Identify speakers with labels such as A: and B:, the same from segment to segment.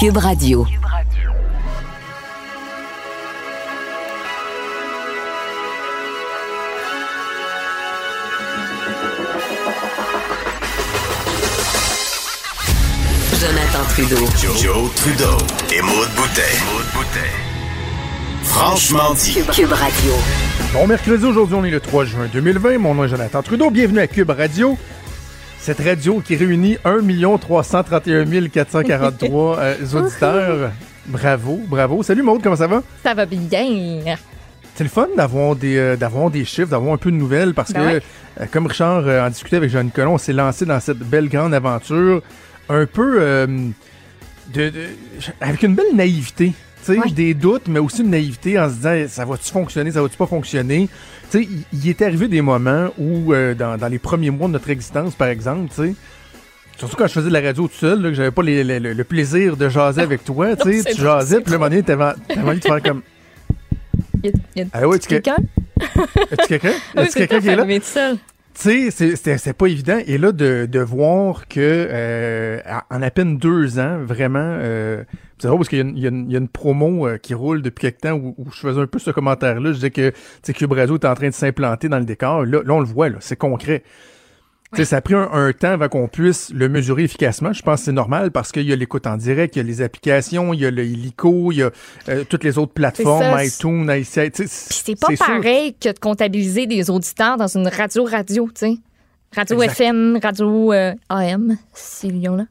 A: Cube Radio. Jonathan Trudeau.
B: Joe, Trudeau et Maude Boutet. Franchement dit.
A: Cube Radio.
C: Bon mercredi, aujourd'hui on est le 3 juin 2020. Mon nom est Jonathan Trudeau. Bienvenue à Cube Radio. Cette radio qui réunit 1 331 443 euh, auditeurs. Bravo, bravo. Salut Maude, comment ça va?
D: Ça va bien.
C: C'est le fun d'avoir des, euh, d'avoir des chiffres, d'avoir un peu de nouvelles parce
D: Ben
C: que,
D: ouais.
C: euh, comme Richard euh, en discutait avec Jean-Nicolas, on s'est lancé dans cette belle grande aventure un peu de, de- avec une belle naïveté. Tu sais,
D: Ouais.
C: des doutes, mais aussi une naïveté en se disant ça va-tu fonctionner, ça va-tu pas fonctionner? Tu sais, il- il est arrivé des moments où, euh, dans, dans les premiers mois de notre existence, par exemple, tu sais, surtout quand je faisais de la radio tout seul, là, que j'avais pas les- les- le, le plaisir de jaser avec toi, tu
D: Non,
C: sais,
D: c'est
C: tu jasais, puis le moment donné, t'avais envie de faire comme
D: Y a, y a
C: Ah ouais, tu-
D: quelqu'un?
C: Est-ce quelqu'un? Est-ce quelqu'un qui est là?
D: Mais tout seul.
C: Tu sais, c'est pas évident. Et là, de, de voir que euh, en à peine deux ans, vraiment, euh, c'est drôle parce qu'il y, a une- y y a promo euh, qui roule depuis quelque temps où, où je faisais un peu ce commentaire-là. Je disais que Cube Radio est en train de s'implanter dans le décor. Là, là, on le voit, c'est concret. Ça a pris un, un temps avant qu'on puisse le mesurer efficacement. Je pense que c'est normal parce qu'il y a l'écoute en direct, il y a les applications, il y a le Illico, il y a euh, toutes les autres plateformes,
D: ça,
C: iTunes, iCI.
D: Puis c'est pas
C: sûr.
D: pareil que de comptabiliser des auditeurs dans une radio-radio, tu sais. Radio
C: Exact.
D: FM, radio euh, AM, ces lions-là.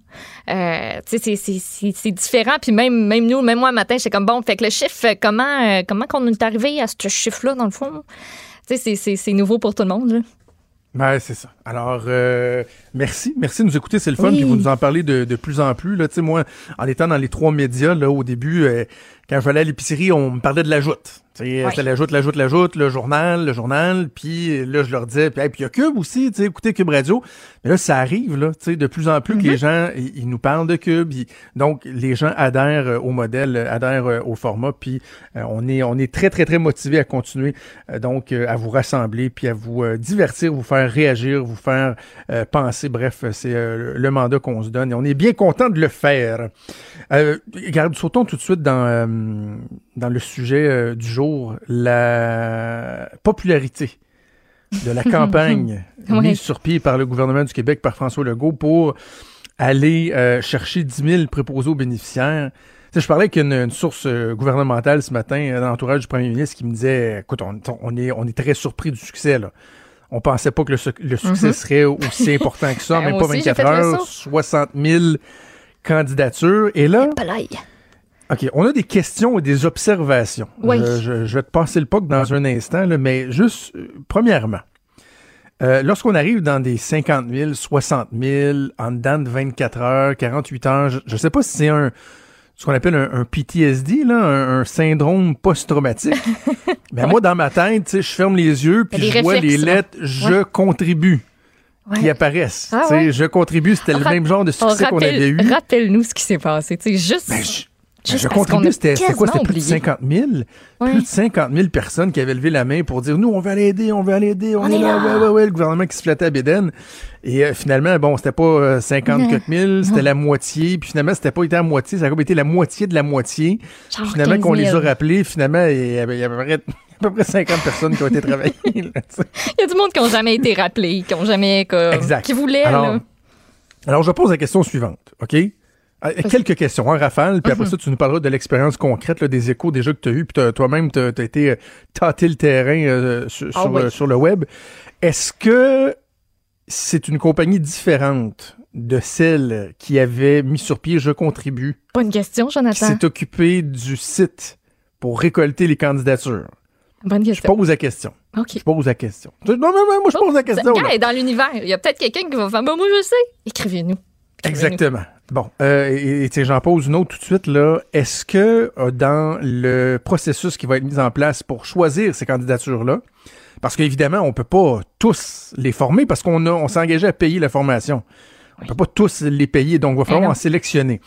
D: Euh, tu sais, c'est- c'est- c'est c'est différent. Puis même, même nous, même moi, matin, j'étais comme, bon, fait que le chiffre, euh, comment, euh, comment qu'on est arrivé à ce chiffre-là, dans le fond? Tu sais, c'est- c'est- c'est nouveau pour tout le monde, là.
C: Ouais, c'est ça. Alors, euh, merci. Merci de nous écouter, c'est le fun.
D: Oui.
C: Puis vous nous en parlez de, de plus en plus. Là, Tu sais, moi, en étant dans les trois médias, là, au début, euh, quand j'allais à l'épicerie, on me parlait de la joute.
D: Ouais.
C: C'était la joute, la joute, la joute, le journal, le journal. Puis là, je leur disais, puis hey, il y a Cube aussi, tu sais, écoutez Cube Radio. Mais là, ça arrive, là, tu sais, de plus en plus que les gens, ils nous parlent de Cube. Ils- donc, les gens adhèrent euh, au modèle, euh, adhèrent euh, au format. Puis euh, on est on est très, très, très motivés à continuer, donc, à vous rassembler, puis à vous divertir, vous faire réagir, vous faire penser. Bref, c'est le mandat qu'on se donne. Et on est bien content de le faire. Euh, regarde, sautons tout de suite dans, euh, dans le sujet euh, du jour, la popularité de la campagne
D: Ouais.
C: mise sur pied par le gouvernement du Québec, par François Legault, pour aller euh, chercher 10 000 préposés aux bénéficiaires. Tu sais, je parlais avec une, une source gouvernementale ce matin dans l'entourage du premier ministre qui me disait, écoute, on, on est, on est très surpris du succès. Là. On pensait pas que le, suc- le succès
D: Mhm.
C: serait aussi important que ça,
D: Ben,
C: même pas
D: aussi, j'ai
C: 24
D: fait le
C: heures,
D: saut.
C: 60 000 candidatures. Et là. OK, on a des questions et des observations.
D: Oui.
C: Je, je- je vais te passer le POC dans un instant, là, mais juste, euh, premièrement, euh, lorsqu'on arrive dans des 50 000, 60 000, en dedans de 24 heures, 48 heures, je ne sais pas si c'est un ce qu'on appelle un, un PTSD, là, un, un syndrome post-traumatique. Mais moi, dans ma tête, tu sais, je ferme les yeux puis je vois les lettres « Je contribue » qui
D: Ouais.
C: apparaissent.
D: Ah
C: Tu sais,
D: ouais.
C: Je contribue, c'était le même genre de succès qu'on avait eu.
D: Rappelle-nous ce qui s'est passé. Juste.
C: Ben, je, ben,
D: Juste
C: je contribue, c'était quoi? C'était plus de
D: quasiment
C: 50 000?
D: Ouais.
C: Plus de 50 000 personnes qui avaient levé la main pour dire Nous, on veut aller aider, on veut aller aider, on,
D: On
C: est, là.
D: là.
C: Ouais, ouais, ouais. Le gouvernement qui se flattait à Bédène. Et euh, finalement, bon, c'était pas euh, 50
D: Non.
C: quelques mille, c'était la moitié. Puis finalement, c'était pas été à moitié, ça a comme été la moitié de la moitié. Puis
D: Genre
C: finalement,
D: 15
C: qu'on les a
D: 000.
C: rappelés, finalement, il y avait, à peu près- à peu près 50 personnes qui ont été travaillées.
D: Il y a du monde qui n'ont jamais été rappelés, qui n'ont jamais. comme-
C: Exact.
D: Qui voulaient,
C: Alors,
D: là.
C: alors, je pose la question suivante, OK? Euh, quelques questions en rafale, puis après
D: Mhm.
C: ça, tu nous parleras de l'expérience concrète, là, des échos déjà que tu as eu, puis toi-même, tu as, été euh, tâter le terrain euh, sur,
D: Ah
C: sur,
D: oui.
C: euh, sur le web. Est-ce que c'est une compagnie différente de celle qui avait mis sur pied Je contribue,
D: Bonne question,
C: qui
D: Jonathan.
C: s'est occupée du site pour récolter les candidatures?
D: Bonne
C: Je
D: question.
C: pose la question.
D: OK.
C: Je pose la question. Non, non, non, moi, je pose la question.
D: Gars dans l'univers. Il y a peut-être quelqu'un qui va faire, bah, moi, je sais. Écrivez-nous. Écrivez-nous.
C: Exactement. Bon, euh, et j'en pose une autre tout de suite là. Est-ce que euh, dans le processus qui va être mis en place pour choisir ces candidatures-là, parce qu'évidemment, on peut pas tous les former parce qu'on a, on s'est engagé à payer la formation. On peut pas tous les payer, donc il va falloir
D: Eh non.
C: en sélectionner.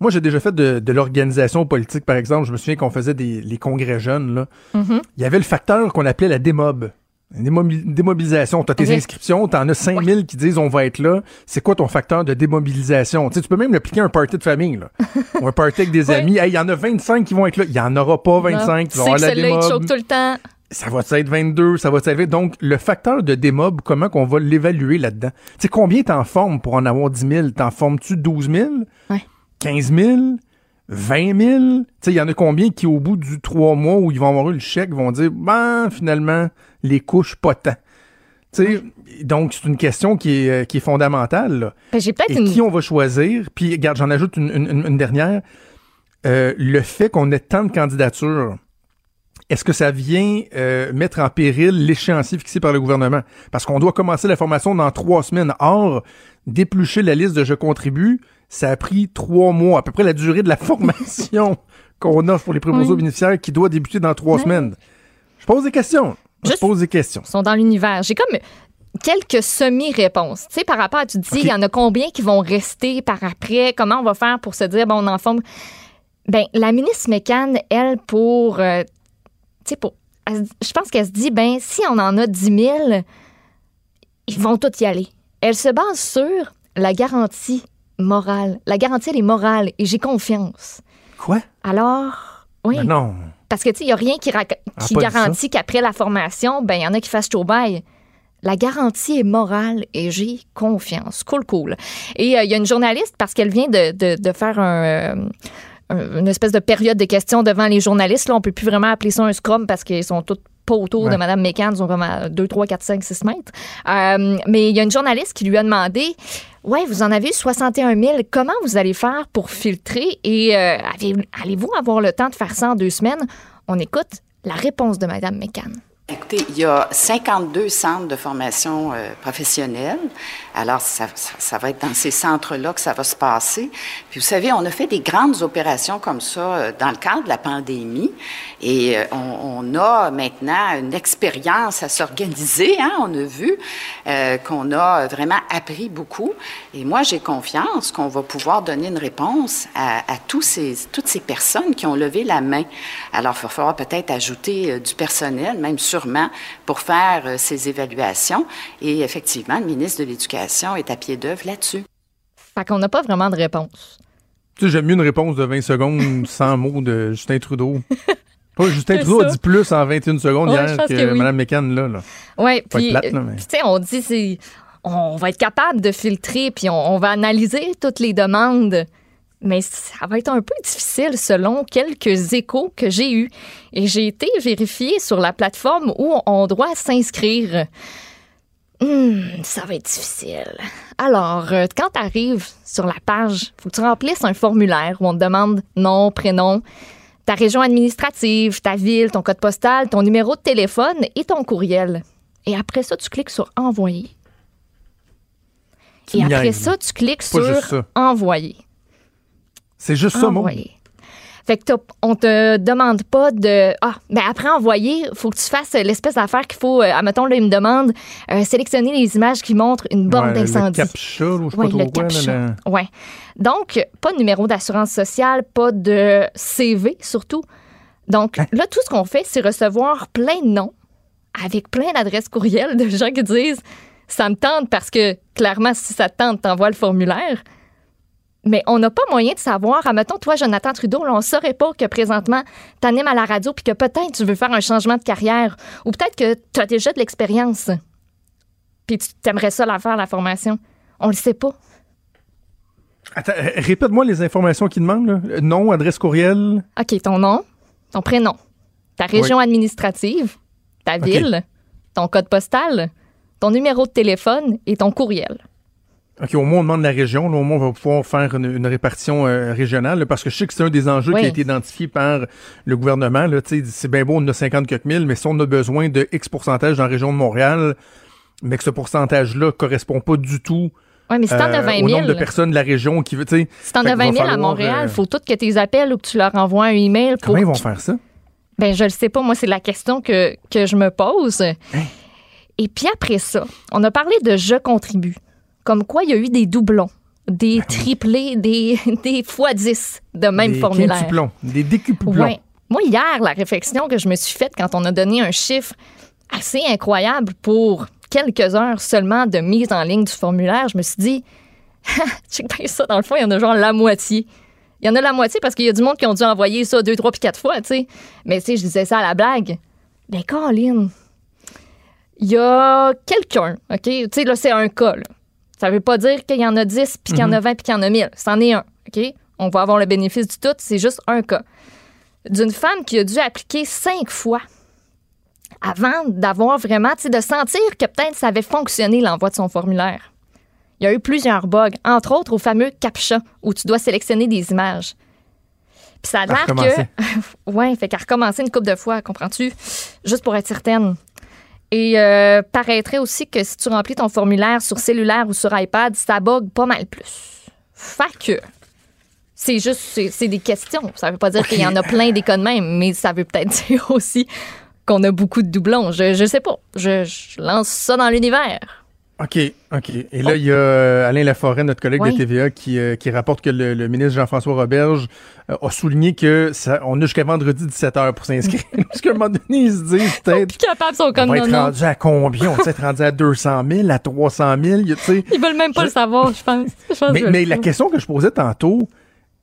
C: Moi, j'ai déjà fait de, de l'organisation politique, par exemple. Je me souviens qu'on faisait des les congrès jeunes. Là.
D: Mhm.
C: Il y avait le facteur qu'on appelait la démob. Démobilisation. Tu as tes inscriptions, tu en as 5000 qui disent on va être là. C'est quoi ton facteur de démobilisation? Tu sais, tu peux même l'appliquer à un party de famille, là. Ou un party avec des amis. Hey, Il y en a 25 qui vont être là. Il y en aura pas 25 qui vont avoir
D: que
C: la démob.
D: choque tout le temps.
C: Ça va être 22, ça va être. Donc, le facteur de démob, comment qu'on va l'évaluer là-dedans? Tu sais, combien t'en formes pour en avoir 10 000? T'en formes-tu 12 000?
D: Ouais.
C: 15 000? 20 000? Tu sais, il y en a combien qui, au bout du trois mois où ils vont avoir eu le chèque, vont dire, ben, finalement, les couches, pas tant. Tu sais, donc, c'est une question qui est, euh, qui est fondamentale, là.
D: Ben, J'ai peut-être
C: Et
D: une.
C: qui on va choisir? Puis, regarde, j'en ajoute une, une- une- une dernière. Euh, le fait qu'on ait tant de candidatures, est-ce que ça vient euh, mettre en péril l'échéancier fixé par le gouvernement? Parce qu'on doit commencer la formation dans trois semaines. Or, d'éplucher la liste de je contribue, ça a pris trois mois, à peu près la durée de la formation qu'on offre pour les préposés
D: Oui.
C: bénéficiaires qui doit débuter dans trois semaines. Je pose des questions. Je pose des questions.
D: sont dans l'univers. J'ai comme quelques semi-réponses. Tu sais, par rapport à, tu dis, il y en a combien qui vont rester par après? Comment on va faire pour se dire, bon, on en forme. Ben, la ministre Mécan, elle, pour. euh, tu sais, pour. elle je pense qu'elle se dit, ben, si on en a 10 000, ils vont tous y aller. Elle se base sur la garantie morale. La garantie, elle est morale et j'ai confiance.
C: Quoi?
D: Alors, oui.
C: Ben non.
D: Parce que, tu sais, il n'y a rien qui,
C: Ah,
D: qui garantit qu'après la formation, ben, il y en a qui fassent au bail. La garantie est morale et j'ai confiance. Cool, cool. Et euh, il y a une journaliste, parce qu'elle vient de, de- de faire un, euh, un- une espèce de période de questions devant les journalistes. Là, on peut plus vraiment appeler ça un scrum parce qu'ils sont tous pas autour de. Mme Mécan, ils sont comme à 2, 3, 4, 5, 6 mètres. Euh, mais il y a une journaliste qui lui a demandé Ouais, vous en avez 61 000. Comment vous allez faire pour filtrer et euh, allez-vous avoir le temps de faire ça en deux semaines? On écoute la réponse de Mme Mécan.
E: Écoutez, il y a 52 centres de formation euh, professionnelle. Alors, ça, ça- va être dans ces centres-là que ça va se passer. Puis, vous savez, on a fait des grandes opérations comme ça euh, dans le cadre de la pandémie. Et euh, on, on a maintenant une expérience à s'organiser. Hein? On a vu euh, qu'on a vraiment appris beaucoup. Et moi, j'ai confiance qu'on va pouvoir donner une réponse à, à tous ces, toutes ces personnes qui ont levé la main. Alors, il va falloir peut-être ajouter euh, du personnel, même sûrement, pour faire euh, ces évaluations. Et effectivement, le ministre de l'Éducation est à pied d'œuvre là-dessus.
D: Fait qu'on n'a pas vraiment de réponse.
C: Tu sais, j'aime mieux une réponse de 20 secondes sans mots de Justin Trudeau. Pas Justin Trudeau a dit plus en 21 secondes
D: Ouais,
C: hier que,
D: que oui.
C: Mme McCann, là. là.
D: Oui, puis, euh,
C: mais-
D: puis, tu sais, on dit, c'est, on va être capable de filtrer, puis on, on va analyser toutes les demandes. Mais ça va être un peu difficile selon quelques échos que j'ai eus. Et j'ai été vérifier sur la plateforme où on doit s'inscrire. Hmm, ça va être difficile. Alors, euh, quand tu arrives sur la page, faut que tu remplisses un formulaire où on te demande nom, prénom, ta région administrative, ta ville, ton code postal, ton numéro de téléphone et ton courriel. Et après ça, tu cliques sur envoyer. Et après ça, tu cliques
C: Pas
D: sur envoyer.
C: C'est juste ça.
D: Envoyer. Fait que on te demande pas de ah ben après envoyer, faut que tu fasses l'espèce d'affaire qu'il faut euh, admettons là il me demande euh, sélectionner les images qui montrent une borne
C: Ouais,
D: d'incendie.
C: Le captcha, ou je sais
D: Oui,
C: pas trop
D: le
C: quoi. là,
D: captcha.
C: le-
D: Ouais. Donc, pas de numéro d'assurance sociale, pas de CV surtout. Donc,
C: Hein?
D: là, tout ce qu'on fait, c'est recevoir plein de noms avec plein d'adresses courriel de gens qui disent ça me tente parce que clairement, si ça te tente, t'envoies le formulaire. Mais on n'a pas moyen de savoir. Admettons, toi, Jonathan Trudeau, là, on ne saurait pas que présentement, tu animes à la radio puis que peut-être tu veux faire un changement de carrière ou peut-être que tu as déjà de l'expérience puis tu aimerais ça la faire, la formation. On le sait pas.
C: Attends, euh, répète-moi les informations qu'il demande. Là. Euh, Nom, adresse courriel.
D: OK, ton nom, ton prénom, ta région administrative, ta ville, ton code postal, ton numéro de téléphone et ton courriel.
C: OK, au moins, on demande la région. Là, au moins, on va pouvoir faire une, une répartition euh, régionale. là, parce que je sais que c'est un des enjeux
D: Oui.
C: qui a été identifié par le gouvernement. C'est bien beau, on a 50 quelques mille, mais si on a besoin de X pourcentage dans la région de Montréal, mais que ce pourcentage-là correspond pas du tout
D: Oui, mais si t'en as
C: euh,
D: 20
C: au
D: 000,
C: nombre de personnes de la région qui veut, tu sais,
D: si t'en
C: fait
D: as
C: qu'il va
D: 20 000 à Montréal,
C: euh,
D: il faut tout que tu les appelles ou que tu leur envoies un email pour.
C: comment ils vont faire ça?
D: Ben, je le sais pas. Moi, c'est la question que, que je me pose.
C: Hein?
D: Et puis après ça, on a parlé de je contribue. Comme quoi, il y a eu des doublons, des triplés, des, des fois 10 de même
C: des
D: formulaire.
C: quintuplons, des décuplons.
D: Ouais. Moi, hier, la réflexion que je me suis faite quand on a donné un chiffre assez incroyable pour quelques heures seulement de mise en ligne du formulaire. Je me suis dit, check bien ça, dans le fond, il y en a genre la moitié. Il y en a la moitié parce qu'il y a du monde qui ont dû envoyer ça deux, trois puis quatre fois, tu sais. Mais tu sais, je disais ça à la blague. Ben, Caroline, il y a quelqu'un, OK? Tu sais, là, c'est un cas, là. Ça veut pas dire qu'il y en a 10, puis qu'il y en a 20, puis qu'il y en a 1000. C'en est un, OK? On va avoir le bénéfice du tout, c'est juste un cas. D'une femme qui a dû appliquer cinq fois avant d'avoir vraiment, tu sais, de sentir que peut-être ça avait fonctionné l'envoi de son formulaire. Il y a eu plusieurs bugs, entre autres au fameux CAPTCHA, où tu dois sélectionner des images. Puis ça a l'air que. ouais, fait qu'à recommencer une couple de fois, comprends-tu? Juste pour être certaine. Et euh, paraîtrait aussi que si tu remplis ton formulaire sur cellulaire ou sur iPad, ça bug pas mal plus. Fait que. C'est juste, c'est des questions. Ça veut pas dire qu'il y en a plein des cas de même, mais ça veut peut-être dire aussi qu'on a beaucoup de doublons. Je, je sais pas. Je, je lance ça dans l'univers.
C: OK, OK. Et là, il y a euh, Alain Laforêt, notre collègue de TVA, qui, euh, qui rapporte que le, le ministre Jean-François Roberge euh, a souligné que ça, on a jusqu'à vendredi 17h pour s'inscrire. Parce qu'à un moment donné, ils se disent peut-être.
D: capables, sont comme
C: on va être rendu à combien? On va être rendu à 200 000, à 300 000, tu sais.
D: Ils veulent même pas
C: Je-
D: le savoir, je pense.
C: Mais,
D: que-
C: mais la question que je posais tantôt,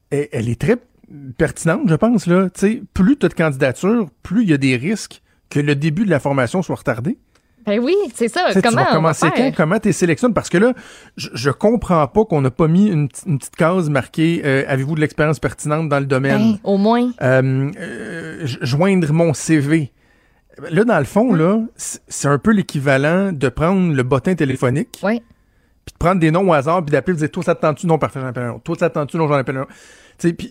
C: elle, elle est très pertinente, je pense. Là. Tu sais, plus tu as de candidatures, plus il y a des risques que le début de la formation soit retardé.
D: Ben oui, c'est ça.
C: Sais, tu
D: Comment
C: vas
D: va
C: commencer quand? Comment tu sélectionnes? Parce que là, je, je comprends pas qu'on n'a pas mis une, petite- une petite case marquée euh, Avez-vous de l'expérience pertinente dans le domaine?
D: Ben, au moins.
C: Euh, euh, jo- joindre mon CV. Là, dans le fond, là, c'est un peu l'équivalent de prendre le bottin téléphonique,
D: Oui.
C: puis de prendre des noms au hasard, puis d'appeler, de dire, toi, ça te tente-tu? Non, parfait, j'en appelle un autre. Toi, ça te tente-tu? Non, j'en appelle un autre.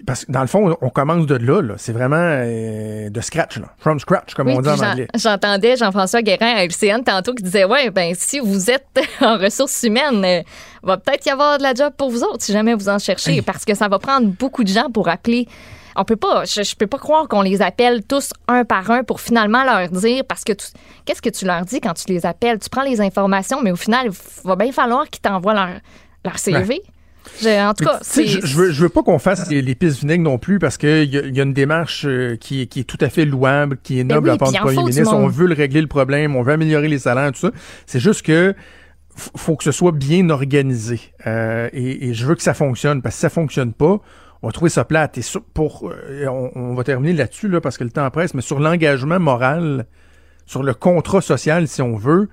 C: Parce que dans le fond, on commence de là, là. C'est vraiment euh, de scratch, là. From scratch, comme
D: Oui,
C: on dit en anglais.
D: J'entendais Jean-François Guérin à LCN tantôt qui disait Ouais, ben si vous êtes en ressources humaines, euh, va peut-être y avoir de la job pour vous autres si jamais vous en cherchez, parce que ça va prendre beaucoup de gens pour appeler. On peut pas, je, je peux pas croire qu'on les appelle tous un par un pour finalement leur dire, parce que qu'est-ce que tu leur dis quand tu les appelles? Tu prends les informations, mais au final, il va bien falloir qu'ils t'envoient leur, leur CV. Je- en tout
C: Mais
D: cas,
C: tu sais,
D: c'est.
C: je, je veux, je veux pas qu'on fasse les, les pistes vinaigres non plus parce qu'il y, y a une démarche euh, qui, est- qui est tout à fait louable, qui est
D: Ben
C: noble
D: oui,
C: à part du premier ministre. On veut le régler le problème, on veut améliorer les salaires, tout ça. C'est juste que faut que ce soit bien organisé Euh, et, et je veux que ça fonctionne parce que si ça fonctionne pas, on va trouver ça plate. Et sur- pour, euh, on, on va terminer là-dessus là parce que le temps presse, mais sur l'engagement moral, sur le contrat social, si on veut.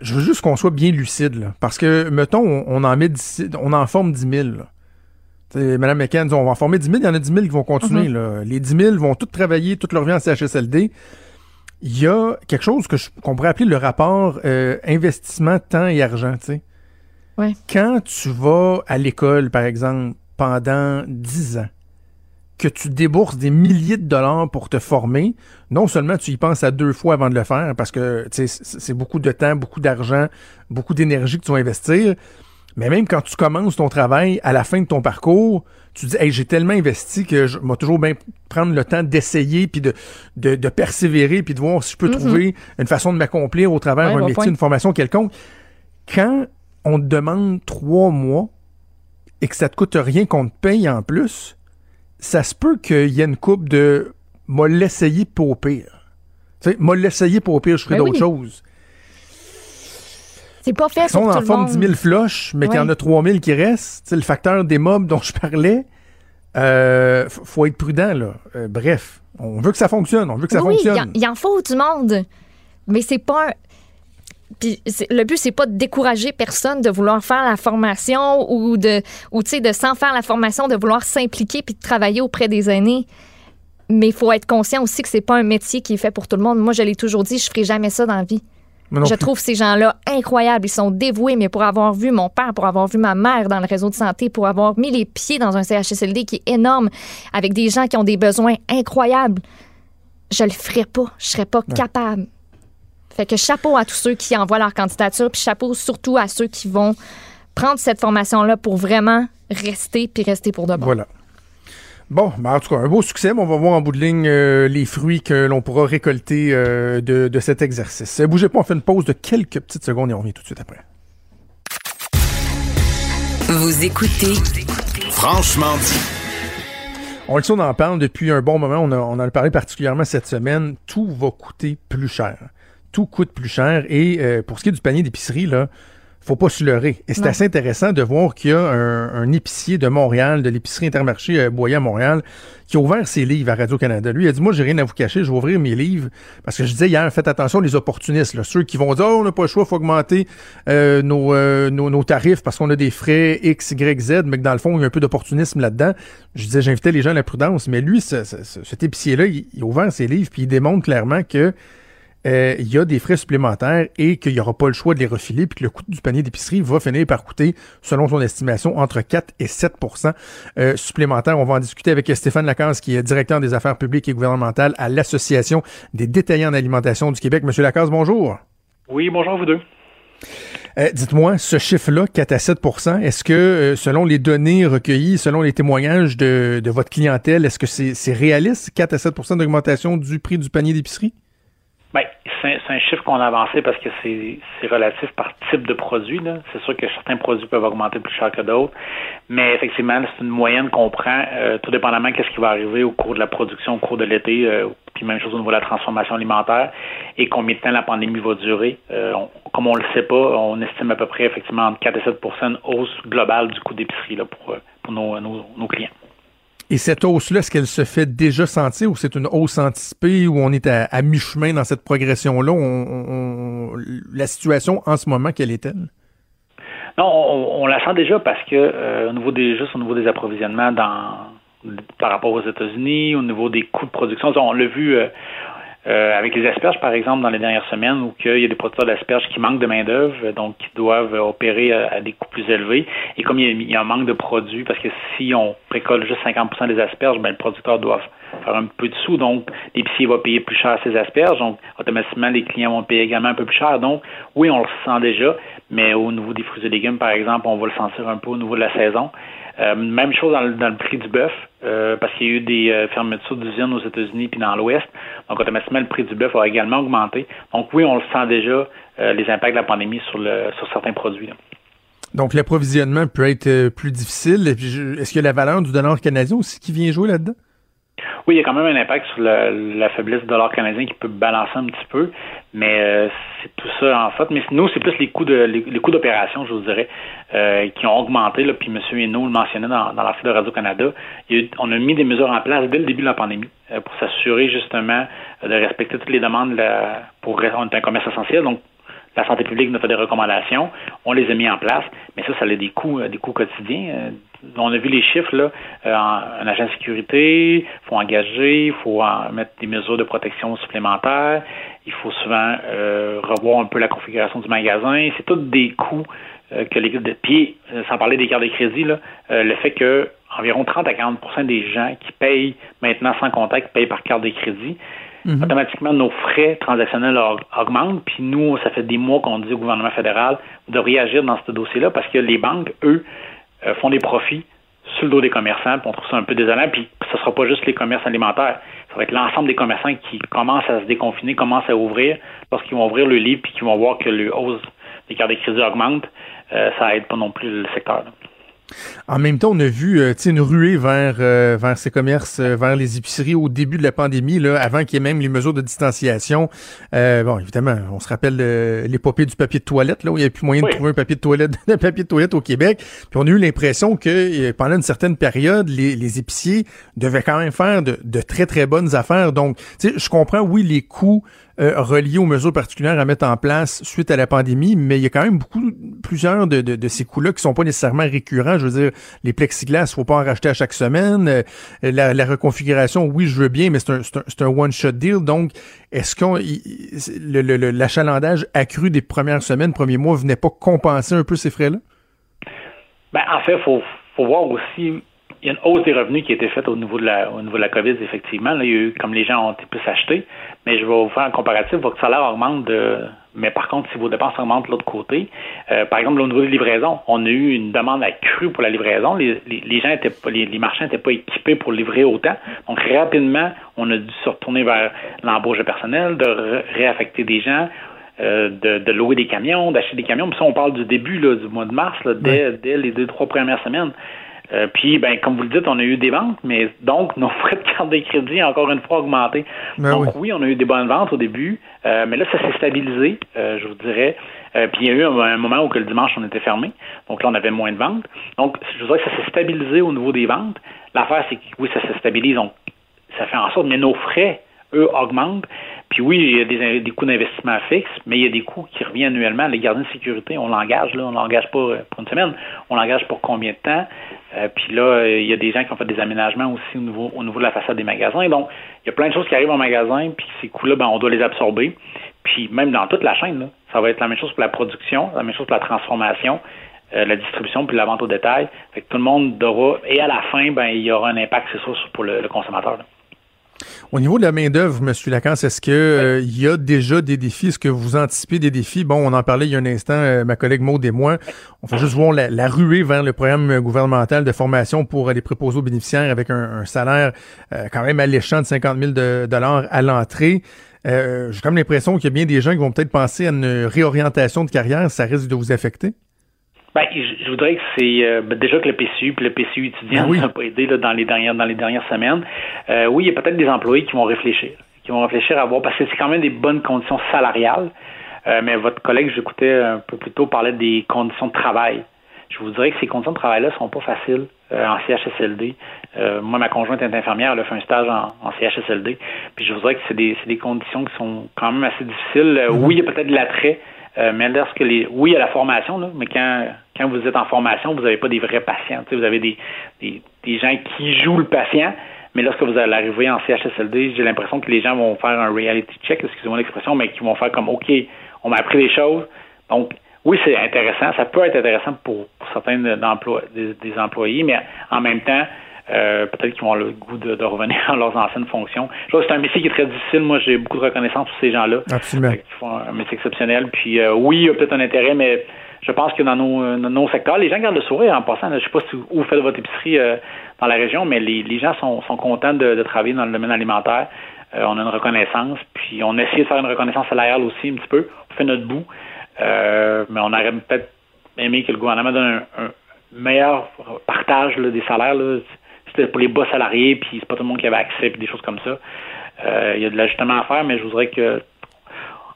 C: Je veux juste qu'on soit bien lucide, là. Parce que, mettons, on, on en met 10 on en forme 10 000, là. T'sais, Madame McCann dit, on va en former 10 000, il y en a 10 000 qui vont continuer.
D: Mhm.
C: là. Les 10 000 vont tous travailler toute leur vie en CHSLD. Il y a quelque chose que je- qu'on pourrait appeler le rapport euh, investissement temps et argent. tu sais.
D: Ouais.
C: Quand tu vas à l'école, par exemple, pendant 10 ans, que tu débourses des milliers de dollars pour te former, non seulement tu y penses à deux fois avant de le faire, parce que c'est beaucoup de temps, beaucoup d'argent, beaucoup d'énergie que tu vas investir, mais même quand tu commences ton travail, à la fin de ton parcours, tu dis, hey, j'ai tellement investi que je vais toujours bien prendre le temps d'essayer, puis de, de, de persévérer, puis de voir si je peux
D: Mhm.
C: trouver une façon de m'accomplir au travers
D: Ouais,
C: d'un
D: bon
C: métier,
D: point.
C: une formation quelconque. Quand on te demande trois mois et que ça te coûte rien qu'on te paye en plus, ça se peut qu'il y ait une coupe de m'a l'essayer pour au pire. Tu sais, m'a l'essayer pour au pire, je ferai
D: Ben
C: d'autres
D: oui.
C: choses.
D: C'est pas fait
C: Si on
D: pour tout
C: en
D: le
C: forme
D: monde.
C: 10 000 floches, mais qu'il y en a 3 000 qui restent, tu sais, le facteur des mobs dont je parlais, euh, faut être prudent, là. Euh, bref, on veut que ça fonctionne, on veut que ça
D: oui, il y en-
C: fonctionne.
D: il en faut du monde. Mais c'est pas un- Puis le but, c'est pas de décourager personne de vouloir faire la formation ou de, ou tu sais, de sans faire la formation, de vouloir s'impliquer puis de travailler auprès des aînés. Mais il faut être conscient aussi que c'est pas un métier qui est fait pour tout le monde. Moi, je l'ai toujours dit, je ferai jamais ça dans la vie. Je
C: plus.
D: trouve ces gens-là incroyables. Ils sont dévoués, mais pour avoir vu mon père, pour avoir vu ma mère dans le réseau de santé, pour avoir mis les pieds dans un CHSLD qui est énorme, avec des gens qui ont des besoins incroyables, je le ferais pas. Je serais pas capable. Fait que chapeau à tous ceux qui envoient leur candidature, puis chapeau surtout à ceux qui vont prendre cette formation-là pour vraiment rester, puis rester pour de bon.
C: Voilà. Bon, ben en tout cas, un beau succès, mais on va voir en bout de ligne euh, les fruits que l'on pourra récolter euh, de, de cet exercice. Euh, bougez pas, on fait une pause de quelques petites secondes et on revient tout de suite après.
A: Vous écoutez
B: Franchement dit.
C: On le sait, on en parle depuis un bon moment. On, a, on en a parlé particulièrement cette semaine. Tout va coûter plus cher. Tout coûte plus cher. Et euh, pour ce qui est du panier d'épicerie, là, faut pas se leurrer. Et c'est assez intéressant de voir qu'il y a un, épicier de Montréal, de l'épicerie Intermarché euh, Boyer à Montréal, qui a ouvert ses livres à Radio-Canada. Lui, il a dit, moi, j'ai rien à vous cacher, je vais ouvrir mes livres. Parce que je disais hier, faites attention les opportunistes, là, ceux qui vont dire, oh, on n'a pas le choix, il faut augmenter euh, nos, nos, tarifs parce qu'on a des frais X, Y, Z, mais que dans le fond, il y a un peu d'opportunisme là-dedans. Je disais, j'invitais les gens à la prudence. Mais lui, cet épicier-là, il, il a ouvert ses livres, puis il démontre clairement que euh, il y a des frais supplémentaires et qu'il n'y aura pas le choix de les refiler, puis que le coût du panier d'épicerie va finir par coûter, selon son estimation, entre 4 et 7% euh, supplémentaires. On va en discuter avec Stéphane Lacasse, qui est directeur des affaires publiques et gouvernementales à l'Association des détaillants d'alimentation du Québec. Monsieur Lacasse, bonjour.
F: Oui, bonjour vous deux.
C: Euh, dites-moi, ce chiffre-là, 4 à 7% est-ce que, selon les données recueillies, selon les témoignages de, de votre clientèle, est-ce que c'est réaliste, 4 à 7% d'augmentation du prix du panier d'épicerie?
F: Bien, c'est un chiffre qu'on a avancé parce que c'est relatif par type de produit. C'est sûr que certains produits peuvent augmenter plus cher que d'autres, mais effectivement, c'est une moyenne qu'on prend, euh, tout dépendamment qu'est-ce qui va arriver au cours de la production, au cours de l'été, euh, puis même chose au niveau de la transformation alimentaire, et combien de temps la pandémie va durer. Euh, comme on le sait pas, on estime à peu près effectivement entre 4 et 7 de hausse globale du coût d'épicerie pour, pour nos, nos clients.
C: Et cette hausse-là, est-ce qu'elle se fait déjà sentir ou c'est une hausse anticipée ou on est à, mi-chemin dans cette progression-là? la situation en ce moment, quelle est-elle?
F: Non, on, la sent déjà parce que euh, au niveau des juste au niveau des approvisionnements dans par rapport aux États-Unis, au niveau des coûts de production, on l'a vu, euh, euh, avec les asperges, par exemple, dans les dernières semaines, où il y a des producteurs d'asperges qui manquent de main-d'œuvre, donc qui doivent opérer à, des coûts plus élevés. Et comme il y, a, un manque de produits, parce que si on précolle juste 50% des asperges, ben, le producteur doit faire un peu de sous, donc l'épicier va payer plus cher ses asperges, donc automatiquement les clients vont payer également un peu plus cher. Donc oui, on le sent déjà, mais au niveau des fruits et légumes, par exemple, on va le sentir un peu au niveau de la saison. Euh, même chose dans le, prix du bœuf, euh, parce qu'il y a eu des euh, fermetures d'usines aux États-Unis puis dans l'Ouest. Donc, automatiquement, le prix du bœuf a également augmenté. Donc, oui, on le sent déjà, les impacts de la pandémie sur, le, sur certains produits.
C: Donc, l'approvisionnement peut être plus difficile. Est-ce qu'il y a la valeur du dollar canadien aussi qui vient jouer là-dedans?
F: Oui, il y a quand même un impact sur la faiblesse du dollar canadien qui peut balancer un petit peu, mais euh, c'est tout ça en fait. Mais nous, c'est plus les coûts de les, coûts d'opération, je vous dirais, euh, qui ont augmenté. Là, puis M. Hainaut le mentionnait dans, dans la de Radio-Canada. On a mis des mesures en place dès le début de la pandémie euh, pour s'assurer justement de respecter toutes les demandes pour on est un commerce essentiel. Donc, la santé publique nous fait des recommandations, on les a mis en place, mais ça, ça a des coûts, des coûts quotidiens on a vu les chiffres, là, euh, un agent de sécurité, il faut engager, il faut mettre des mesures de protection supplémentaires, il faut souvent euh, revoir un peu la configuration du magasin. C'est tous des coûts euh, que les puis sans parler des cartes de crédit, là, le fait que environ 30 à 40% des gens qui payent maintenant sans contact payent par carte de crédit. Mhm. Automatiquement, nos frais transactionnels augmentent. Puis nous, ça fait des mois qu'on dit au gouvernement fédéral de réagir dans ce dossier-là parce que les banques, eux, euh, font des profits sur le dos des commerçants, puis on trouve ça un peu désolant, puis ce ne sera pas juste les commerces alimentaires, ça va être l'ensemble des commerçants qui commencent à se déconfiner, commencent à ouvrir, lorsqu'ils vont ouvrir le livre, puis qu'ils vont voir que le hausse des cartes de crédit augmente, euh, ça aide pas non plus le secteur.
C: En même temps, on a vu euh, une ruée vers, euh, vers ces commerces, euh, vers les épiceries au début de la pandémie, là, avant qu'il y ait même les mesures de distanciation. bon, évidemment, on se rappelle l'épopée du papier de toilette, là, où il n'y avait plus moyen de trouver un papier de toilette, un papier de toilette au Québec. Puis on a eu l'impression que pendant une certaine période, les, les épiciers devaient quand même faire de, de très, très bonnes affaires. Donc, je comprends, oui, les coûts euh, reliés aux mesures particulières à mettre en place suite à la pandémie, mais il y a quand même beaucoup, plusieurs de, de, de ces coûts-là qui sont pas nécessairement récurrents. Je veux dire, les plexiglas, faut pas en racheter à chaque semaine. Euh, la, la, reconfiguration, oui, je veux bien, mais c'est un, un, un one-shot deal. Donc, est-ce qu'on l'achalandage accru des premières semaines, premiers mois, venait pas compenser un peu ces frais-là?
F: Ben, en fait, faut, faut voir aussi il y a une hausse des revenus qui a été faite au niveau de la, au niveau de la COVID, effectivement. Là, il y a eu, comme les gens ont été plus achetés, mais je vais vous faire un comparatif. Votre salaire augmente de, mais par contre, si vos dépenses augmentent de l'autre côté, euh, par exemple, au niveau des livraisons, on a eu une demande accrue pour la livraison. Les, les, gens étaient pas, les, marchands n'étaient pas équipés pour livrer autant. Donc, rapidement, on a dû se retourner vers l'embauche de personnel, de réaffecter des gens. Euh, de, de, louer des camions, d'acheter des camions. Puis ça, on parle du début là, du mois de mars, là, dès, dès les deux, trois premières semaines. Euh, puis, ben, comme vous le dites, on a eu des ventes, mais donc nos frais de carte de crédit ont encore une fois augmenté.
C: Ben
F: donc
C: oui.
F: oui. on a eu des bonnes ventes au début, euh, mais là, ça s'est stabilisé, euh, je vous dirais. Euh, puis il y a eu un, un moment où que le dimanche, on était fermé. Donc là, on avait moins de ventes. Donc, je vous dirais que ça s'est stabilisé au niveau des ventes. L'affaire, c'est que oui, ça se stabilise. Donc, ça fait en sorte, mais nos frais, eux, augmentent. Puis oui, il y a des, des coûts d'investissement fixes, mais il y a des coûts qui reviennent annuellement. Les gardiens de sécurité, on l'engage, là, on l'engage pas euh, pour une semaine, on l'engage pour combien de temps? Euh, puis là, euh, il y a des gens qui ont fait des aménagements aussi au niveau, au niveau de la façade des magasins. Donc, il y a plein de choses qui arrivent en magasin, puis ces coûts-là, ben, on doit les absorber. Puis même dans toute la chaîne, là, ça va être la même chose pour la production, la même chose pour la transformation, euh, la distribution, puis la vente au détail. Fait que tout le monde aura, et à la fin, ben, il y aura un impact, c'est sûr, pour le, le consommateur. là.
C: Au niveau de la main-d'œuvre, M. Lacan, est-ce que euh, il y a déjà des défis? Est-ce que vous anticipez des défis? Bon, on en parlait il y a un instant, euh, ma collègue Maud et moi. On fait juste voir la, la ruée vers le programme gouvernemental de formation pour euh, les préposés aux bénéficiaires avec un, un salaire euh, quand même alléchant de 50 000 de, dollars à l'entrée. Euh, J'ai comme l'impression qu'il y a bien des gens qui vont peut-être penser à une réorientation de carrière. Ça risque de vous affecter?
F: Ben, je, voudrais que c'est euh, ben, déjà que le PCU puis le PCU étudiant
C: Ben oui.
F: n'a pas aidé là, dans les dernières dans les dernières semaines. Euh, oui, il y a peut-être des employés qui vont réfléchir, qui vont réfléchir à voir parce que c'est quand même des bonnes conditions salariales. Euh, mais votre collègue, j'écoutais un peu plus tôt, parlait des conditions de travail. Je vous dirais que ces conditions de travail-là sont pas faciles en CHSLD. Moi, ma conjointe est infirmière, elle a fait un stage en, en CHSLD. Puis je vous dirais que c'est des, des conditions qui sont quand même assez difficiles. Euh, Oui, il y a peut-être de l'attrait, euh, mais lorsque les. Oui, il y a la formation, mais quand, quand vous êtes en formation, vous n'avez pas des vrais patients. Vous avez des, des, des gens qui jouent le patient. Mais lorsque vous allez arriver en CHSLD, j'ai l'impression que les gens vont faire un reality check, excusez-moi l'expression, mais qui vont faire comme OK, on m'a appris des choses. Donc, oui, c'est intéressant. Ça peut être intéressant pour, certains des employés, mais en même temps, euh, peut-être qu'ils vont avoir le goût de, de revenir à leurs anciennes fonctions. Je trouve que c'est un métier qui est très difficile. Moi, j'ai beaucoup de reconnaissance pour ces gens-là.
C: Absolument.
F: Qui font un métier exceptionnel. Puis euh, oui, il y a peut-être un intérêt, mais je pense que dans nos, euh, dans nos secteurs, les gens gardent le sourire en passant. Je sais pas si vous, où vous faites votre épicerie euh, dans la région, mais les, les gens sont, sont contents de, de travailler dans le domaine alimentaire. On a une reconnaissance, puis on essaie de faire une reconnaissance salariale aussi un petit peu. On fait notre bout, mais on aurait peut-être aimé que le gouvernement donne un, un meilleur partage là, des salaires. Là. C'était pour les bas salariés, puis c'est pas tout le monde qui avait accès, puis des choses comme ça. Euh, Il y a de l'ajustement à faire, mais je voudrais que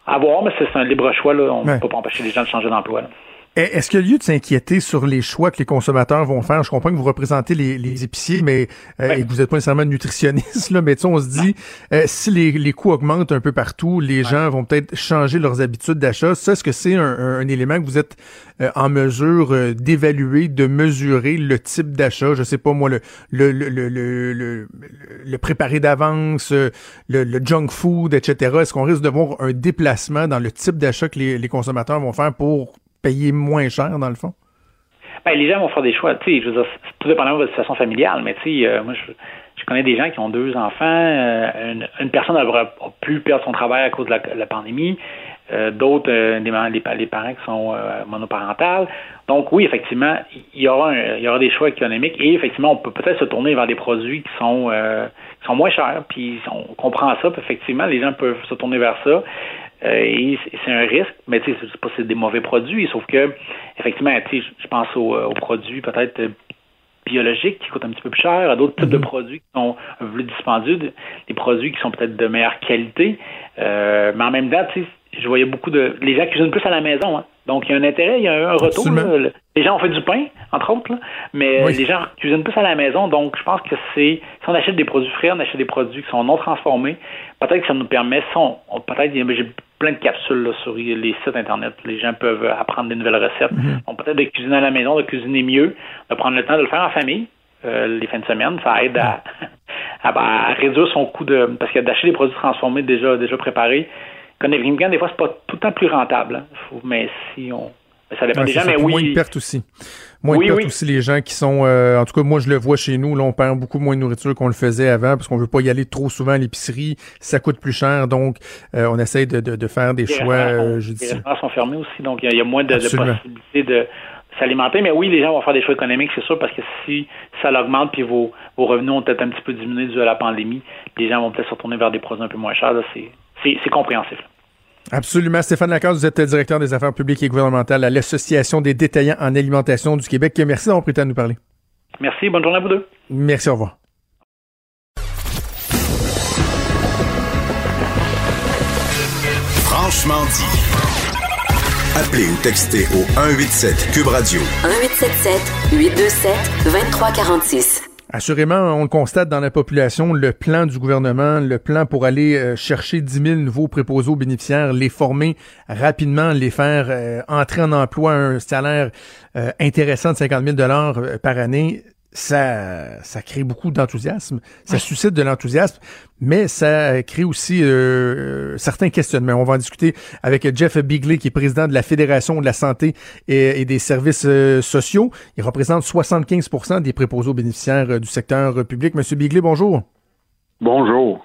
F: à voir, mais c'est c'est un libre choix. Là. On ne
C: Ouais.
F: peut pas empêcher les gens de changer d'emploi.
C: Eh, Est-ce qu'il y a lieu de s'inquiéter sur les choix que les consommateurs vont faire? Je comprends que vous représentez les, les épiciers, mais euh,
F: Ouais.
C: et que vous n'êtes pas nécessairement nutritionniste, là, mais tu sais, on se dit, euh, si les, les coûts augmentent un peu partout, les gens vont peut-être changer leurs habitudes d'achat. Ça, est-ce que c'est un, un- un élément que vous êtes euh, en mesure euh, d'évaluer, de mesurer le type d'achat? Je sais pas, moi, le, le, le, le, le, le- le préparer d'avance, euh, le, le junk food, etc. Est-ce qu'on risque de voir un déplacement dans le type d'achat que les, les consommateurs vont faire pour payer moins cher, dans le fond?
F: Ben, les gens vont faire des choix. Tu sais, je veux dire, tout dépendamment de votre situation familiale, mais tu sais, euh, moi, je, connais des gens qui ont deux enfants. euh, une, personne a, a pu perdre son travail à cause de la, pandémie. euh, D'autres, les, les parents qui sont monoparentales. Donc oui, effectivement, il y aura un- il y aura des choix économiques et effectivement, on peut peut-être se tourner vers des produits qui sont sont moins chers. Puis on comprend ça. Puis effectivement, les gens peuvent se tourner vers ça. Euh, et c'est- un risque, mais tu sais, c'est pas c'est des mauvais produits, sauf que effectivement, tu sais, je pense aux, euh, aux produits peut-être euh, biologiques qui coûtent un petit peu plus cher, à d'autres types de produits qui sont un peu plus dispendieux, de- des produits qui sont peut-être de meilleure qualité. Euh, mais en même temps, tu sais, je voyais beaucoup de. Les gens cuisinent plus à la maison, hein. Donc, il y a un intérêt, il y a un retour. Là. Les gens ont fait du pain, entre autres, là, mais
C: Oui.
F: les gens cuisinent plus à la maison. Donc, je pense que c'est. Si on achète des produits frais, on achète des produits qui sont non transformés, peut-être que ça nous permet. Si on, on- peut-être, j'ai plein de capsules là, sur les sites Internet. Les gens peuvent apprendre des nouvelles recettes. Donc, peut-être de cuisiner à la maison, de cuisiner mieux, de prendre le temps de le faire en famille. euh, les fins de semaine, ça aide à, à, à réduire son coût de. Parce que d'acheter des produits transformés déjà, déjà préparés, économiquement, des fois, c'est pas tout le temps plus rentable. hein. Mais si on. ça dépend
C: Ouais,
F: des gens, mais oui.
C: Moins de pertes aussi. Moins
F: Oui,
C: de pertes
F: oui.
C: aussi, les gens qui sont... euh, en tout cas, moi, je le vois chez nous. Là, on perd beaucoup moins de nourriture qu'on le faisait avant parce qu'on veut pas y aller trop souvent à l'épicerie. Ça coûte plus cher. Donc, euh, on essaye de, de, de faire des
F: Les
C: choix euh,
F: les restaurants sont fermés aussi, donc il y a- il y, a moins de, possibilités de s'alimenter. Mais oui, les gens vont faire des choix économiques, c'est sûr, parce que si ça l'augmente puis vos, vos revenus ont peut-être un petit peu diminué dû à la pandémie, les gens vont peut-être se retourner vers des produits un peu moins chers. C'est compréhensif.
C: Absolument. Stéphane Lacasse, vous êtes directeur des affaires publiques et gouvernementales à l'Association des détaillants en alimentation du Québec. Merci d'avoir pris le temps de nous parler.
F: Merci, bonne journée à vous deux.
C: Merci, au revoir.
B: Franchement dit. Appelez ou textez au 187 Cube Radio.
A: 1877 827 2346.
C: Assurément, on le constate dans la population, le plan du gouvernement, le plan pour aller euh, chercher 10 000 nouveaux préposés bénéficiaires, les former rapidement, les faire euh, entrer en emploi à un salaire euh, intéressant de 50 000 dollars par année, ça, ça crée beaucoup d'enthousiasme, ça suscite de l'enthousiasme, mais ça crée aussi euh, certains questionnements. On va en discuter avec Jeff Bigley, qui est président de la Fédération de la santé et, des services euh, sociaux. Il représente 75% des préposés aux bénéficiaires euh, du secteur public. Monsieur Bigley, bonjour.
G: Bonjour.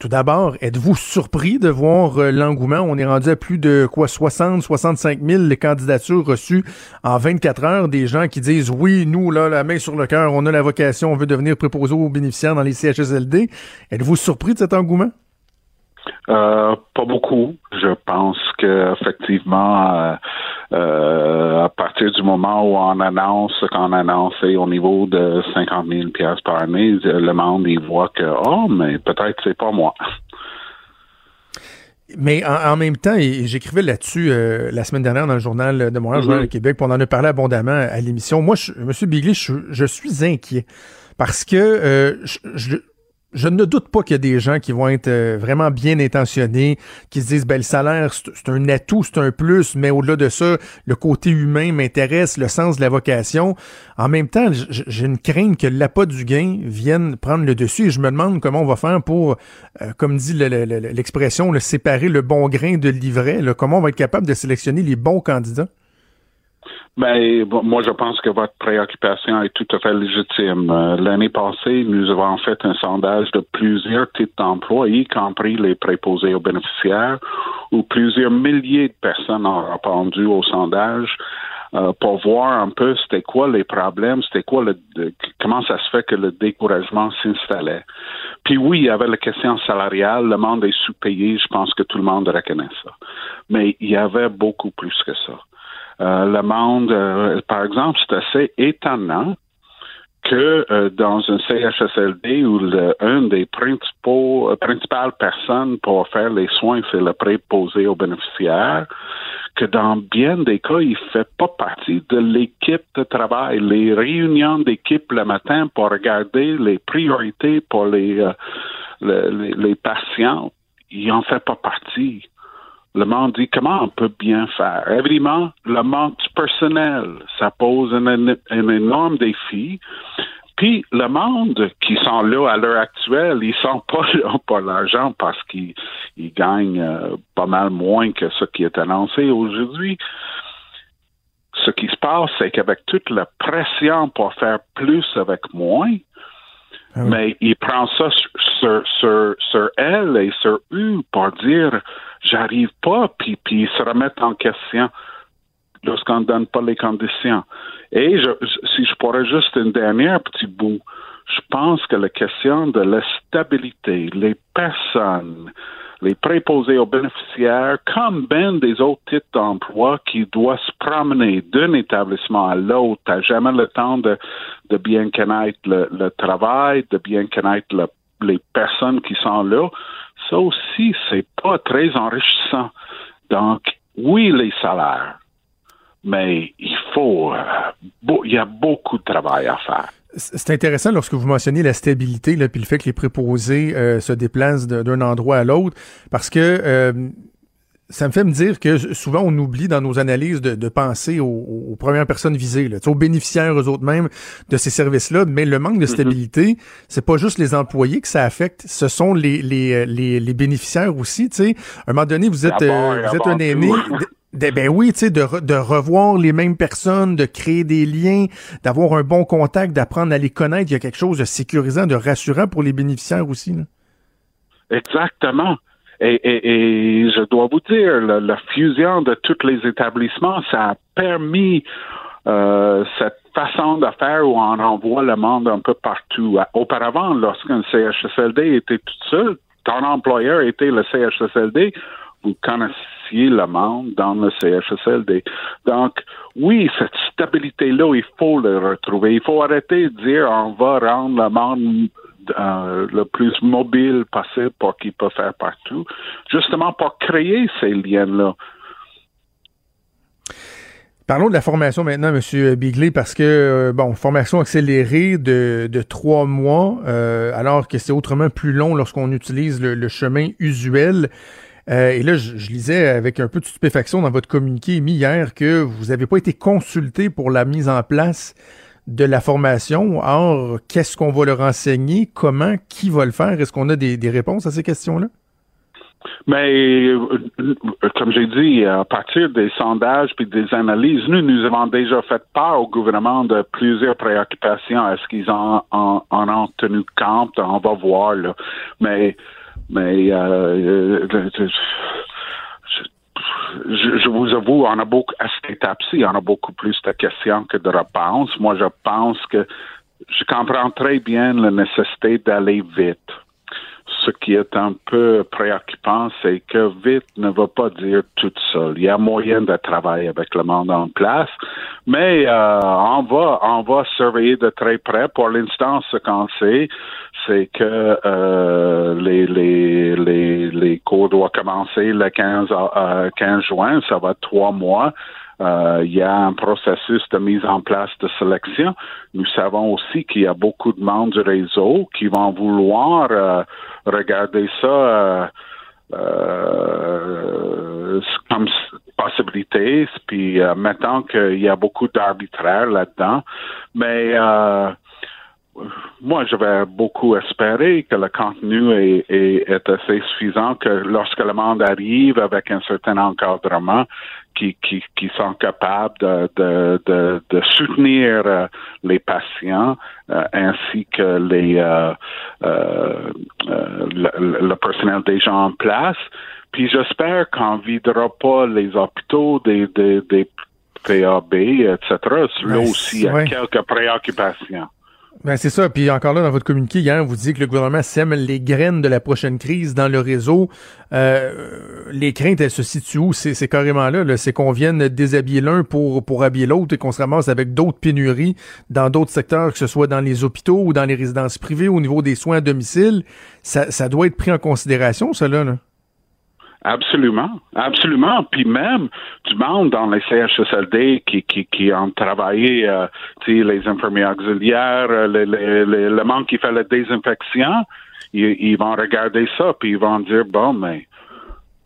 C: Tout d'abord, êtes-vous surpris de voir euh, l'engouement? On est rendu à plus de quoi 60, 65 000 candidatures reçues en 24 heures. Des gens qui disent oui, nous, là, la main sur le cœur, on a la vocation, on veut devenir préposé aux bénéficiaires dans les CHSLD. Êtes-vous surpris de cet engouement?
G: Euh, pas beaucoup. Je pense que effectivement, euh, euh, à partir du moment où on annonce qu'on annonce au niveau de 50 000 pièces par année, le monde il voit que oh, mais peut-être c'est pas moi.
C: Mais en, même temps, et j'écrivais là-dessus la semaine dernière dans le journal de Montréal, le Journal de mm-hmm. Québec, puis on en a parlé abondamment à l'émission. Moi, je, M. Bigley, je, suis inquiet parce que je, je ne doute pas qu'il y a des gens qui vont être euh, vraiment bien intentionnés, qui se disent ben le salaire c'est un atout, c'est un plus, mais au-delà de ça, le côté humain m'intéresse, le sens de la vocation. En même temps, j'ai une crainte que l'appât du gain vienne prendre le dessus et je me demande comment on va faire pour, euh, comme dit l'expression, le, séparer le bon grain de l'ivraie. Comment on va être capable de sélectionner les bons candidats?
G: Ben, moi, je pense que votre préoccupation est tout à fait légitime. Euh, l'année passée, nous avons fait un sondage de plusieurs types d'emplois, y compris les préposés aux bénéficiaires, où plusieurs milliers de personnes ont répondu au sondage euh, pour voir un peu c'était quoi les problèmes, c'était quoi le, comment ça se fait que le découragement s'installait. Puis oui, il y avait la question salariale, le monde est sous-payé, je pense que tout le monde reconnaît ça. Mais il y avait beaucoup plus que ça. Euh, le monde, euh, par exemple, c'est assez étonnant que euh, dans un CHSLD où le, une des principaux, principales personnes pour faire les soins, c'est le préposé aux bénéficiaires, que dans bien des cas, il fait pas partie de l'équipe de travail. Les réunions d'équipe le matin pour regarder les priorités pour les, les, les, patients, il en fait pas partie le monde dit comment on peut bien faire? Évidemment, le manque personnel, ça pose un, un, énorme défi. Puis le monde qui sont là à l'heure actuelle, ils sont pas là pour l'argent parce qu'ils gagnent euh, pas mal moins que ce qui est annoncé aujourd'hui. Ce qui se passe, c'est qu'avec toute la pression pour faire plus avec moins, ah mais il prend ça sur, sur, sur elle et sur eux pour dire j'arrive pas, puis, puis ils se remettent en question lorsqu'on ne donne pas les conditions. Et je, si je pourrais juste une dernière petit bout, je pense que la question de la stabilité, les personnes, les préposés aux bénéficiaires, comme ben des autres types d'emplois qui doivent se promener d'un établissement à l'autre, jamais le temps de, de bien connaître le, travail, de bien connaître le, les personnes qui sont là ça aussi, c'est pas très enrichissant. Donc, oui, les salaires, mais il faut, euh, il y a beaucoup de travail à faire.
C: C'est intéressant lorsque vous mentionnez la stabilité, là, puis le fait que les préposés euh, se déplacent d'un endroit à l'autre, parce que euh, ça me fait me dire que souvent on oublie dans nos analyses de, penser aux, premières personnes visées, là, aux bénéficiaires eux autres mêmes de ces services-là. Mais le manque de mm-hmm. stabilité, c'est pas juste les employés que ça affecte, ce sont les, les, les, bénéficiaires aussi. sais À un moment donné, vous êtes, euh, vous êtes un aîné. Ben oui, tu sais, de, de revoir les mêmes personnes, de créer des liens, d'avoir un bon contact, d'apprendre à les connaître. Il y a quelque chose de sécurisant, de rassurant pour les bénéficiaires aussi.
G: Exactement. Et, je dois vous dire, la, fusion de tous les établissements, ça a permis euh, cette façon de faire où on envoie le monde un peu partout. Auparavant, lorsqu'un CHSLD était tout seul, ton employeur était le CHSLD, vous connaissiez le monde dans le CHSLD. Donc, oui, cette stabilité-là, il faut le retrouver. Il faut arrêter de dire on va rendre le monde euh, le plus mobile possible pour qu'il peut faire partout, justement pour créer ces liens-là.
C: Parlons de la formation maintenant, M. Bigley, parce que, euh, bon, formation accélérée de, de trois mois, euh, alors que c'est autrement plus long lorsqu'on utilise le, chemin usuel. Euh, et là, je, lisais avec un peu de stupéfaction dans votre communiqué émis hier que vous n'avez pas été consulté pour la mise en place de la formation. Or, qu'est-ce qu'on va leur enseigner? Comment? Qui va le faire? Est-ce qu'on a des réponses à ces questions-là?
G: Mais euh, comme j'ai dit, à partir des sondages puis des analyses, nous, nous avons déjà fait part au gouvernement de plusieurs préoccupations. Est-ce qu'ils en, en, ont tenu compte? On va voir. Là. Mais, mais euh, euh je, vous avoue, à cette étape-ci, on a beaucoup plus de questions que de réponses. Moi, je pense que je comprends très bien la nécessité d'aller vite ce qui est un peu préoccupant, c'est que vite ne va pas dire tout seul. Il y a moyen de travailler avec le monde en place, mais euh, on va surveiller de très près. Pour l'instant, ce qu'on sait, c'est que euh, les, cours doivent commencer le 15, euh, 15 juin, ça va trois mois. Euh, il y a un processus de mise en place de sélection. Nous savons aussi qu'il y a beaucoup de membres du réseau qui vont vouloir euh, regarder ça euh, comme possibilité, puis euh, qu'il y a beaucoup d'arbitraire là-dedans, mais moi, je vais beaucoup espérer que le contenu est, est, assez suffisant, que lorsque le monde arrive avec un certain encadrement, qui, qui, qui sont capables de, de, de, de soutenir euh, les patients euh, ainsi que les euh, le, le, personnel déjà en place. Puis j'espère qu'on videra pas les hôpitaux des, des, des PAB, etc. Là aussi, il y a quelques préoccupations.
C: Ben c'est ça. Puis encore là, dans votre communiqué hier, vous dites que le gouvernement sème les graines de la prochaine crise dans le réseau. Euh, les craintes, elles se situent où? C'est carrément là. C'est qu'on vienne déshabiller l'un pour, pour habiller l'autre et qu'on se ramasse avec d'autres pénuries dans d'autres secteurs, que ce soit dans les hôpitaux ou dans les résidences privées au niveau des soins à domicile. Ça, ça doit être pris en considération, cela. Là.
G: Absolument, absolument. Puis même du monde dans les CHSLD qui, qui, qui ont travaillé, euh, les infirmiers auxiliaires, euh, le, le, le, monde qui fait la désinfection, ils, ils, vont regarder ça, puis ils vont dire, bon, mais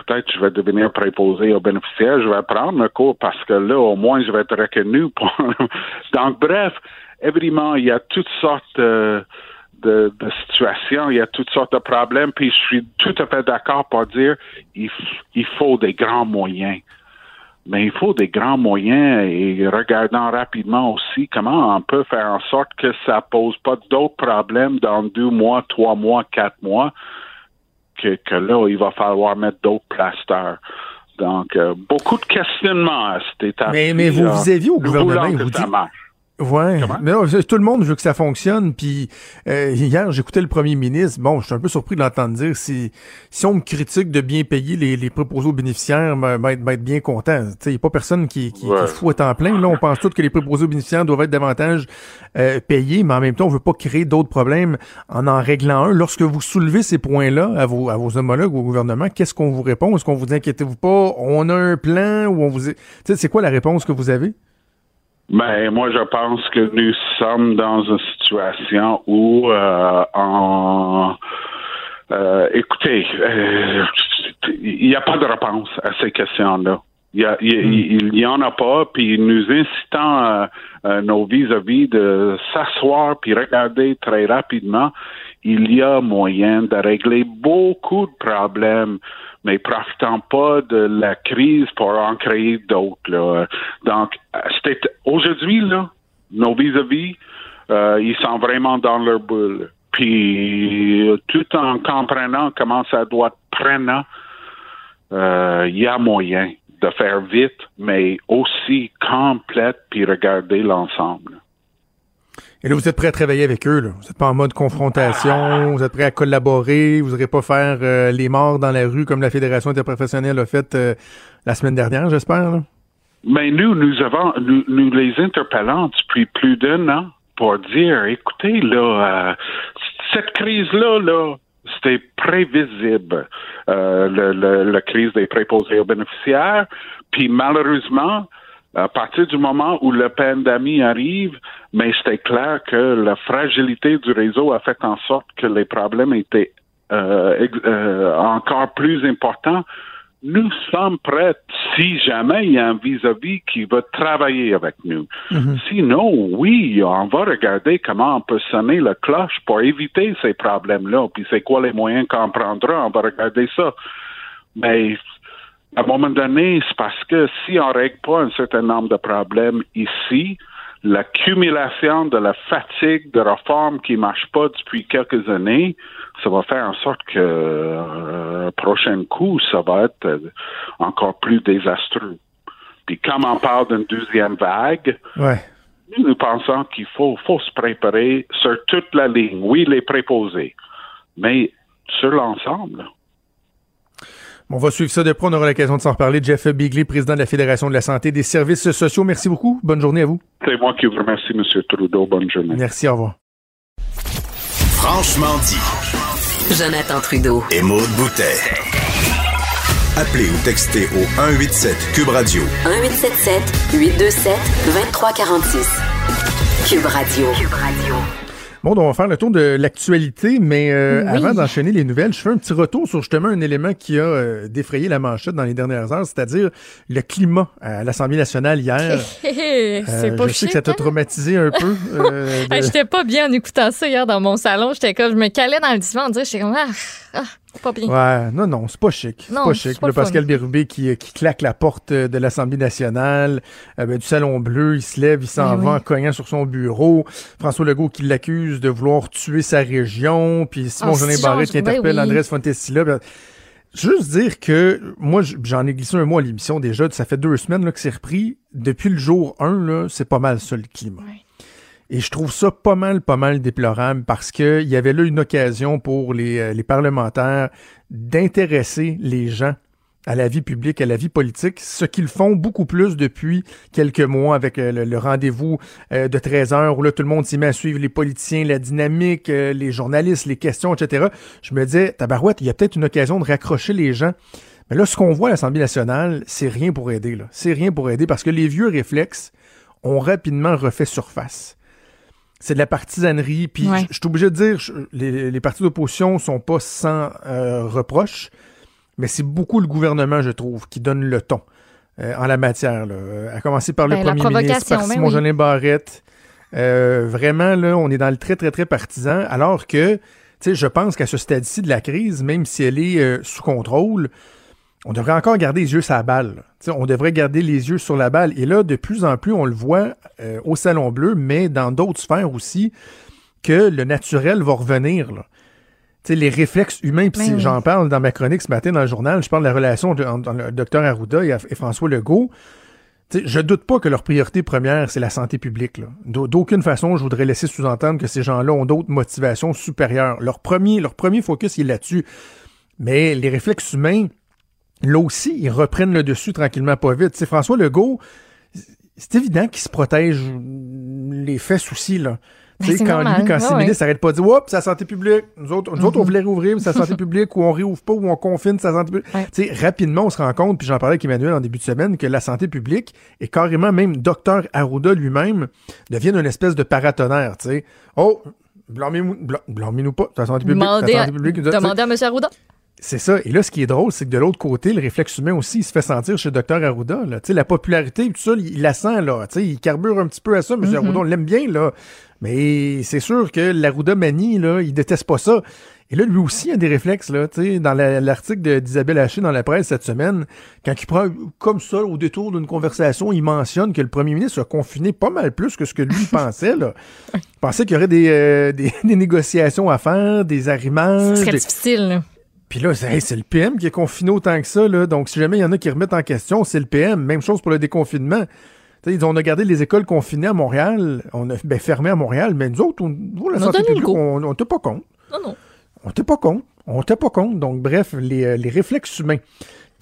G: peut-être je vais devenir préposé aux bénéficiaires, je vais prendre le cours parce que là, au moins, je vais être reconnu. Pour... Donc, bref, évidemment, il y a toutes sortes... Euh, de, de situations, il y a toutes sortes de problèmes, puis je suis tout à fait d'accord pour dire il, il faut des grands moyens. Mais il faut des grands moyens et regardant rapidement aussi comment on peut faire en sorte que ça pose pas d'autres problèmes dans deux mois, trois mois, quatre mois, que, que là, il va falloir mettre d'autres plasters. Donc, euh, beaucoup de questionnements à cette étape.
C: Mais, mais vous, vous aviez au gouvernement, vous dites, Ouais, mais tout le monde veut que ça fonctionne. Puis euh, hier, j'écoutais le premier ministre. Bon, je suis un peu surpris de l'entendre dire. Si, si on me critique de bien payer les, les préposés aux bénéficiaires, ben, ben, ben être bien content. Il n'y a pas personne qui, qui, qui fout à temps plein. Là, on pense tous que les préposés aux bénéficiaires doivent être davantage euh, payés, mais en même temps, on veut pas créer d'autres problèmes en en réglant un. Lorsque vous soulevez ces points-là à vos, à vos homologues au gouvernement, qu'est-ce qu'on vous répond? Est-ce qu'on vous inquiétez-vous pas, on a un plan ou on vous... C'est quoi la réponse que vous avez?
G: Ben, moi, je pense que nous sommes dans une situation où, euh, en, euh, écoutez, euh, il n'y a pas de réponse à ces questions-là. Il n'y en a pas, puis nous incitons nos vis-à-vis de s'asseoir puis regarder très rapidement. Il y a moyen de régler beaucoup de problèmes mais profitant pas de la crise pour en créer d'autres. Donc, aujourd'hui, là, nos vis-à-vis, euh, ils sont vraiment dans leur bulle. Puis, tout en comprenant comment ça doit être prenant, euh, il y a moyen de faire vite, mais aussi complète, puis regarder l'ensemble.
C: Et là, vous êtes prêt à travailler avec eux, là. Vous n'êtes pas en mode confrontation, vous êtes prêt à collaborer, vous n'aurez pas faire euh, les morts dans la rue comme la Fédération interprofessionnelle a fait euh, la semaine dernière, j'espère.
G: Mais nous, nous avons, nous, nous les interpellons depuis plus d'un an pour dire, écoutez, là, euh, cette crise-là, là, c'était prévisible, euh, le, le- la crise des préposés aux bénéficiaires. Puis malheureusement, à partir du moment où la pandémie arrive, mais c'était clair que la fragilité du réseau a fait en sorte que les problèmes étaient euh, euh, encore plus importants. Nous sommes prêts si jamais il y a un vis-à-vis qui veut travailler avec nous. Sinon, oui, on va regarder comment on peut sonner la cloche pour éviter ces problèmes-là. Puis c'est quoi les moyens qu'on prendra, on va regarder ça. Mais à un moment donné, c'est parce que si on règle pas un certain nombre de problèmes ici, l'accumulation de la fatigue de réformes qui marchent pas depuis quelques années, ça va faire en sorte que euh, prochain coup, ça va être euh, encore plus désastreux. Puis comme on parle d'une deuxième vague,
C: Ouais.
G: nous, nous pensons qu'il faut, faut se préparer sur toute la ligne. Oui, les préposés, mais sur l'ensemble.
C: On va suivre ça de près. On aura l'occasion de s'en reparler. Jeff Bigley, président de la Fédération de la santé et des services sociaux. Merci beaucoup. Bonne journée à vous.
G: C'est moi qui vous remercie, M. Trudeau. Bonne journée.
C: Merci. Au revoir.
B: Franchement dit.
A: Jonathan Trudeau.
B: Et Maude Boutet. Appelez ou textez au 187 Cube Radio.
A: 1877 827 2346. Cube Radio. Cube Radio.
C: Bon, donc on va faire le tour de l'actualité, mais euh,
D: Oui.
C: avant d'enchaîner les nouvelles, je fais un petit retour sur justement un élément qui a euh, défrayé la manchette dans les dernières heures, c'est-à-dire le climat à l'Assemblée nationale hier.
D: c'est
C: Euh,
D: pas
C: je sais que ça t'a
D: hein?
C: traumatisé un peu. euh, de-
D: Hey, J'étais pas bien en écoutant ça hier dans mon salon. J'étais comme, je me calais dans le divan, on dirait, j'étais comme, ah, ah, pas bien.
C: Ouais, non, non, c'est pas chic. C'est pas chic.
D: pas
C: Le. Pascal Bérubé qui, qui claque la porte de l'Assemblée nationale, euh, ben, du Salon Bleu, il se lève, il s'en
D: Ben
C: va
D: oui.
C: en cognant sur son bureau. François Legault qui l'accuse de vouloir tuer sa région, puis Simon
D: Ah,
C: Jolin Barrette qui interpelle
D: ben oui.
C: Andrés Fontesilla. Ben, Juste dire que moi, j'en ai glissé un mois à l'émission déjà. Ça fait deux semaines là, que c'est repris. Depuis le jour 1, là, c'est pas mal ça le climat. Et je trouve ça pas mal, pas mal déplorable parce que il y avait là une occasion pour les, euh, les parlementaires d'intéresser les gens à la vie publique, à la vie politique, ce qu'ils font beaucoup plus depuis quelques mois avec euh, le, rendez-vous euh, de 13 heures où là tout le monde s'y met à suivre les politiciens, la dynamique, les journalistes, les questions, etc. Je me disais, tabarouette, il y a peut-être une occasion de raccrocher les gens. Mais là, ce qu'on voit à l'Assemblée nationale, c'est rien pour aider. C'est rien pour aider parce que les vieux réflexes ont rapidement refait surface c'est de la partisanerie. Puis
D: Ouais.
C: je suis obligé de dire, je- les, les partis d'opposition sont pas sans euh, reproches, mais c'est beaucoup le gouvernement, je trouve, qui donne le ton euh, en la matière. Là. Euh, À commencer par le
D: Ben,
C: premier ministre, par
D: ben
C: Simon
D: oui.
C: Jolin Barrette. Euh, vraiment, là, on est dans le très, très, très partisan, alors que, tu sais, je pense qu'à ce stade-ci de la crise, même si elle est sous contrôle, on devrait encore garder les yeux sur la balle. on devrait garder les yeux sur la balle. Et là, de plus en plus, on le voit euh, au Salon Bleu, mais dans d'autres sphères aussi, que le naturel va revenir. Là. Les réflexes humains, puis
D: Ben
C: si
D: oui.
C: j'en parle dans ma chronique ce matin dans le journal, je parle de la relation entre le docteur Arruda et, et François Legault. Tu sais, je doute pas que leur priorité première, c'est la santé publique. D'aucune façon, je voudrais laisser sous-entendre que ces gens-là ont d'autres motivations supérieures. Leur premier, leur premier focus, il est là-dessus. Mais les réflexes humains, là aussi, ils reprennent le dessus tranquillement, pas vite. Sais, François Legault, c'est évident qu'il se protège les fesses aussi, là. Tu
D: Ben,
C: sais,
D: c'est
C: quand
D: normal.
C: lui, quand ses
D: ouais.
C: ministres s'arrêtent pas de dire, oups, c'est la santé publique. Nous autres, nous autres, on voulait réouvrir, mais c'est la santé publique, ou on réouvre pas, ou on confine, c'est la santé publique.
D: Ouais.
C: Tu sais, rapidement, on se rend compte, puis j'en parlais avec Emmanuel en début de semaine, que la santé publique, et carrément même Dr Arruda lui-même, deviennent une espèce de paratonnerre, tu sais. Oh, blâmez-nous blâmez-nous pas, c'est la santé publique, c'est
D: Demandez
C: la santé publique.
D: Demandez à M. Arruda.
C: C'est ça. Et là, ce qui est drôle, c'est que de l'autre côté, le réflexe humain aussi, il se fait sentir chez Dr Arruda. Là. La popularité, tout ça, il, il la sent, là. Il carbure un petit peu à ça. M. Arruda, on l'aime bien, là. Mais c'est sûr que l'Arruda manie, là, il déteste pas ça. Et là, lui aussi a des réflexes, là. Dans la- l'article de- d'Isabelle Haché dans la presse cette semaine, quand il prend comme ça, au détour d'une conversation, il mentionne que le premier ministre a confiné pas mal plus que ce que lui pensait, là. Il pensait qu'il y aurait des, euh, des, des négociations à faire, des
D: Ce
C: arrimages.
D: serait
C: des-
D: difficile. là.
C: Puis là, c'est hey, le PM qui est confiné autant que ça. Là. Donc, si jamais il y en a qui remettent en question, c'est le PM. Même chose pour le déconfinement. T'sais, ils disent, on a gardé les écoles confinées à Montréal, on a ben, fermé à Montréal, mais nous autres, on, nous, la
D: On a
C: santé
D: donné le
C: publique,
D: go.
C: on n'était pas compte.
D: Non, non.
C: On n'était pas compte. On n'était pas compte. Donc, bref, les, euh, les réflexes humains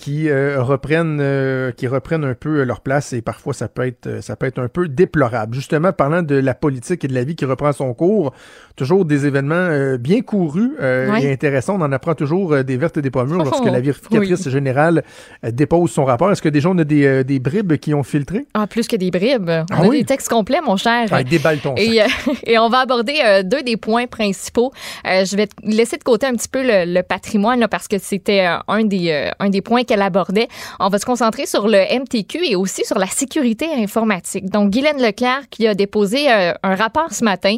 C: qui euh, reprennent euh, qui reprennent un peu leur place et parfois ça peut être ça peut être un peu déplorable. Justement, parlant de la politique et de la vie qui reprend son cours, toujours des événements euh, bien courus
D: Ouais.
C: et intéressants. On en apprend toujours des vertes et des pas mûres lorsque
D: Oh,
C: la vérificatrice générale euh, dépose son rapport. Est-ce que déjà on a des, des bribes qui ont filtré?
D: En plus que des bribes. On
C: Ah
D: a
C: oui?
D: des textes complets, mon cher.
C: Ah, déballe ton.
D: Et, et on va aborder deux des points principaux. Je vais laisser de côté un petit peu le, le patrimoine là, parce que c'était un, des, un des points qu'elle abordait. On va se concentrer sur le MTQ et aussi sur la sécurité informatique. Donc, Guylaine Leclerc qui a déposé euh, un rapport ce matin.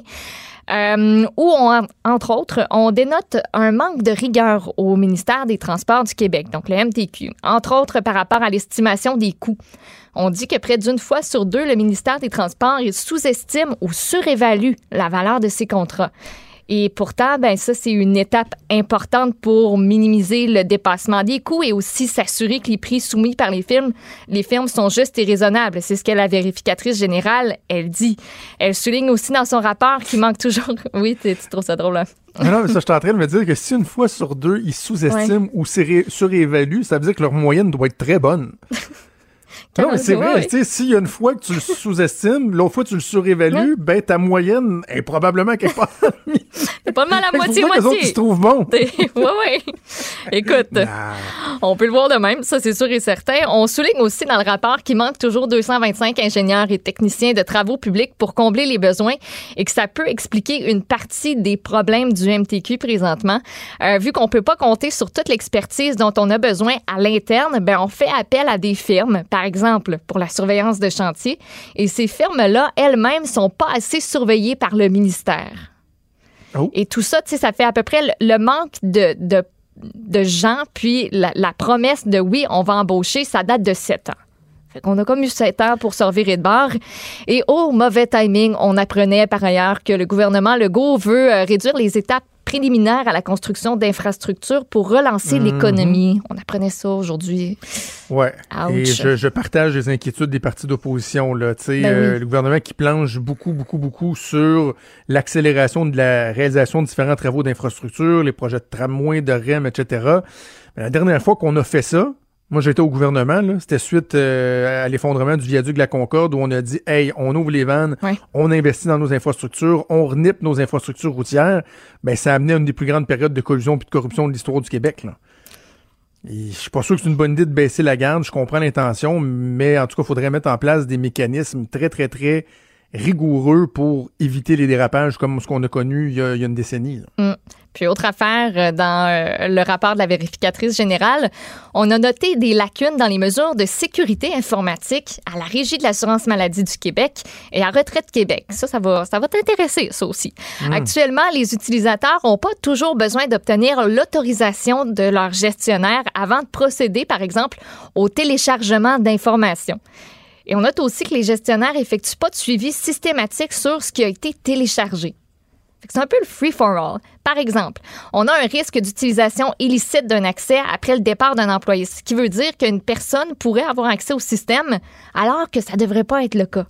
D: euh, où, on, entre autres, on dénote un manque de rigueur au ministère des Transports du Québec, donc le MTQ, entre autres par rapport à l'estimation des coûts. On dit que près d'une fois sur deux, le ministère des Transports sous-estime ou surévalue la valeur de ses contrats. Et pourtant, ben ça, c'est une étape importante pour minimiser le dépassement des coûts et aussi s'assurer que les prix soumis par les firmes, les firmes sont justes et raisonnables. C'est ce que la vérificatrice générale, elle dit. Elle souligne aussi dans son rapport qu'il manque toujours... Oui, tu trouves ça drôle, hein?
C: Ah non, mais ça, je suis en train de me dire que si une fois sur deux, ils sous-estiment ou suré- surévaluent, ça veut dire que leur moyenne doit être très bonne. Non, mais c'est
D: Ouais,
C: vrai. tu S'il y a une fois que tu le sous-estimes, l'autre fois tu le surévalues, ben ta moyenne est probablement quelque part.
D: C'est pas mal à
C: C'est que
D: moitié-moitié.
C: se trouvent bons.
D: oui, oui. Écoute,
C: Ah.
D: on peut le voir de même, ça c'est sûr et certain. On souligne aussi dans le rapport qu'il manque toujours 225 ingénieurs et techniciens de travaux publics pour combler les besoins et que ça peut expliquer une partie des problèmes du MTQ présentement. Euh, vu qu'on peut pas compter sur toute l'expertise dont on a besoin à l'interne, ben on fait appel à des firmes, par exemple pour la surveillance de chantier, et ces firmes-là elles-mêmes sont pas assez surveillées par le ministère.
C: Oh.
D: Et tout ça, tu sais, ça fait à peu près le, le manque de, de, de gens, puis la, la promesse de oui, on va embaucher, ça date de sept ans. Fait qu'on a comme eu sept ans pour se revirer de bord. Et au mauvais timing, on apprenait par ailleurs que le gouvernement Legault veut euh, réduire les étapes préliminaires à la construction d'infrastructures pour relancer
C: Mhm.
D: l'économie. On apprenait ça aujourd'hui.
C: Ouais.
D: Ouch.
C: Et je, je partage les inquiétudes des partis d'opposition.
D: Ben
C: euh,
D: oui.
C: Le gouvernement qui planche beaucoup, beaucoup, beaucoup sur l'accélération de la réalisation de différents travaux d'infrastructure, les projets de tramway, de REM, etc. Mais la dernière fois qu'on a fait ça, moi j'étais au gouvernement, c'était suite euh, à l'effondrement du viaduc de la Concorde où on a dit Hey, on ouvre les vannes,
D: Ouais.
C: on investit dans nos infrastructures, on renipe nos infrastructures routières. Ben, ça a amené à une des plus grandes périodes de collusion puis de corruption de l'histoire du Québec. Là. Et je suis pas sûr que c'est une bonne idée de baisser la garde. Je comprends l'intention, mais en tout cas, il faudrait mettre en place des mécanismes très, très, très rigoureux pour éviter les dérapages comme ce qu'on a connu il y a, il y a une décennie.
D: Mm. Puis autre affaire, euh, dans euh, le rapport de la vérificatrice générale, on a noté des lacunes dans les mesures de sécurité informatique à la Régie de l'assurance maladie du Québec et à Retraite Québec. Ça, ça va, ça va t'intéresser, ça aussi. Actuellement, les utilisateurs n'ont pas toujours besoin d'obtenir l'autorisation de leur gestionnaire avant de procéder, par exemple, au téléchargement d'informations. Et on note aussi que les gestionnaires effectuent pas de suivi systématique sur ce qui a été téléchargé. C'est un peu le free for all. Par exemple, on a un risque d'utilisation illicite d'un accès après le départ d'un employé, ce qui veut dire qu'une personne pourrait avoir accès au système alors que ça ne devrait pas être le cas.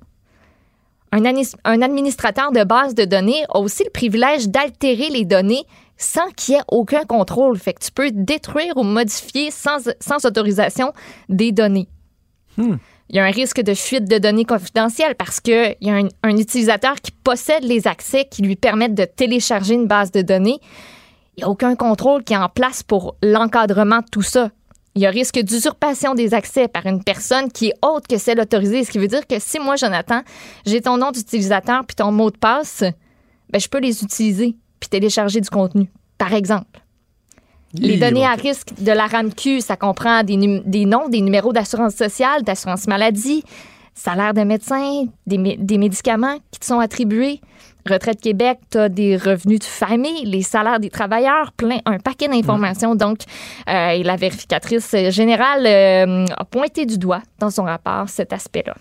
D: Un, administrateur de base de données a aussi le privilège d'altérer les données sans qu'il y ait aucun contrôle. Fait que tu peux détruire ou modifier sans, sans autorisation des données. Il y a un risque de fuite de données confidentielles parce qu'il y a un, un utilisateur qui possède les accès qui lui permettent de télécharger une base de données. Il n'y a aucun contrôle qui est en place pour l'encadrement de tout ça. Il y a risque d'usurpation des accès par une personne qui est autre que celle autorisée, ce qui veut dire que si moi, Jonathan, j'ai ton nom d'utilisateur puis ton mot de passe, ben, je peux les utiliser puis télécharger du contenu, par exemple. Les données à risque de la RAMQ, ça comprend des, noms, des numéros d'assurance sociale, d'assurance maladie, salaire de médecin, des, mé- des médicaments qui te sont attribués. Retraite Québec, tu as des revenus de famille, les salaires des travailleurs, plein, un paquet d'informations. Donc, euh, et la vérificatrice générale euh, a pointé du doigt dans son rapport cet aspect-là.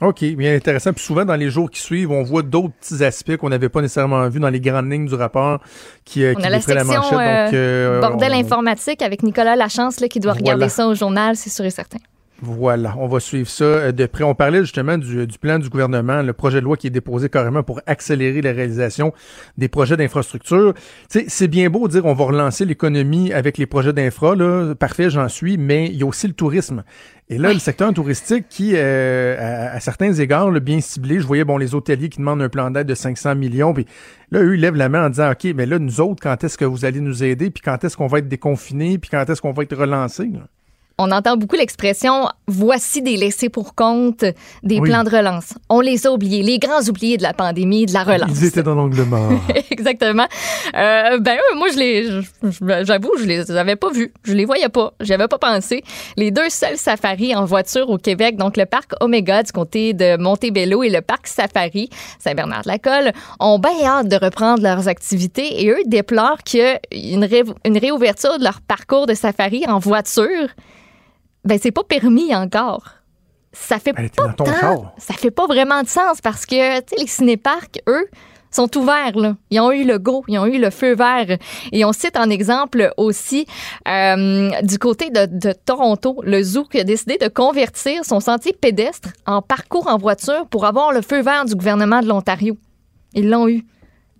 C: OK, bien intéressant. Puis souvent, dans les jours qui suivent, on voit d'autres petits aspects qu'on n'avait pas nécessairement vus dans les grandes lignes du rapport qui, euh,
D: On
C: qui
D: a la
C: manchette. Donc,
D: euh,
C: euh,
D: bordel
C: on-
D: informatique avec Nicolas Lachance là, qui doit regarder
C: Voilà.
D: ça au journal, c'est sûr et certain.
C: Voilà, on va suivre ça euh, de près. On parlait justement du, du, plan du gouvernement, le projet de loi qui est déposé carrément pour accélérer la réalisation des projets d'infrastructure. C'est bien beau de dire on va relancer l'économie avec les projets d'infra, là, parfait, j'en suis, mais il y a aussi le tourisme. Et là, le secteur touristique qui, euh, à, certains égards, le bien ciblé, je voyais bon les hôteliers qui demandent un plan d'aide de 500 millions, puis là, eux, ils lèvent la main en disant, OK, mais là, nous autres, quand est-ce que vous allez nous aider, puis quand est-ce qu'on va être déconfinés, puis quand est-ce qu'on va être relancés?
D: On entend beaucoup l'expression voici des laissés pour compte des plans de relance. On les a oubliés, les grands oubliés de la pandémie, de la relance.
C: Ils étaient dans l'angle mort.
D: Exactement. Euh, ben moi je les j'avoue, je les avais pas vus, je les voyais pas, j'y avais pas pensé. Les deux seuls safaris en voiture au Québec, donc le parc Omega du côté de Montebello et le parc Safari Saint-Bernard-de-la-Colle, ont bien hâte de reprendre leurs activités et eux déplorent qu'il y a une, une réouverture de leur parcours de safari en voiture ben c'est pas permis encore. Ça fait pas ça fait pas vraiment de sens parce que les cinéparcs, eux, sont ouverts. Là. Ils ont eu le go, ils ont eu le feu vert. Et on cite en exemple aussi euh, du côté de, de, Toronto, le zoo qui a décidé de convertir son sentier pédestre en parcours en voiture pour avoir le feu vert du gouvernement de l'Ontario. Ils l'ont eu.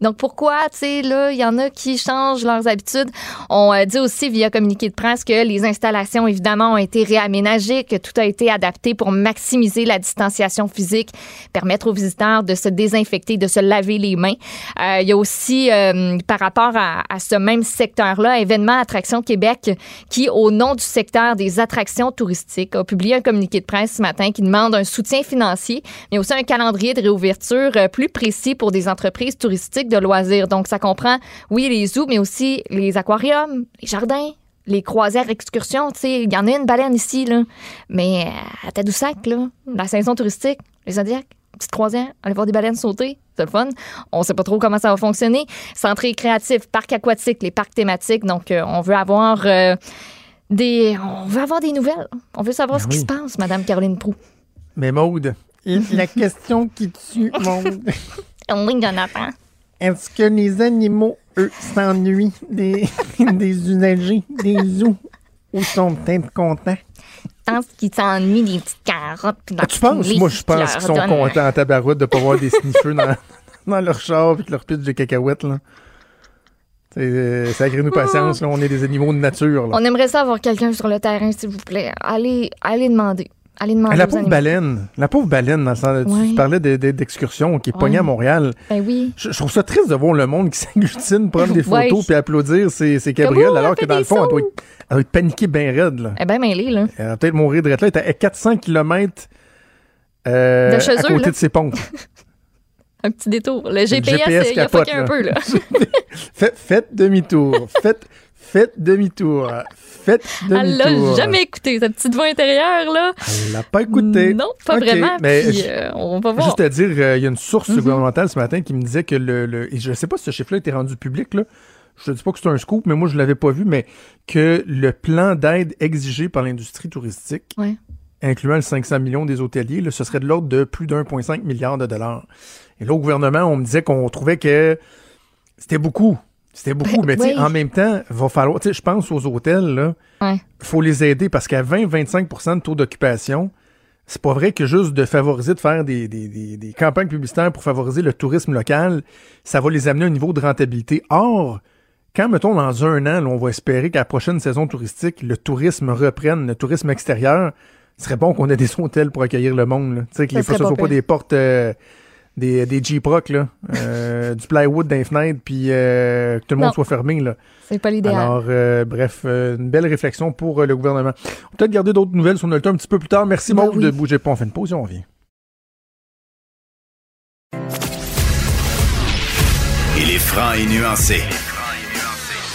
D: Donc pourquoi, tu sais, là, il y en a qui changent leurs habitudes? On euh, dit aussi via communiqué de presse que les installations, évidemment, ont été réaménagées, que tout a été adapté pour maximiser la distanciation physique, permettre aux visiteurs de se désinfecter, de se laver les mains. Euh, il y a aussi, euh, par rapport à, à ce même secteur-là, Événement Attraction Québec, qui, au nom du secteur des attractions touristiques, a publié un communiqué de presse ce matin qui demande un soutien financier, mais aussi un calendrier de réouverture plus précis pour des entreprises touristiques de loisirs. Donc, ça comprend, oui, les zoos, mais aussi les aquariums, les jardins, les croisières excursions. Tu sais, il y en a une baleine ici, là. Mais euh, à Tadoussac, là, la saison touristique, les Zodiacs, petite croisière, aller voir des baleines sauter, c'est le fun. On sait pas trop comment ça va fonctionner. Centre créatif, parc aquatique, les parcs thématiques. Donc, euh, on veut avoir euh, des, on veut avoir des nouvelles. On veut savoir ben ce qui se passe, Madame Caroline Prou.
C: Mais Maude, la question qui tue, Maude.
D: oui, Jonathan.
C: Est-ce que les animaux, eux, s'ennuient des, des usagers, des zoos, ou sont peut-être contents?
D: Je pense qu'ils s'ennuient des petites carottes.
C: Ah, tu penses? Moi, je pense qu'ils sont contents en tabarouette de ne pas voir des sniffeux dans, dans, leur char et leur pitch de cacahuètes. Là. C'est euh, nous patience, là. on est des animaux de nature. Là.
D: On aimerait ça avoir quelqu'un sur le terrain, s'il vous plaît. Allez, allez demander. Allez demander
C: la pauvre baleine, la pauvre baleine, dans le tu parlais d'excursion qui est pognée à Montréal.
D: Ben oui.
C: Je, trouve ça triste de voir le monde qui s'agglutine, prendre des photos puis applaudir ses, ses cabrioles, alors que dans le fond, elle doit, être, elle doit être paniquée bien raide. Là.
D: Elle est bien mêlée, là.
C: Elle va peut-être mourir de là. Elle est à 400 km euh, à côté de ses pompes.
D: un petit détour. Le GPS, il a fucké un peu, là.
C: faites demi-tour. Faites, Faites demi-tour. Faites demi-tour. Elle
D: l'a jamais écouté, cette petite voix intérieure, là.
C: Elle l'a pas écouté.
D: Non, pas vraiment. Mais puis, euh, on va voir.
C: Juste à dire, euh, il y a une source mm-hmm. gouvernementale ce matin qui me disait que le, le et je sais pas si ce chiffre-là était rendu public, là. Je ne dis pas que c'est un scoop, mais moi, je l'avais pas vu, mais que le plan d'aide exigé par l'industrie touristique, incluant le 500 millions des hôteliers, là, ce serait de l'ordre de plus d'1,5 milliard de dollars. Et là, au gouvernement, on me disait qu'on trouvait que c'était beaucoup. C'était beaucoup, ben, mais en même temps, va falloir, je pense aux hôtels, là,
D: ouais.
C: faut les aider parce qu'à 20-25% de taux d'occupation, c'est pas vrai que juste de favoriser, de faire des, des, des, des, campagnes publicitaires pour favoriser le tourisme local, ça va les amener à un niveau de rentabilité. Or, quand, mettons, dans un an, on va espérer qu'à la prochaine saison touristique, le tourisme reprenne, le tourisme extérieur, ce serait bon qu'on ait des hôtels pour accueillir le monde. Tu sais, que les fois, ce soit pas des portes... Euh, des, des Jeep-Rock, là, euh, du plywood d'un fenêtre, puis euh, que tout le monde soit fermé. Là.
D: C'est pas l'idéal.
C: Alors, euh, bref, une belle réflexion pour le gouvernement. On peut peut-être garder d'autres nouvelles sur notre temps un petit peu plus tard. Merci, ben de bouger pas. On fait une pause et on revient.
B: Il est franc et nuancé.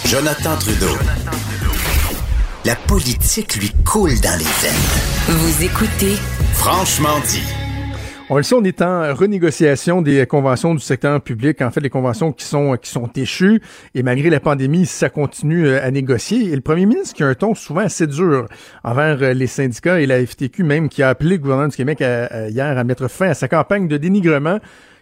B: Jonathan Trudeau. La politique lui coule dans les veines.
A: Vous écoutez
B: Franchement dit.
C: On le sait, on est en renégociation des conventions du secteur public, en fait, les conventions qui sont qui sont échues. Et malgré la pandémie, ça continue euh, à négocier. Et le premier ministre qui a un ton souvent assez dur envers euh, les syndicats et la FTQ même, qui a appelé le gouvernement du Québec hier à mettre fin à sa campagne de dénigrement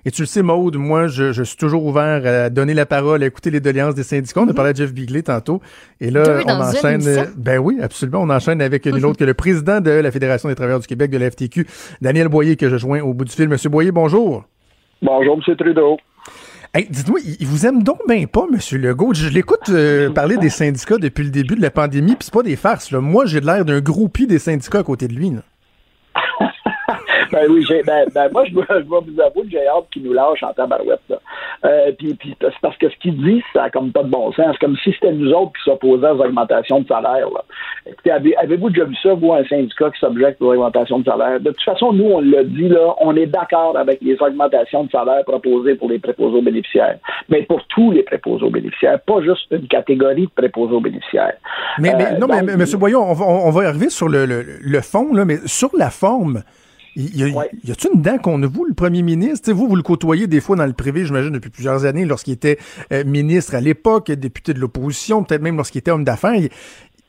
C: Et tu le sais, Maude, moi, je, je suis toujours ouvert à donner la parole, à écouter les doléances des syndicats. On a parlé à Jeff Bigley tantôt. Et là,
D: Deux
C: on
D: dans une
C: enchaîne. Ben oui, absolument. On enchaîne avec nul autre que le président de la Fédération des travailleurs du Québec, de la FTQ, Daniel Boyer, que je joins au bout du fil. Monsieur Boyer, bonjour.
H: Bonjour, M. Trudeau.
C: Hey, dites-moi, il il vous aime donc bien pas, Monsieur Legault. Je l'écoute euh, parler des syndicats depuis le début de la pandémie, puis c'est pas des farces. Là. Moi, j'ai l'air d'un groupie des syndicats à côté de lui. Là.
H: Ben oui, j'ai, ben, ben moi, je dois, je dois vous avouer que j'ai hâte qu'il nous lâche en tabarouette. Là. Euh, puis, puis c'est parce que ce qu'il dit, ça a comme pas de bon sens. C'est comme si c'était nous autres qui s'opposaient aux augmentations de salaire. Là. Écoutez, avez, avez-vous déjà vu ça, vous, un syndicat qui s'objecte aux augmentations de salaire? De toute façon, nous, on l'a dit, là, on est d'accord avec les augmentations de salaire proposées pour les préposés aux bénéficiaires. Mais pour tous les préposés aux bénéficiaires, pas juste une catégorie de préposés aux bénéficiaires.
C: Mais, mais
H: Euh,
C: non, mais
H: donc,
C: mais, Monsieur Boyon, on va, on va y arriver sur le, le, le fond, là, mais sur la forme. Il y a,
H: Ouais.
C: y a-tu une dent qu'on a, vous, le premier ministre? Tu sais, vous, vous le côtoyez des fois dans le privé, j'imagine, depuis plusieurs années, lorsqu'il était euh, ministre à l'époque, député de l'opposition, peut-être même lorsqu'il était homme d'affaires.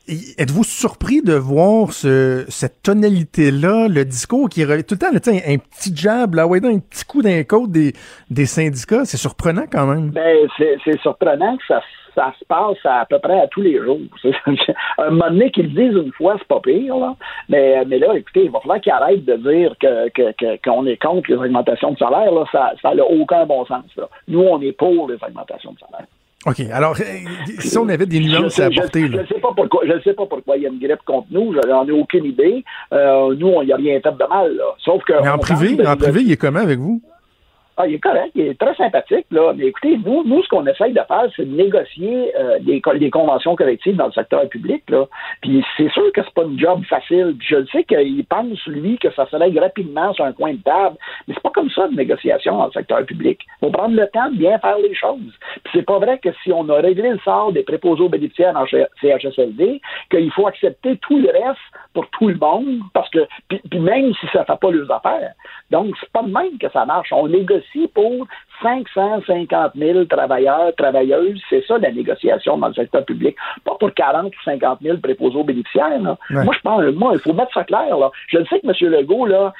C: Êtes-vous surpris de voir ce, cette tonalité-là, le discours qui revient tout le temps, un petit jab, là, ouais, un petit coup d'un côte des, des syndicats? C'est surprenant quand même.
H: Ben, c'est, surprenant que ça, ça se passe à, peu près à tous les jours. un moment donné qu'ils le disent une fois, c'est pas pire, là. Mais, mais là, écoutez, il va falloir qu'ils arrêtent de dire que, que, que- qu'on est contre les augmentations de salaire, là. Ça, ça n'a aucun bon sens, là. Nous, on est pour les augmentations de salaire.
C: OK. Alors, euh, si on avait des nuances à apporter,
H: je ne sais pas pourquoi, je ne sais pas pourquoi il y a une grippe contre nous. Je n'en ai aucune idée. Euh, nous, on n'y a rien fait de mal, là. Sauf que.
C: Mais en privé,
H: parle
C: en privé, il est comment avec vous?
H: Ah, il est correct, il est très sympathique, là. Mais écoutez, nous, nous ce qu'on essaye de faire, c'est de négocier euh, des, co- des conventions collectives dans le secteur public, là. Puis c'est sûr que c'est pas une job facile. Je le sais qu'il pense, lui, que ça se règle rapidement sur un coin de table. Mais c'est pas comme ça une négociation dans le secteur public. faut prendre le temps de bien faire les choses. Puis c'est pas vrai que si on a réglé le sort des préposés aux bénéficiaires en Ch- CHSLD, qu'il faut accepter tout le reste pour tout le monde, parce que, puis même si ça fait pas leurs affaires. Donc, c'est pas de même que ça marche. On négocie pour 550 000 travailleurs, travailleuses. C'est ça, la négociation dans le secteur public. Pas pour 40 ou 50 000 préposés aux bénéficiaires, là.
C: Ouais.
H: Moi, je pense, moi, il faut mettre ça clair, là. Je le sais que M. Legault, là,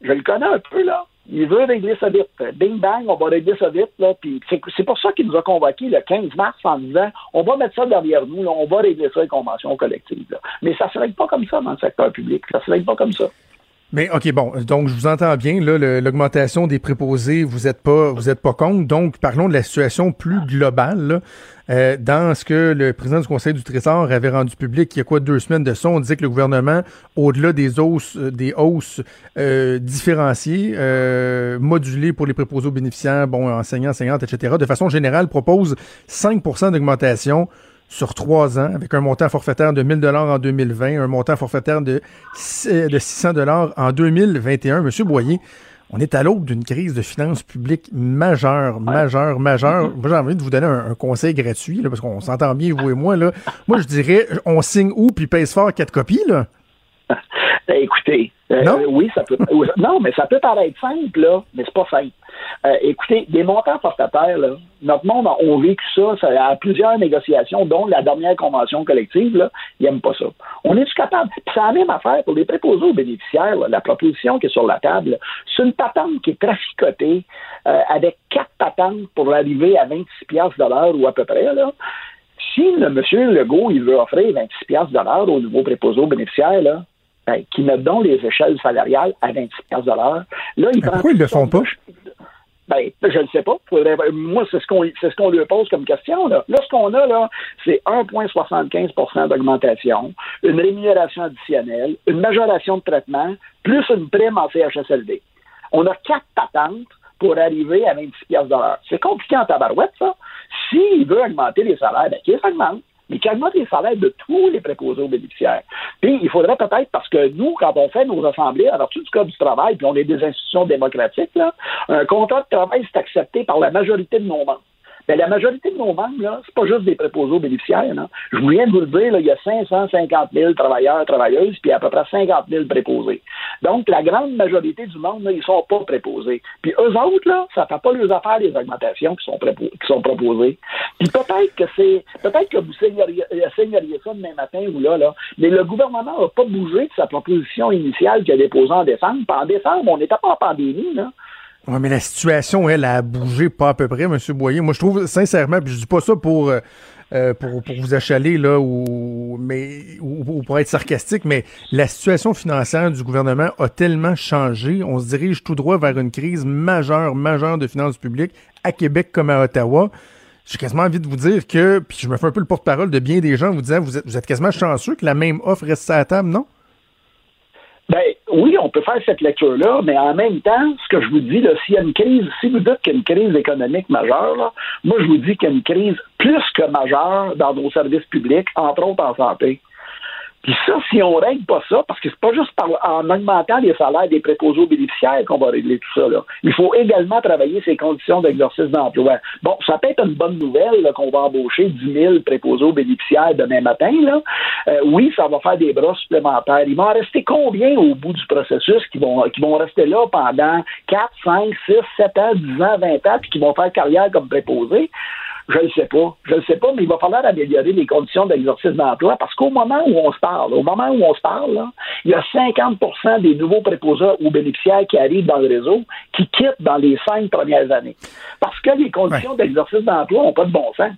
H: je le connais un peu, là. Il veut régler ça vite. Bing bang, on va régler ça vite, là. Puis c'est, pour ça qu'il nous a convoqués le 15 mars en disant on va mettre ça derrière nous, là, on va régler ça les conventions collectives. là. Mais ça se règle pas comme ça dans le secteur public. Ça se règle pas comme ça.
C: Mais OK, bon, donc je vous entends bien, là, l'augmentation des préposés, vous êtes pas vous êtes pas contre. Donc, parlons de la situation plus globale. là. Euh, dans ce que le président du Conseil du Trésor avait rendu public il y a quoi deux semaines de ça, on disait que le gouvernement, au-delà des hausses, euh, des hausses euh, différenciées, euh, modulées pour les préposés aux bénéficiaires, bon, enseignants, enseignantes, etc., de façon générale, propose 5% d'augmentation sur trois ans, avec un montant forfaitaire de 1000 dollars en 2020, un montant forfaitaire de, six- de 600 dollars en 2021. Monsieur Boyer, on est à l'aube d'une crise de finances publiques majeure, majeure, majeure. Moi, j'ai envie de vous donner un, un conseil gratuit, là, parce qu'on s'entend bien, vous et moi. Là. Moi, je dirais, on signe où, puis pèse fort quatre copies, là?
H: Ben, écoutez, euh,
C: Non?
H: oui, ça peut. non, mais ça peut paraître simple, là, mais c'est pas simple. Euh, écoutez, des montants forfaitaires, là, notre monde a ont vécu ça, ça a plusieurs négociations, dont la dernière convention collective, là, ils n'aiment pas ça. On est-tu capable? Puis c'est la même affaire pour les préposés aux bénéficiaires, là, la proposition qui est sur la table, c'est une patente qui est traficotée euh, avec quatre patentes pour arriver à 26 piastres de l'heure ou à peu près, là. Si le monsieur Legault, il veut offrir 26 piastres de l'heure aux nouveaux préposés aux bénéficiaires, là, ben, qui mettent donc les échelles salariales à 26 piastres de l'heure. Là, ils
C: Mais pourquoi ils le font pas?
H: Ben, je ne sais pas. Moi, c'est ce qu'on c'est ce qu'on lui pose comme question. Là, là ce qu'on a, là, c'est 1,75% d'augmentation, une rémunération additionnelle, une majoration de traitement, plus une prime en CHSLD. On a quatre patentes pour arriver à 26 piastres de l'heure. C'est compliqué en tabarouette, ça. S'il veut augmenter les salaires, ben, qu'il augmente mais qui augmente les salaires de tous les préposés bénéficiaires. Puis, il faudrait peut-être, parce que nous, quand on fait nos assemblées, alors tout du Code du travail, puis on est des institutions démocratiques, là, un contrat de travail, c'est accepté par la majorité de nos membres. Mais la majorité de nos membres, là, c'est pas juste des préposés aux bénéficiaires. Là. Je viens de vous le dire, il y a 550 000 travailleurs, travailleuses, puis à peu près 50 000 préposés. Donc, la grande majorité du monde, là, ils sont pas préposés. Puis eux autres, là, ça fait pas leurs affaires, les augmentations qui sont, qui sont proposées. Puis peut-être que c'est, peut-être que vous signeriez, euh, ça demain matin ou là, là, mais le gouvernement n'a pas bougé de sa proposition initiale qu'il a déposée en décembre. Puis en décembre, on n'était pas en pandémie, là.
C: Oui, mais la situation, elle, a bougé pas à peu près, M. Boyer. Moi, je trouve, sincèrement, puis je dis pas ça pour, euh, euh, pour, pour, vous achaler, là, ou, mais, ou, pour être sarcastique, mais la situation financière du gouvernement a tellement changé. On se dirige tout droit vers une crise majeure, majeure de finances publiques à Québec comme à Ottawa. J'ai quasiment envie de vous dire que, puis je me fais un peu le porte-parole de bien des gens, vous disant, vous êtes, vous êtes quasiment chanceux que la même offre reste à la table, non?
H: Ben oui, on peut faire cette lecture-là, mais en même temps, ce que je vous dis, s'il y a une crise, si vous dites qu'il y a une crise économique majeure, là, moi je vous dis qu'il y a une crise plus que majeure dans nos services publics, entre autres en santé. Puis ça, si on règle pas ça, parce que c'est pas juste par, en augmentant les salaires des préposés bénéficiaires qu'on va régler tout ça. Là. Il faut également travailler ces conditions d'exercice d'emploi. Bon, ça peut être une bonne nouvelle qu'on va embaucher 10 000 préposés bénéficiaires demain matin. Là. Euh, oui, ça va faire des bras supplémentaires. Il va en rester combien au bout du processus qui vont, qui vont rester là pendant 4, 5, 6, 7 ans, 10 ans, 20 ans, puis qui vont faire carrière comme préposés? Je ne sais pas. Je ne sais pas, mais il va falloir améliorer les conditions d'exercice d'emploi parce qu'au moment où on se parle, au moment où on se parle, là, il y a 50% des nouveaux préposés ou bénéficiaires qui arrivent dans le réseau qui quittent dans les cinq premières années. Parce que les conditions d'exercice d'emploi n'ont pas de bon sens.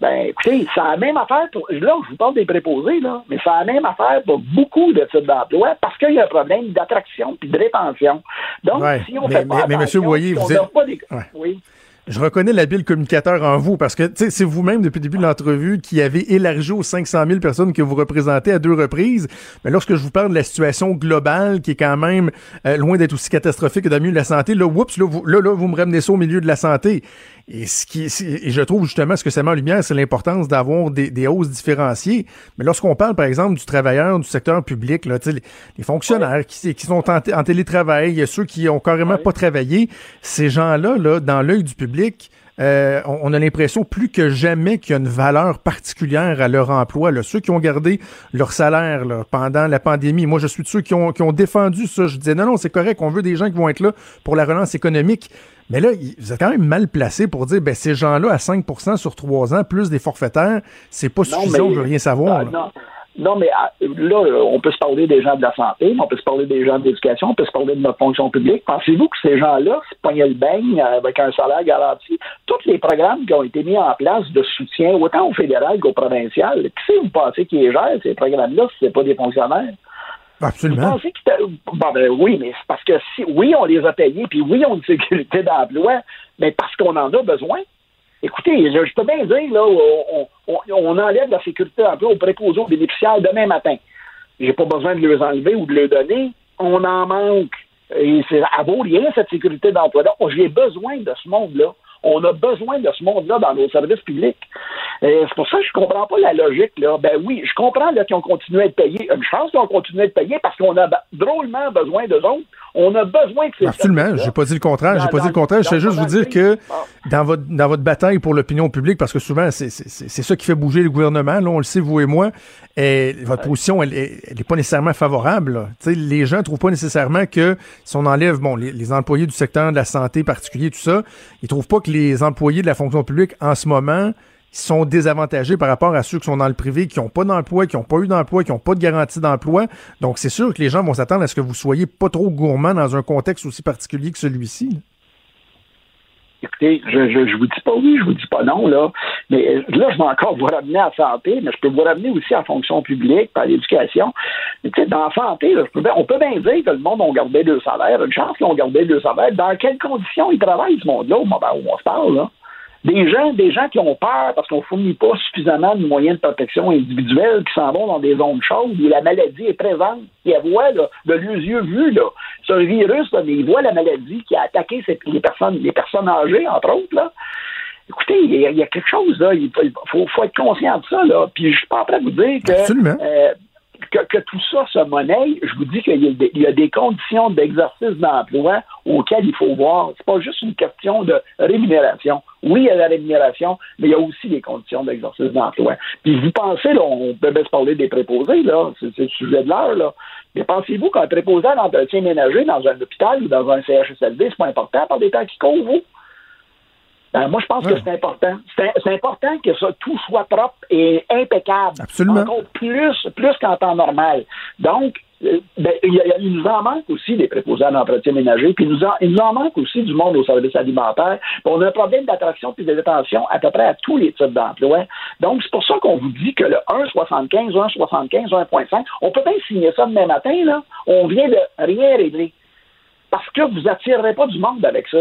H: Ben, écoutez, ça a la même affaire pour. Là, je vous parle des préposés, là, mais ça a la même affaire pour beaucoup de types d'emplois parce qu'il y a un problème d'attraction puis de rétention. Donc, si on
C: mais,
H: fait pas.
C: Mais, mais, M. Boyer, vous êtes.
H: Pas des... Oui.
C: Je reconnais l'habile communicateur en vous parce que c'est vous-même depuis le début de l'entrevue qui avez élargi aux 500 000 personnes que vous représentez à deux reprises. Mais lorsque je vous parle de la situation globale qui est quand même euh, loin d'être aussi catastrophique que dans le milieu de la santé, là, oups, là, vous, là, là, vous me ramenez ça au milieu de la santé. Et, ce qui, et je trouve justement ce que ça met en lumière, c'est l'importance d'avoir des, des, hausses différenciées. Mais lorsqu'on parle, par exemple, du travailleur du secteur public, là, les, les fonctionnaires qui, qui, sont en, en télétravail, ceux qui ont carrément pas travaillé, ces gens-là, là, dans l'œil du public, euh, on, a l'impression plus que jamais qu'il y a une valeur particulière à leur emploi. Là. Ceux qui ont gardé leur salaire là, pendant la pandémie, moi je suis de ceux qui ont, qui ont défendu ça. Je disais non, non, c'est correct, on veut des gens qui vont être là pour la relance économique. Mais là, vous êtes quand même mal placé pour dire, ben, ces gens-là, à 5% sur trois ans, plus des forfaitaires, c'est pas suffisant, je veux rien savoir.
H: Ah, non. Non, mais ah, là, on peut se parler des gens de la santé, on peut se parler des gens de l'éducation, on peut se parler de notre fonction publique. Pensez-vous que ces gens-là se pognaient le beigne avec un salaire garanti? Tous les programmes qui ont été mis en place de soutien, autant au fédéral qu'au provincial, qui c'est vous pensez qui gère ces programmes-là si c'est pas des fonctionnaires?
C: Absolument.
H: Bon, ben oui, mais c'est parce que si, oui, on les a payés, puis oui, on a une sécurité d'emploi, mais parce qu'on en a besoin. Écoutez, je, peux bien dire, là, on, enlève la sécurité d'emploi aux préposés aux bénéficiaires demain matin. J'ai pas besoin de les enlever ou de les donner. On en manque. Et c'est à vaut rien, cette sécurité d'emploi-là. J'ai besoin de ce monde-là. On a besoin de ce monde-là dans nos services publics. C'est pour ça que je comprends pas la logique. Là. Ben oui, je comprends qu'ils ont continué à être payés. Une chance qu'ils ont continué à être payés parce qu'on a drôlement besoin d'eux autres. On a besoin de ces
C: Absolument. J'ai pas dit le contraire. J'ai pas dit le contraire. Je vais juste vous dire que dans votre, dans votre bataille pour l'opinion publique, parce que souvent, c'est ça qui fait bouger le gouvernement, là, on le sait, vous et moi, et votre position, elle n'est pas nécessairement favorable. Les gens ne trouvent pas nécessairement que si on enlève bon, les, les, employés du secteur de la santé particulier, tout ça, ils trouvent pas que les employés de la fonction publique en ce moment sont désavantagés par rapport à ceux qui sont dans le privé, qui n'ont pas d'emploi, qui n'ont pas eu d'emploi, qui n'ont pas de garantie d'emploi. Donc, c'est sûr que les gens vont s'attendre à ce que vous soyez pas trop gourmand dans un contexte aussi particulier que celui-ci.
H: Écoutez, je, je, je, vous dis pas oui, je vous dis pas non, là. Mais là, je vais encore vous ramener à la santé, mais je peux vous ramener aussi à la fonction publique, à l'éducation. Mais tu sais, dans la santé, là, on peut bien dire que le monde a gardé deux salaires. Une chance qu'ils ont gardé deux salaires. Dans quelles conditions ils travaillent, ce monde-là, on se parle, là? Des gens, des gens qui ont peur parce qu'on ne fournit pas suffisamment de moyens de protection individuelle qui s'en vont dans des zones chaudes où la maladie est présente. Ils voient là, de leurs yeux vus. Là. C'est un virus, là, mais ils voient la maladie qui a attaqué les personnes, les personnes âgées, entre autres. Là. Écoutez, il y, a, quelque chose, là. Il faut, faut, être conscient de ça, là. Puis je suis pas prêt à vous dire que. Euh, que, tout ça se monnaie, je vous dis qu'il y, a des conditions d'exercice d'emploi auxquelles il faut voir. C'est pas juste une question de rémunération. Oui, il y a la rémunération, mais il y a aussi des conditions d'exercice d'emploi. Puis vous pensez, là, on peut bien se parler des préposés, là, c'est le sujet de l'heure, là. Mais pensez-vous qu'un préposé à l'entretien ménager dans un hôpital ou dans un CHSLD, c'est pas important par des temps qui courent, vous? Ben, moi, je pense que c'est important. C'est important que ça, tout soit propre et impeccable.
C: Absolument.
H: Encore plus, plus qu'en temps normal. Donc, euh, ben, il, nous en manque aussi des préposés à l'entretien ménager, puis il nous, en, il nous en manque aussi du monde au service alimentaire. On a un problème d'attraction puis de détention à peu près à tous les types d'emplois. Donc, c'est pour ça qu'on vous dit que le 1,75, 1,75, 1,5, on peut bien signer ça demain matin, là. On vient de rien régler. Parce que vous attirerez pas du monde avec ça.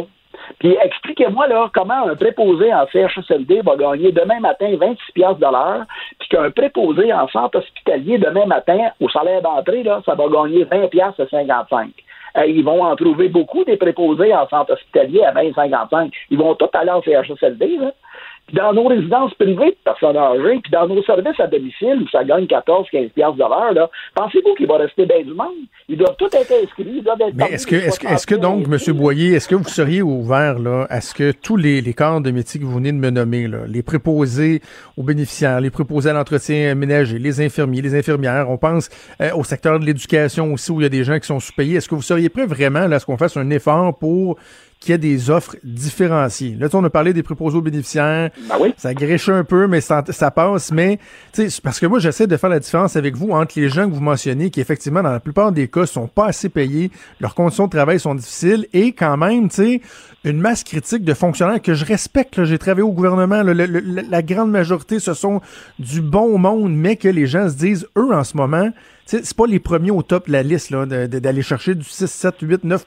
H: Puis expliquez-moi comment un préposé en CHSLD va gagner demain matin 26 piastres de l'heure, puis qu'un préposé en centre hospitalier demain matin au salaire d'entrée là, ça va gagner 20 piastres à 55. Euh, ils vont en trouver beaucoup des préposés en centre hospitalier à 20 55. Ils vont tous aller en CHSLD là. Dans nos résidences privées de personnes âgées, puis dans nos services à domicile où ça gagne 14, 15 piastres de l'heure, là, pensez-vous qu'il va rester bien du monde? Ils doivent tous être inscrits, ils doivent être
C: Mais est-ce que, est-ce que, est-ce que donc, M. Boyer, est-ce que vous seriez ouvert là, à ce que tous les, les corps de métier que vous venez de me nommer, là, les préposés aux bénéficiaires, les préposés à l'entretien ménager, les infirmiers, les infirmières, on pense euh, au secteur de l'éducation aussi où il y a des gens qui sont sous-payés, est-ce que vous seriez prêt vraiment là, à ce qu'on fasse un effort pour qu'il y ait des offres différenciées. Là, on a parlé des préposés aux bénéficiaires.
H: Ben oui.
C: Ça griche un peu, mais ça, ça passe. Mais, tu sais, parce que moi, j'essaie de faire la différence avec vous entre les gens que vous mentionnez, qui effectivement, dans la plupart des cas, sont pas assez payés, leurs conditions de travail sont difficiles, et quand même, tu sais, une masse critique de fonctionnaires que je respecte. J'ai travaillé au gouvernement. là, le- le- la grande majorité, ce sont du bon monde, mais que les gens se disent, eux, en ce moment, c'est pas les premiers au top de la liste, d'aller chercher du 6, 7, 8, 9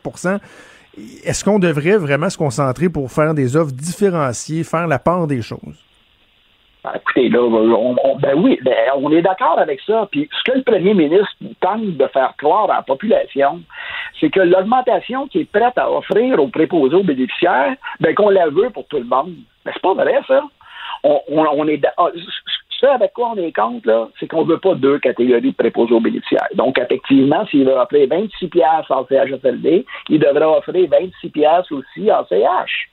C: est-ce qu'on devrait vraiment se concentrer pour faire des offres différenciées, faire la part des choses?
H: Ben, écoutez, là, ben oui, ben, on est d'accord avec ça. Puis ce que le premier ministre tente de faire croire à la population, c'est que l'augmentation qui est prête à offrir aux préposés aux bénéficiaires, ben qu'on la veut pour tout le monde. Ben c'est pas vrai, ça. On, on, est ah, ce avec quoi on est contre, là, c'est qu'on veut pas deux catégories de préposés aux bénéficiaires. Donc, effectivement, s'il veut offrir 26 piastres en CHSLD, il devrait offrir 26 piastres aussi en CH.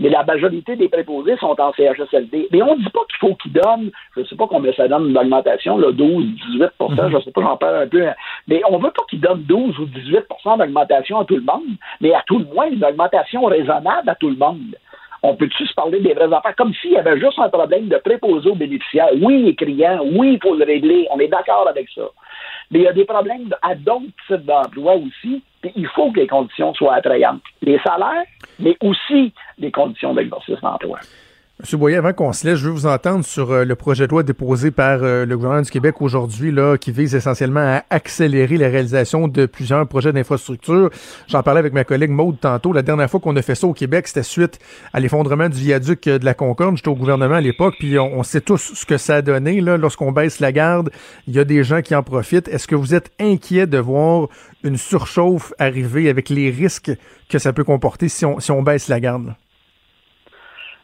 H: Mais la majorité des préposés sont en CHSLD. Mais on ne dit pas qu'il faut qu'ils donnent, je ne sais pas combien ça donne une augmentation, là, 12, 18% je ne sais pas, j'en parle un peu. Mais on ne veut pas qu'ils donnent 12 ou 18% d'augmentation à tout le monde, mais à tout le moins une augmentation raisonnable à tout le monde. On peut-tu se parler des vraies affaires? Comme s'il y avait juste un problème de préposés aux bénéficiaires? Oui, il est criant, oui, il faut le régler, on est d'accord avec ça. Mais il y a des problèmes à d'autres types d'emplois aussi, puis il faut que les conditions soient attrayantes. Les salaires, mais aussi les conditions d'exercice d'emploi.
C: Monsieur Boyer, avant qu'on se laisse, je veux vous entendre sur euh, le projet de loi déposé par euh, le gouvernement du Québec aujourd'hui, là, qui vise essentiellement à accélérer la réalisation de plusieurs projets d'infrastructure. J'en parlais avec ma collègue Maude tantôt. La dernière fois qu'on a fait ça au Québec, c'était suite à l'effondrement du viaduc euh, de la Concorde. J'étais au gouvernement à l'époque, puis on, sait tous ce que ça a donné. Là, lorsqu'on baisse la garde, il y a des gens qui en profitent. Est-ce que vous êtes inquiet de voir une surchauffe arriver avec les risques que ça peut comporter si on, baisse la garde?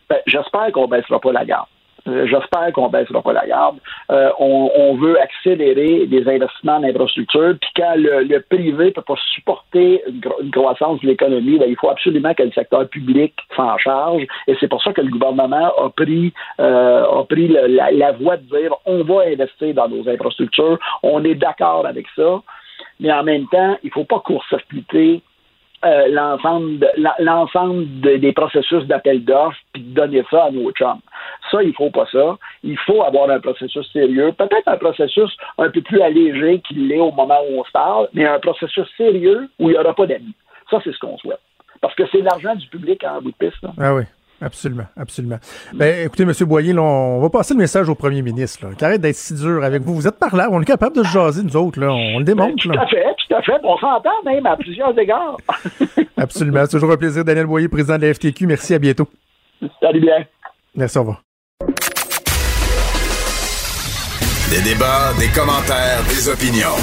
H: Ben, J'espère qu'on baissera pas la garde. Euh, J'espère qu'on ne baissera pas la garde. Euh, on, on veut accélérer des investissements en infrastructure, puis quand le, le privé peut pas supporter une, gro- une croissance de l'économie, ben, il faut absolument que le secteur public s'en charge. Et c'est pour ça que le gouvernement a pris, euh, a pris la, la voie de dire on va investir dans nos infrastructures. On est d'accord avec ça. Mais en même temps, il faut pas court-circuiter euh, l'ensemble de- des processus d'appel d'offres puis de donner ça à nos chums. Ça, il faut pas ça. Il faut avoir un processus sérieux, peut-être un processus un peu plus allégé qu'il l'est au moment où on se parle, mais un processus sérieux où il n'y aura pas d'amis. Ça, c'est ce qu'on souhaite. Parce que c'est l'argent du public en bout de piste. là.
C: Ah oui, absolument, absolument. Ben, écoutez, M. Boyer, là, on va passer le message au premier ministre. Là, qui arrête d'être si dur avec vous. Vous êtes par là, on est capable de se jaser, nous autres. Là, on le démontre.
H: Tout
C: Là.
H: à fait, tout à fait. On s'entend même à plusieurs égards.
C: Absolument. C'est toujours un plaisir. Daniel Boyer, président de la FTQ. Merci, à bientôt.
H: Salut bien.
C: Merci, au revoir.
B: Des débats, des commentaires, des opinions.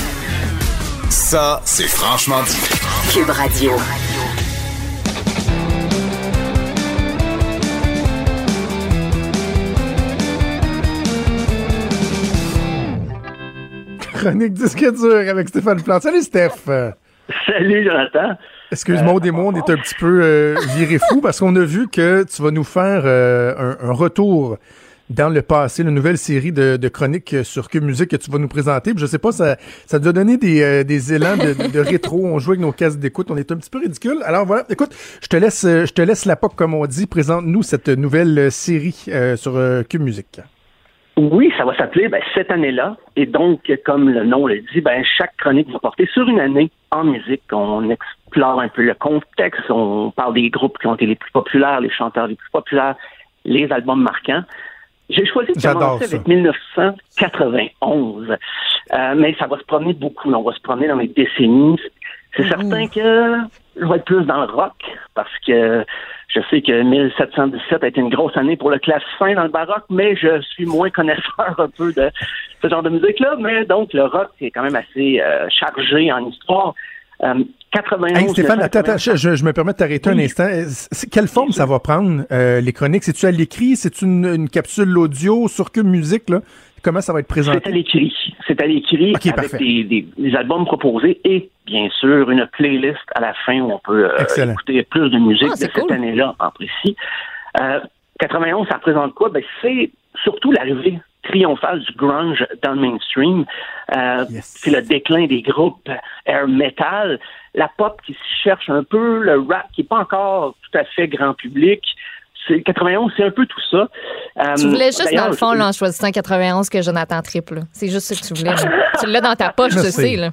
B: Ça, c'est franchement dit.
A: Cube Radio.
C: Chronique disque dur avec Stéphane Plante. Salut, Steph. Euh,
I: Salut, Jonathan.
C: Excuse-moi, des mots, on est un petit peu euh, viré fou parce qu'on a vu que tu vas nous faire euh, un, un retour dans le passé, une nouvelle série de, de chroniques sur Cube Musique que tu vas nous présenter. Puis je sais pas, ça, ça nous a donné des, euh, des élans de, de rétro. On joue avec nos casques d'écoute. On est un petit peu ridicule. Alors voilà, écoute, je te laisse, euh, je te laisse la POC, comme on dit. Présente-nous cette nouvelle euh, série euh, sur euh, Cube Musique.
I: Oui, ça va s'appeler ben, cette année-là. Et donc, comme le nom le dit, ben, chaque chronique va porter sur une année en musique. On explore un peu le contexte, on parle des groupes qui ont été les plus populaires, les chanteurs les plus populaires, les albums marquants. J'ai choisi de commencer avec 1991, euh, mais ça va se promener beaucoup. On va se promener dans les décennies. C'est certain que je vais être plus dans le rock parce que je sais que 1717 a été une grosse année pour le clavecin dans le baroque, mais je suis moins connaisseur un peu de ce genre de musique-là. Mais donc, le rock, c'est quand même assez euh, chargé en histoire. Euh, 91,
C: Stéphane, attends, attends je, me permets de t'arrêter un instant. Quelle forme ça va prendre, euh, les chroniques? C'est-tu à l'écrit? C'est une, une capsule audio sur que musique? Là? Comment ça va être présenté?
I: C'est à l'écrit. C'est à l'écrit avec des, des, albums proposés et, bien sûr, une playlist à la fin où on peut euh, écouter plus de musique ah, de cette année-là en précis. Euh, 91, ça représente quoi? Ben, c'est surtout l'arrivée triomphale du grunge dans le mainstream. Euh, c'est le déclin des groupes air metal, la pop qui cherche un peu, le rap qui n'est pas encore tout à fait grand public, c'est 91, c'est un peu tout ça.
D: Euh, tu voulais juste, dans le fond, là, en choisissant 91, que Jonathan triple. C'est juste ce que tu voulais. tu l'as dans ta poche, je sais. Là.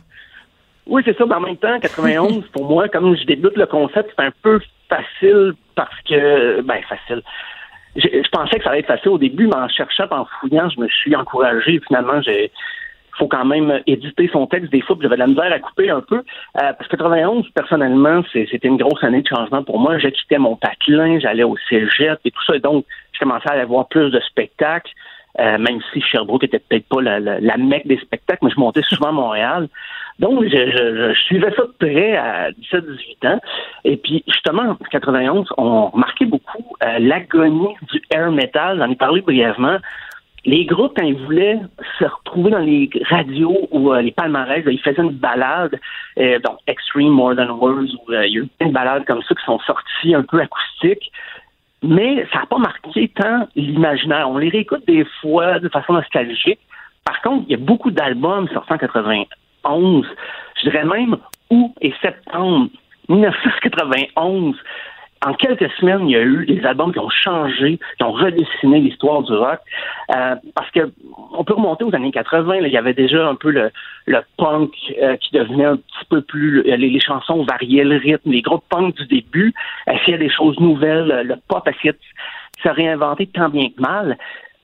I: Oui, c'est ça. Mais en même temps, 91, pour moi, comme je débute le concept, c'est un peu facile parce que, ben, facile. Je, je, pensais que ça allait être facile au début, mais en cherchant, en fouillant, je me suis encouragé. Finalement, j'ai, faut quand même éditer son texte des fois, j'avais de la misère à couper un peu. Euh, parce que 91, personnellement, c'était une grosse année de changement pour moi. J'ai quitté mon patelin, j'allais au cégep et tout ça. Et donc, je commençais à aller voir plus de spectacles. Euh, même si Sherbrooke était peut-être pas la, la, mecque des spectacles, mais je montais souvent à Montréal. Donc, je, je, je suivais ça de près à 17-18 ans. Et puis, justement, en 91, on remarquait beaucoup euh, l'agonie du air metal. J'en ai parlé brièvement les groupes, quand ils voulaient se retrouver dans les radios ou euh, les palmarès, ils faisaient une balade, euh, donc Extreme More Than Words, ou euh, il y a eu une balade comme ça qui sont sorties un peu acoustiques. Mais ça n'a pas marqué tant l'imaginaire. On les réécoute des fois de façon nostalgique. Par contre, il y a beaucoup d'albums sortis en 91, je dirais même août et septembre 1991 en quelques semaines, il y a eu des albums qui ont changé, qui ont redessiné l'histoire du rock. Euh, parce que on peut remonter aux années 80, il y avait déjà un peu le, punk euh, qui devenait un petit peu plus... Les, les, chansons variaient le rythme. Les groupes punk du début essayaient des choses nouvelles. Le pop essayait de se réinventer tant bien que mal.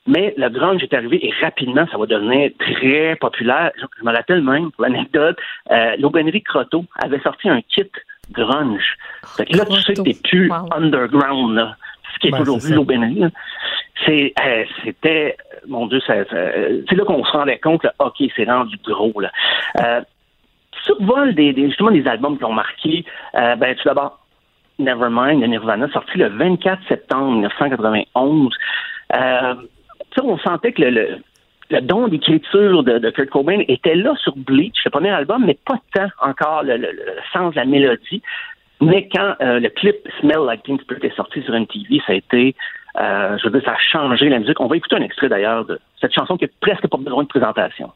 I: Mais le grunge est arrivé et rapidement, ça va devenir très populaire. Je, me rappelle même, pour l'anecdote, euh, l'aubainerie Croteau avait sorti un kit grunge. Fait que là, tu sais que t'es plus underground, là, ce qui est toujours vu l'aubainerie. C'est, euh, c'était, mon Dieu, c'est là qu'on se rendait compte, là, OK, c'est rendu gros, là. Euh, survol des, des, justement des albums qui ont marqué, euh, ben, tout d'abord, Nevermind de Nirvana, sorti le 24 septembre 1991. Euh, on sentait que le, le don d'écriture de, Kurt Cobain était là sur Bleach, le premier album, mais pas tant encore le, sens de la mélodie. Mais quand euh, le clip Smell Like Teen Spirit est sorti sur MTV, ça a été, euh, je veux dire, ça a changé la musique. On va écouter un extrait d'ailleurs de cette chanson qui n'a presque pas besoin de présentation.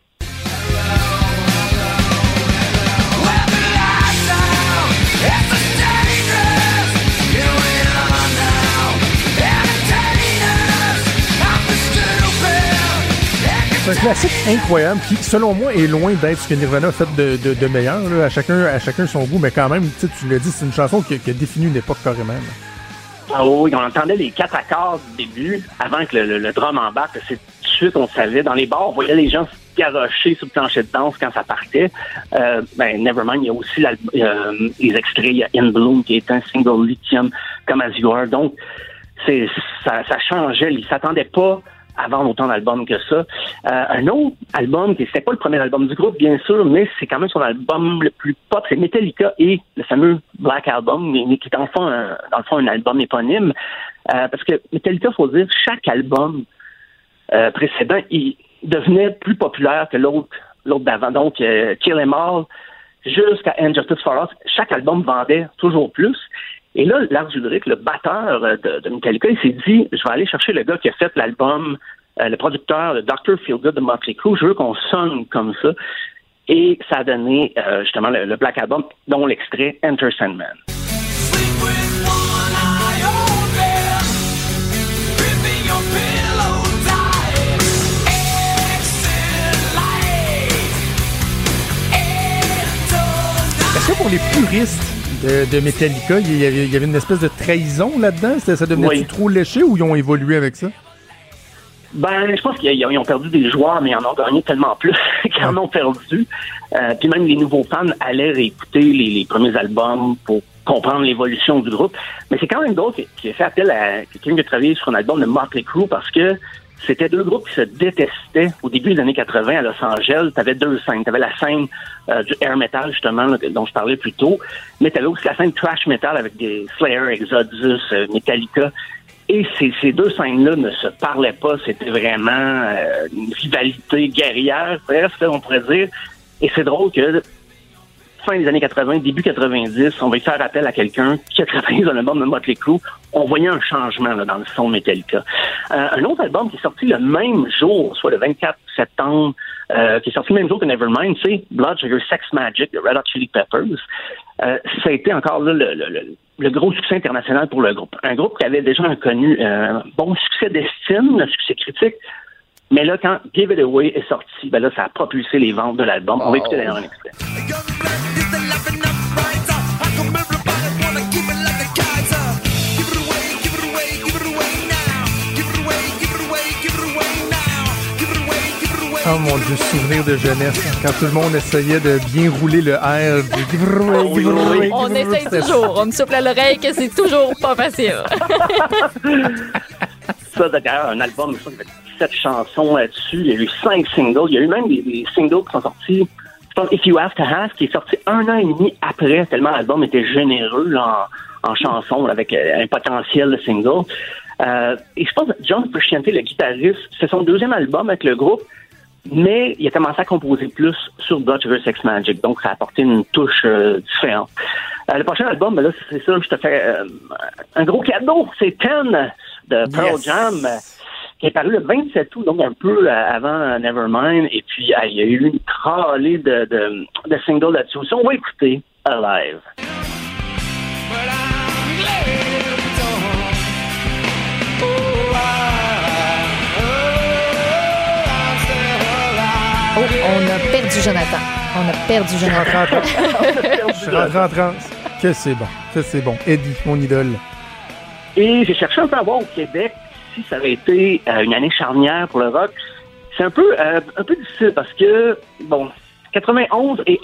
C: Un classique incroyable qui, selon moi, est loin d'être ce que Nirvana a fait de, meilleur. À, chacun, à chacun son goût, mais quand même, tu l'as dit, c'est une chanson qui, qui, a défini une époque carrément.
I: Ah oui, on entendait les quatre accords du début avant que le, le, drum embarque. C'est tout de suite, on savait. Dans les bars, on voyait les gens se garocher sur le plancher de danse quand ça partait. Euh, ben, Nevermind, il y a aussi euh, les extraits. Il y a In Bloom qui est un single lithium comme As You Are. Donc, ça, ça changeait. Ils s'attendaient pas avant autant d'albums que ça. Euh, un autre album, qui c'était pas le premier album du groupe, bien sûr, mais c'est quand même son album le plus pop, c'est Metallica et le fameux Black Album, qui est en fond un, dans le fond un album éponyme. Euh, parce que Metallica, faut dire, chaque album euh, précédent, il devenait plus populaire que l'autre l'autre d'avant. Donc, Kill Em All jusqu'à Injustice for Us, chaque album vendait toujours plus. Et là, Lars Ulrich, le batteur de, Metallica, il s'est dit, je vais aller chercher le gars qui a fait l'album, euh, le producteur, le Dr. Feelgood de Motley Crue, je veux qu'on sonne comme ça. Et ça a donné euh, justement le, Black Album, dont l'extrait Enter Sandman.
C: Est-ce que pour les puristes de, Metallica, il y, avait, une espèce de trahison là-dedans? Ça, ça devenait trop léché ou ils ont évolué avec ça?
I: Ben, je pense qu'ils ils ont perdu des joueurs, mais ils en ont gagné tellement plus qu'ils en ont perdu. Euh, puis même les nouveaux fans allaient réécouter les, premiers albums pour comprendre l'évolution du groupe. Mais c'est quand même drôle qui, a fait appel à quelqu'un qui a travaillé sur un album de Motley Crue parce que c'était deux groupes qui se détestaient au début des années 80 à Los Angeles. T'avais deux scènes. T'avais la scène euh, du air metal, justement, dont je parlais plus tôt. Mais t'avais aussi la scène trash metal avec des Slayer, Exodus, euh, Metallica. Et ces, ces deux scènes-là ne se parlaient pas. C'était vraiment euh, une rivalité guerrière, presque, on pourrait dire. Et c'est drôle que fin des années 80, début 90, on va y faire appel à quelqu'un qui a travaillé dans l'album de Motley Crue. On voyait un changement là, dans le son Metallica. Euh, un autre album qui est sorti le même jour, soit le 24 septembre, euh, qui est sorti le même jour que Nevermind, c'est Blood Sugar Sex Magic de Red Hot Chili Peppers. Euh, ça a été encore là, le, le- le- le gros succès international pour le groupe. Un groupe qui avait déjà connu euh, un bon succès d'estime, un succès critique, mais là, quand Give It Away est sorti, ben là, ça a propulsé les ventes de l'album. On va écouter d'ailleurs un extrait.
C: Oh mon dieu, souvenir de jeunesse. Quand tout le monde essayait de bien rouler le R. du away,
D: On essaye toujours. On me souffle à l'oreille que c'est toujours pas facile.
I: Ça, d'ailleurs, un album, je crois qu'il y avait 17 chansons là-dessus. Il y a eu 5 singles. Il y a eu même des, des singles qui sont sortis. Je pense If You Have to Have, qui est sorti un an et demi après, tellement l'album était généreux là, en, en chansons, là, avec euh, un potentiel de single. Euh, et je pense que John Frusciante, le guitariste, c'est son deuxième album avec le groupe, mais il a commencé à composer plus sur Blood Sugar Sex Magic, donc ça a apporté une touche euh, différente. Euh, le prochain album, ben là, c'est ça, je te fais euh, un gros cadeau, c'est Ten de Pearl
C: Yes.
I: Jam, qui est paru le 27 août, donc un peu euh, avant Nevermind, et puis euh, il y a eu une cralée de, de, de singles là-dessus. On va écouter Alive.
D: Oh, on a perdu Jonathan. On a perdu Jonathan.
C: Je suis rentré en transe. Que c'est bon. Que c'est bon. Eddie, mon idole.
I: Et j'ai cherché un peu à voir au Québec si ça avait été euh, une année charnière pour le rock. C'est un peu euh, un peu difficile parce que bon, 91 est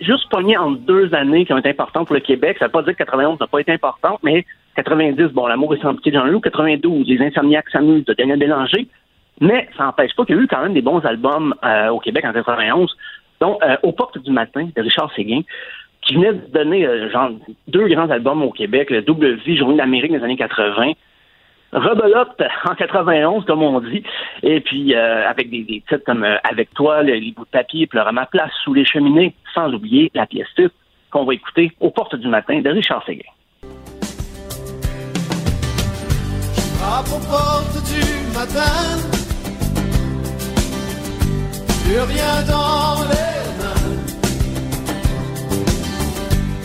I: juste pogné en deux années qui ont été importantes pour le Québec. Ça veut pas dire que 91 n'a pas été importante, mais 90, bon, l'amour est sans pitié de Jean-Loup, 92, les Insomniacs s'amusent de Daniel Bélanger. Mais ça n'empêche pas qu'il y a eu quand même des bons albums euh, au Québec en 91, dont euh, Aux portes du matin de Richard Séguin, qui venait de donner euh, deux grands albums au Québec, le Double Vie, Journée d'Amérique des années 80, Rebelote en 91, comme on dit, et puis avec des, titres comme Avec toi, le- les bouts de papier, Pleure à ma place, Sous les cheminées, sans oublier la pièce titre qu'on va écouter Aux portes du matin de Richard Séguin.
J: Portes du matin, plus rien dans les mains.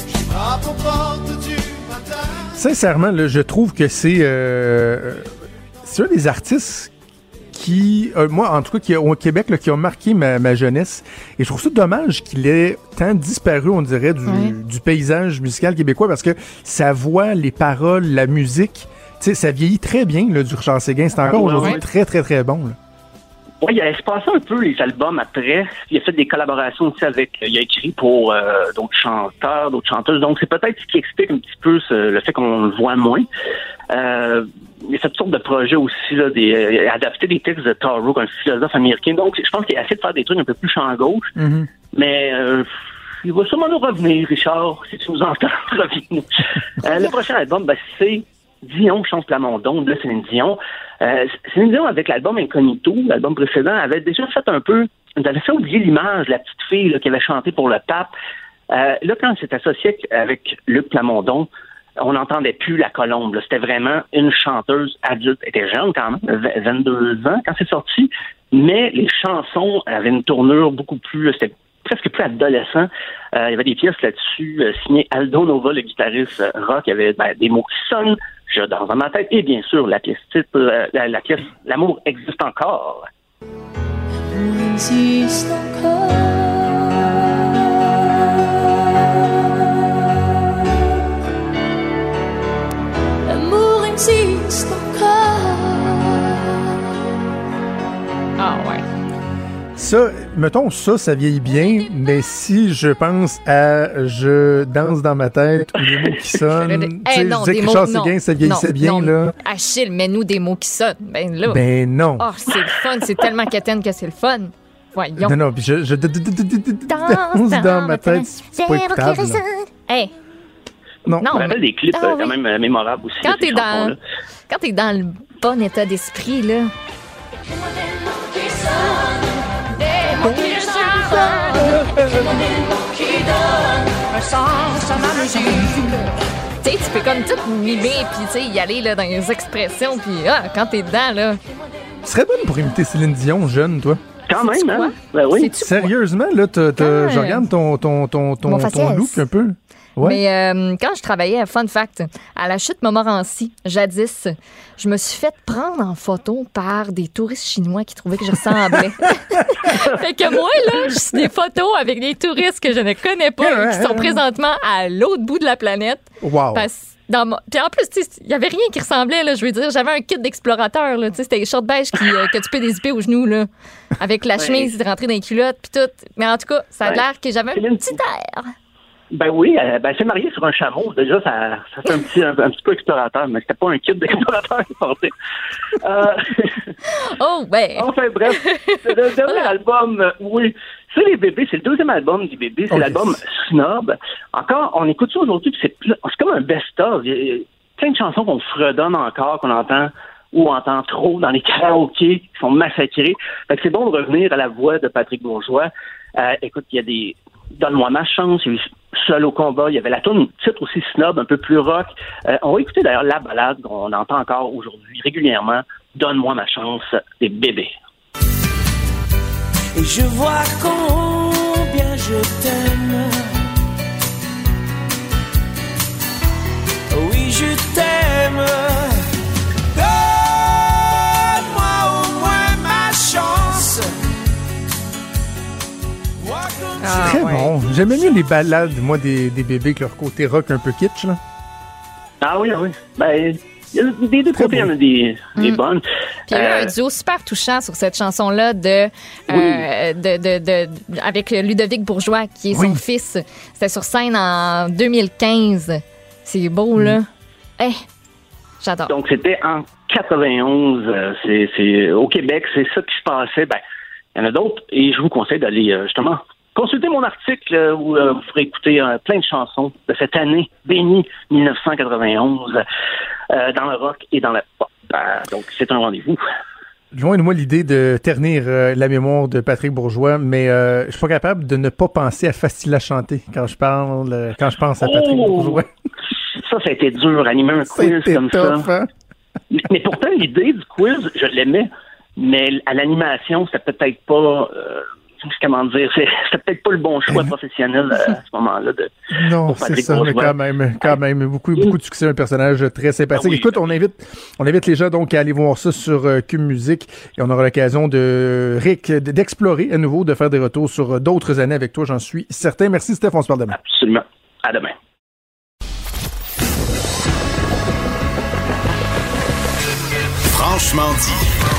J: Je frappe aux portes du matin.
C: Sincèrement, là, je trouve que c'est euh, c'est un des artistes qui, euh, moi en tout cas, qui au Québec, là, qui a marqué ma, ma jeunesse. Et je trouve ça dommage qu'il ait tant disparu, on dirait, du, paysage musical québécois parce que sa voix, les paroles, la musique, ça vieillit très bien là, du Richard Séguin. C'est encore
I: ouais,
C: aujourd'hui
I: ouais.
C: très, très, très bon. là.
I: Oui, il a espacé un peu les albums après. Il a fait des collaborations aussi avec. Il a écrit pour euh, d'autres chanteurs, d'autres chanteuses. Donc, c'est peut-être ce qui explique un petit peu ce- le fait qu'on le voit moins. Euh, il a fait toutes sortes de projets aussi, là, des, euh, adapté des textes de Taro, un philosophe américain. Donc, je pense qu'il a essayé de faire des trucs un peu plus champ gauche. Mais euh, il va sûrement nous revenir, Richard, si tu nous entends, reviens-nous. Euh, le prochain album, ben, c'est Dion chante Plamondon, de Céline Dion. Euh, Céline Dion, avec l'album Incognito, l'album précédent, avait déjà fait un peu, elle avait fait oublier l'image, la petite fille là, qui avait chanté pour le pape. Euh, là, quand elle s'est associée avec Luc Plamondon, on n'entendait plus la colombe. C'était vraiment une chanteuse adulte. Elle était jeune quand même, v- 22 ans quand c'est sorti, mais les chansons avaient une tournure beaucoup plus... C'était presque plus adolescent. Euh, il y avait des pièces là-dessus euh, signées Aldo Nova, le guitariste euh, rock. Il y avait ben, des mots qui sonnent, je dans ma tête. Et bien sûr, la pièce titre, euh, la, la, pièce L'amour existe encore.
J: L'amour existe encore.
D: L'amour existe encore.
C: Ça, mettons, ça, ça vieillit bien, mais si je pense à je danse dans ma tête ou des mots qui sonnent, tu
D: Eh
C: sais,
D: non,
C: je
D: des
C: disais que. Séguin, ça vieillissait
D: Non,
C: bien,
D: non.
C: là.
D: Achille, mets-nous des mots qui sonnent. Ben là.
C: Ben non.
D: Oh, c'est le fun. C'est tellement quétaine que c'est le fun. Voyons.
C: Non, non, puis je, danse dans ma tête, c'est pas écoutable.
D: Hey,
C: Non.
D: non,
I: On rappelle des clips
D: Ah oui.
I: quand même euh, mémorables aussi.
D: quand t'es dans, quand t'es dans le bon état d'esprit, là. Tu sais, tu peux comme tout mimer, puis tu sais, y aller là, dans les expressions, puis ah, quand t'es dedans, là.
C: Tu serais bonne pour imiter Céline Dion, jeune, toi.
I: Quand même, hein? Ben oui.
C: Sérieusement, là, t'as- t'as-
D: Quand,
C: je
D: euh,
C: regarde ton, ton, ton, ton, ton look un peu. Ouais.
D: Mais euh, quand je travaillais à Fun Fact, à la chute Montmorency, jadis, je me suis fait prendre en photo par des touristes chinois qui trouvaient que je ressemblais. fait que moi, là, je suis des photos avec des touristes que je ne connais pas et qui sont présentement à l'autre bout de la planète.
C: Wow.
D: Parce- dans mon- Puis en plus, il n'y avait rien qui ressemblait, là, je veux dire. J'avais un kit d'explorateur, là, tu sais, c'était les shorts beige qui, euh, que tu peux dézipper aux genoux, là, avec la
I: Ouais.
D: chemise rentrée dans les culottes, puis tout. Mais en tout cas, ça a
I: Ouais.
D: l'air que j'avais un petit air.
I: Ben oui, euh, ben, elle s'est mariée sur un chameau. Déjà, ça, ça fait un petit, un, un petit peu explorateur, mais c'était pas un kit d'explorateur qui portait. Euh,
D: Oh, ben.
I: enfin bref, le dernier
D: Voilà.
I: album, euh, oui, c'est les bébés, c'est le deuxième album du bébé, c'est
C: Ok.
I: l'album Snob. Encore, on écoute ça aujourd'hui, puis c'est c'est comme un best-of. Il y a- il y a plein de chansons qu'on fredonne encore, qu'on entend ou on entend trop dans les karaokés qui sont massacrés. Fait que c'est bon de revenir à la voix de Patrick Bourgeois. Euh, écoute, il y a des Donne-moi ma chance, il y a eu Seul au combat, il y avait la tune titre aussi snob, un peu plus rock. Euh, on va écouter d'ailleurs la balade qu'on entend encore aujourd'hui régulièrement, Donne-moi ma chance des bébés.
J: Et je vois combien je t'aime. Oui, je t'aime.
D: Ah,
C: Très
D: ouais.
C: bon. J'aimais mieux les balades, moi, des, des bébés que leur côté rock un peu kitsch, là.
I: Ah oui, ah oui. Ben, il y a des deux
C: Très
I: côtés, il y en a des, des bonnes.
D: Puis il y a eu
I: Euh,
D: un duo super touchant sur cette chanson-là de, euh, de, de, de- avec Ludovic Bourgeois, qui est son fils. C'était sur scène en 2015. C'est beau, là. Eh, j'adore.
I: Donc, c'était en 91. euh, c'est, c'est, au Québec, c'est ça qui se passait. Ben, il y en a d'autres et je vous conseille d'aller euh, justement consulter mon article euh, où euh, vous pourrez écouter euh, plein de chansons de cette année bénie 1991 euh, dans le rock et dans la pop. Donc, c'est un rendez-vous.
C: Loin de moi l'idée de ternir la mémoire de Patrick Bourgeois, mais je suis pas capable de ne pas penser à Facile à chanter quand je parle, quand je pense à Patrick
I: Oh!
C: Bourgeois.
I: Ça, ça a été dur, animer un quiz comme
C: tough,
I: ça.
C: hein?
I: Mais, mais pourtant, l'idée du quiz, je l'aimais, mais à l'animation, c'était peut-être pas. Comment dire, c'est- c'était peut-être pas le bon choix professionnel euh, à ce moment-là. De,
C: Non, c'est ça, mais quand même, quand même, beaucoup, beaucoup de succès, un personnage très sympathique.
I: Ah oui.
C: Écoute, on invite, on invite les gens donc à aller voir ça sur euh, Cube Musique et on aura l'occasion de, Rick, d'explorer à nouveau, de faire des retours sur euh, d'autres années avec toi, j'en suis certain. Merci Steph, on se parle demain.
I: Absolument. À demain.
B: Franchement dit.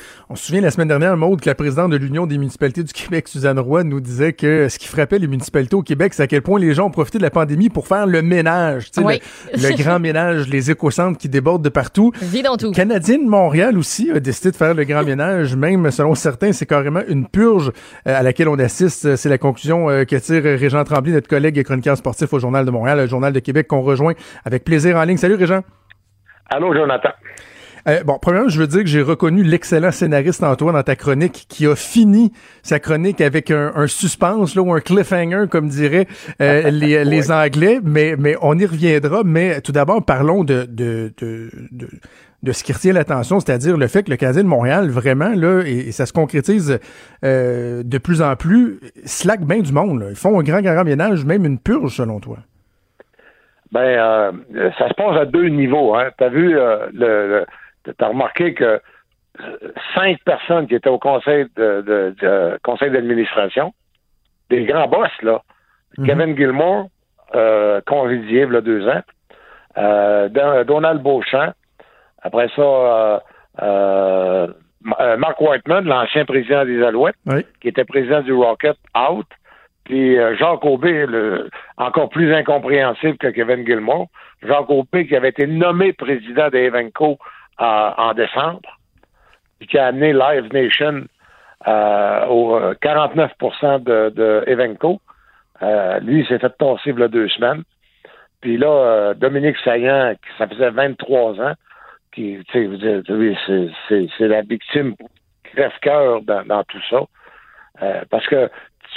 C: On se souvient la semaine dernière, Maude, que la présidente de l'Union des municipalités du Québec, Suzanne Roy, nous disait que ce qui frappait les municipalités au Québec, c'est à quel point les gens ont profité de la pandémie pour faire le ménage.
D: Oui.
C: le, le grand ménage, les éco-centres qui débordent de partout.
D: Vis dans tout.
C: Canadien de Montréal aussi a décidé de faire le grand ménage. Même selon certains, c'est carrément une purge euh, à laquelle on assiste. C'est la conclusion euh, que tire Régent Tremblay, notre collègue et chroniqueur sportif au Journal de Montréal, le Journal de Québec, qu'on rejoint avec plaisir en ligne. Salut Régent.
K: Allô, Jonathan.
C: Euh, bon, premièrement, je veux dire que j'ai reconnu l'excellent scénariste Antoine dans ta chronique qui a fini sa chronique avec un, un suspense là, ou un cliffhanger, comme diraient euh, les, les Anglais, mais, mais on y reviendra. Mais tout d'abord, parlons de, de, de, de, de ce qui retient l'attention, c'est-à-dire le fait que le Canadien de Montréal, vraiment, là, et, et ça se concrétise euh, de plus en plus, slack bien du monde. Là. Ils font un grand, grand ménage, même une purge, selon toi.
K: Ben, euh, ça se passe à deux niveaux. Hein. Tu as vu, euh, le, le as remarqué que euh, cinq personnes qui étaient au conseil de, de- de- conseil d'administration, des grands boss, là,
C: Mhm.
K: Kevin Gilmore, euh, il y a deux ans, euh, Donald Beauchamp. Après ça, euh, euh, Mark Whiteman, l'ancien président des Alouettes, qui était président du Rocket, out. Puis Jacques Aubé, le, encore plus incompréhensible que Kevin Gilmore, Jacques Aubé qui avait été nommé président d'Evenco en décembre, puis qui a amené Live Nation au 49 de, de Evenco. lui, il s'est fait tasser il y a deux semaines. Puis là, euh, Dominique Saillant, ça faisait 23 ans, qui, tu sais, c'est la victime crève-cœur dans, dans, tout ça. Euh, parce que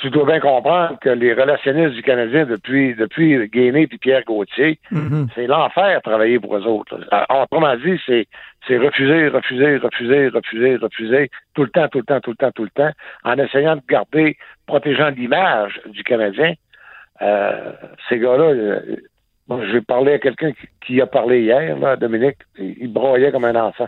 K: tu dois bien comprendre que les relationnistes du Canadien depuis depuis Gainé et Pierre Gauthier, mm-hmm. c'est l'enfer travailler pour eux autres. Autrement dit, c'est c'est refuser, refuser, refuser, refuser, refuser, tout le temps, tout le temps, tout le temps, tout le temps, en essayant de garder, protégeant l'image du Canadien. Euh, ces gars-là, Bon, j'ai parlé à quelqu'un qui, a parlé hier, là, Dominique. Il broyait comme un enfant.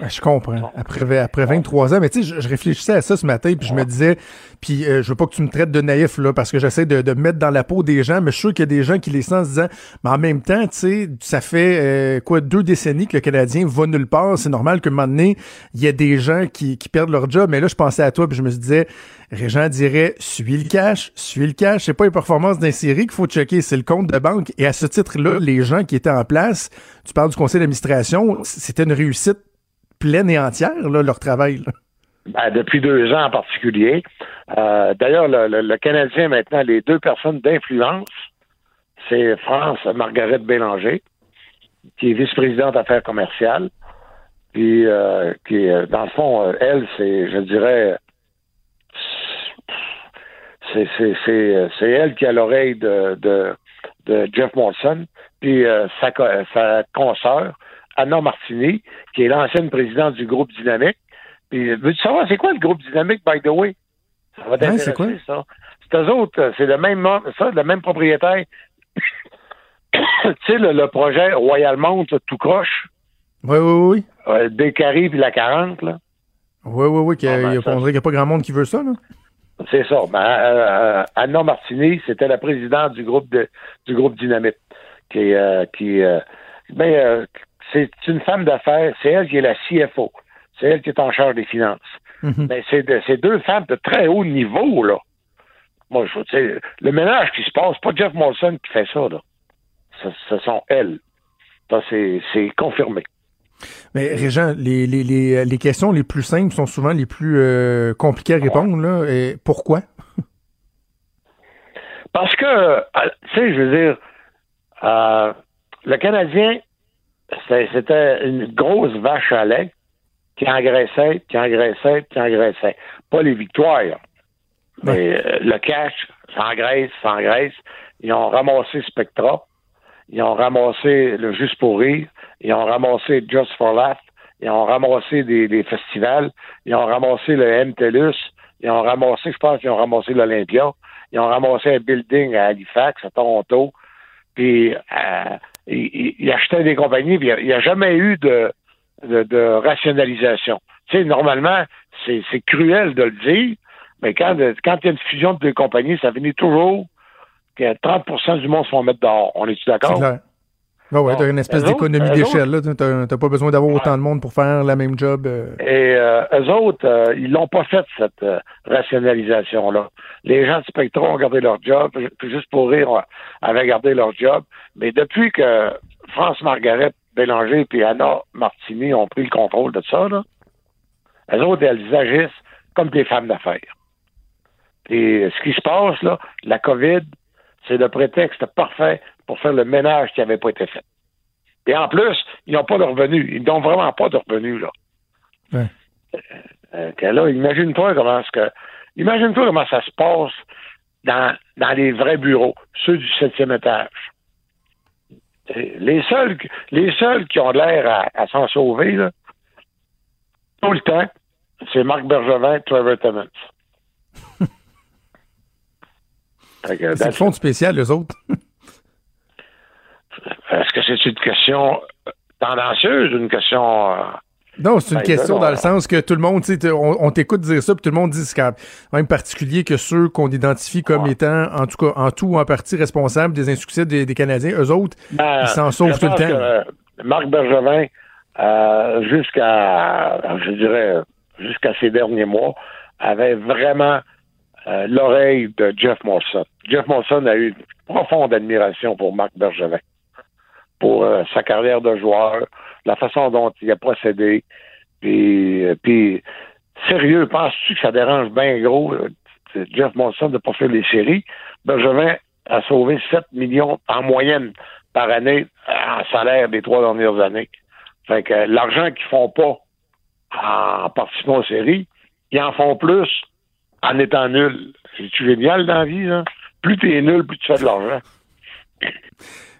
C: Ben, je comprends. Après, après 23 ans, mais tu sais, je, réfléchissais à ça ce matin, puis je me disais, puis euh, je veux pas que tu me traites de naïf, là, parce que j'essaie de, de me mettre dans la peau des gens, mais je suis sûr qu'il y a des gens qui les sentent en se disant, mais en même temps, tu sais, ça fait, euh, quoi, deux décennies que le Canadien va nulle part. C'est normal qu'à un moment donné, il y a des gens qui, qui perdent leur job. Mais là, je pensais à toi, puis je me disais, Régent dirait, suis le cash, suis le cash. C'est pas les performances d'un série qu'il faut checker, c'est le compte de banque. Et à ce titre-là, les gens qui étaient en place, tu parles du conseil d'administration, c'était une réussite pleine et entière, leur travail.
K: Ben, depuis deux ans en particulier. Euh, d'ailleurs, le, Canadien, maintenant, les deux personnes d'influence, c'est France Margaret Bélanger, qui est vice-présidente affaires commerciales, puis euh, qui, dans le fond, elle, c'est, je dirais, c'est, elle qui a l'oreille de, de, Jeff Molson, puis euh, sa, sa consoeur, Anna Martini, qui est l'ancienne présidente du groupe Dynamique. Puis, veux-tu savoir, c'est quoi le groupe Dynamique, by the way?
C: Ça va t'intéresser, c'est quoi?
K: ça. C'est eux autres, c'est le même, ça, le même propriétaire. tu sais, le, projet Royal Mount, tout croche.
C: Oui, oui, oui.
K: Euh, Descaries puis la 40, là.
C: Oui, oui, oui, qu'il ah, ben, qu'il n'y a pas grand monde qui veut ça, là.
K: C'est ça. Ben, euh, euh, Anna Martini, c'était la présidente du groupe de, du groupe Dynamite, qui, qui ben, c'est une femme d'affaires, c'est elle qui est la CFO. C'est elle qui est en charge des finances. Mhm. Mais c'est deux femmes de très haut niveau, là. Moi, je, le ménage qui se passe, pas Jeff Molson qui fait ça, là. Ce, sont elles. Ça, c'est confirmé.
C: Mais Régent, les, les, les, questions les plus simples sont souvent les plus euh, compliquées à répondre. Là. Et pourquoi?
K: Parce que, euh, tu sais, je veux dire, euh, le Canadien c'était une grosse vache à lait qui engraissait, qui engraissait, qui engraissait. Pas les victoires, mais euh, le cash s'engraisse, s'engraisse. Ils ont ramassé Spectra, ils ont ramassé le Juste pour rire, ils ont ramassé Just for Laugh, ils ont ramassé des, festivals, ils ont ramassé le MTLUS, ils ont ramassé, je pense qu'ils ont ramassé l'Olympia, ils ont ramassé un building à Halifax, à Toronto, puis euh, il, achetait des compagnies, il n'y a, jamais eu de, de, rationalisation. Tu sais, normalement, c'est cruel de le dire, mais quand, quand il y a une fusion de deux compagnies, ça finit toujours que 30% du monde se font mettre dehors. On est-tu d'accord?
C: Oui, ouais, t'as une espèce d'économie d'échelle. là. T'as pas besoin d'avoir autant de monde pour faire la même job. Euh.
K: Et euh, eux autres, euh, ils l'ont pas fait, cette euh, rationalisation-là. Les gens de Spectrum ont gardé leur job, juste pour rire, avaient gardé leur job. Mais depuis que France Margaret Bélanger et Anna Martini ont pris le contrôle de ça, là, eux autres, elles agissent comme des femmes d'affaires. Et ce qui se passe, là, la COVID, c'est le prétexte parfait pour faire le ménage qui n'avait pas été fait. Et en plus, ils n'ont pas de revenus. Ils n'ont vraiment pas de revenus, là.
C: Ouais.
K: Euh, là, imagine-toi comment ce que. Imagine-toi comment ça se passe dans, dans les vrais bureaux, ceux du septième étage. Les seuls, les seuls qui ont l'air à, s'en sauver, là, tout le temps, c'est Marc Bergevin et Trevor Timmons.
C: c'est le fond spécial, les autres.
K: Est-ce que c'est une question tendancieuse ou une question. Euh,
C: Non, c'est une
K: Ben,
C: question dans le sens que tout le monde, on, on t'écoute dire ça, puis tout le monde dit c'est quand même particulier que ceux qu'on identifie comme étant, en tout cas, en tout ou en partie responsables des insuccès des, des Canadiens, eux autres,
K: Ben,
C: ils s'en sauvent tout le temps.
K: que, Marc Bergevin, euh, jusqu'à, je dirais, jusqu'à ces derniers mois, avait vraiment euh, l'oreille de Jeff Molson. Jeff Molson a eu une profonde admiration pour Marc Bergevin, pour euh, sa carrière de joueur, la façon dont il a procédé. Puis, euh, sérieux, penses-tu que ça dérange bien gros euh, Jeff Molson de pas faire les séries? Bergevin a sauvé 7 millions en moyenne par année en salaire des trois dernières années. Fait que l'argent qu'ils font pas en participant aux séries, ils en font plus en étant nuls. C'est-tu génial dans la vie, là? Plus t'es nul, plus tu fais de l'argent.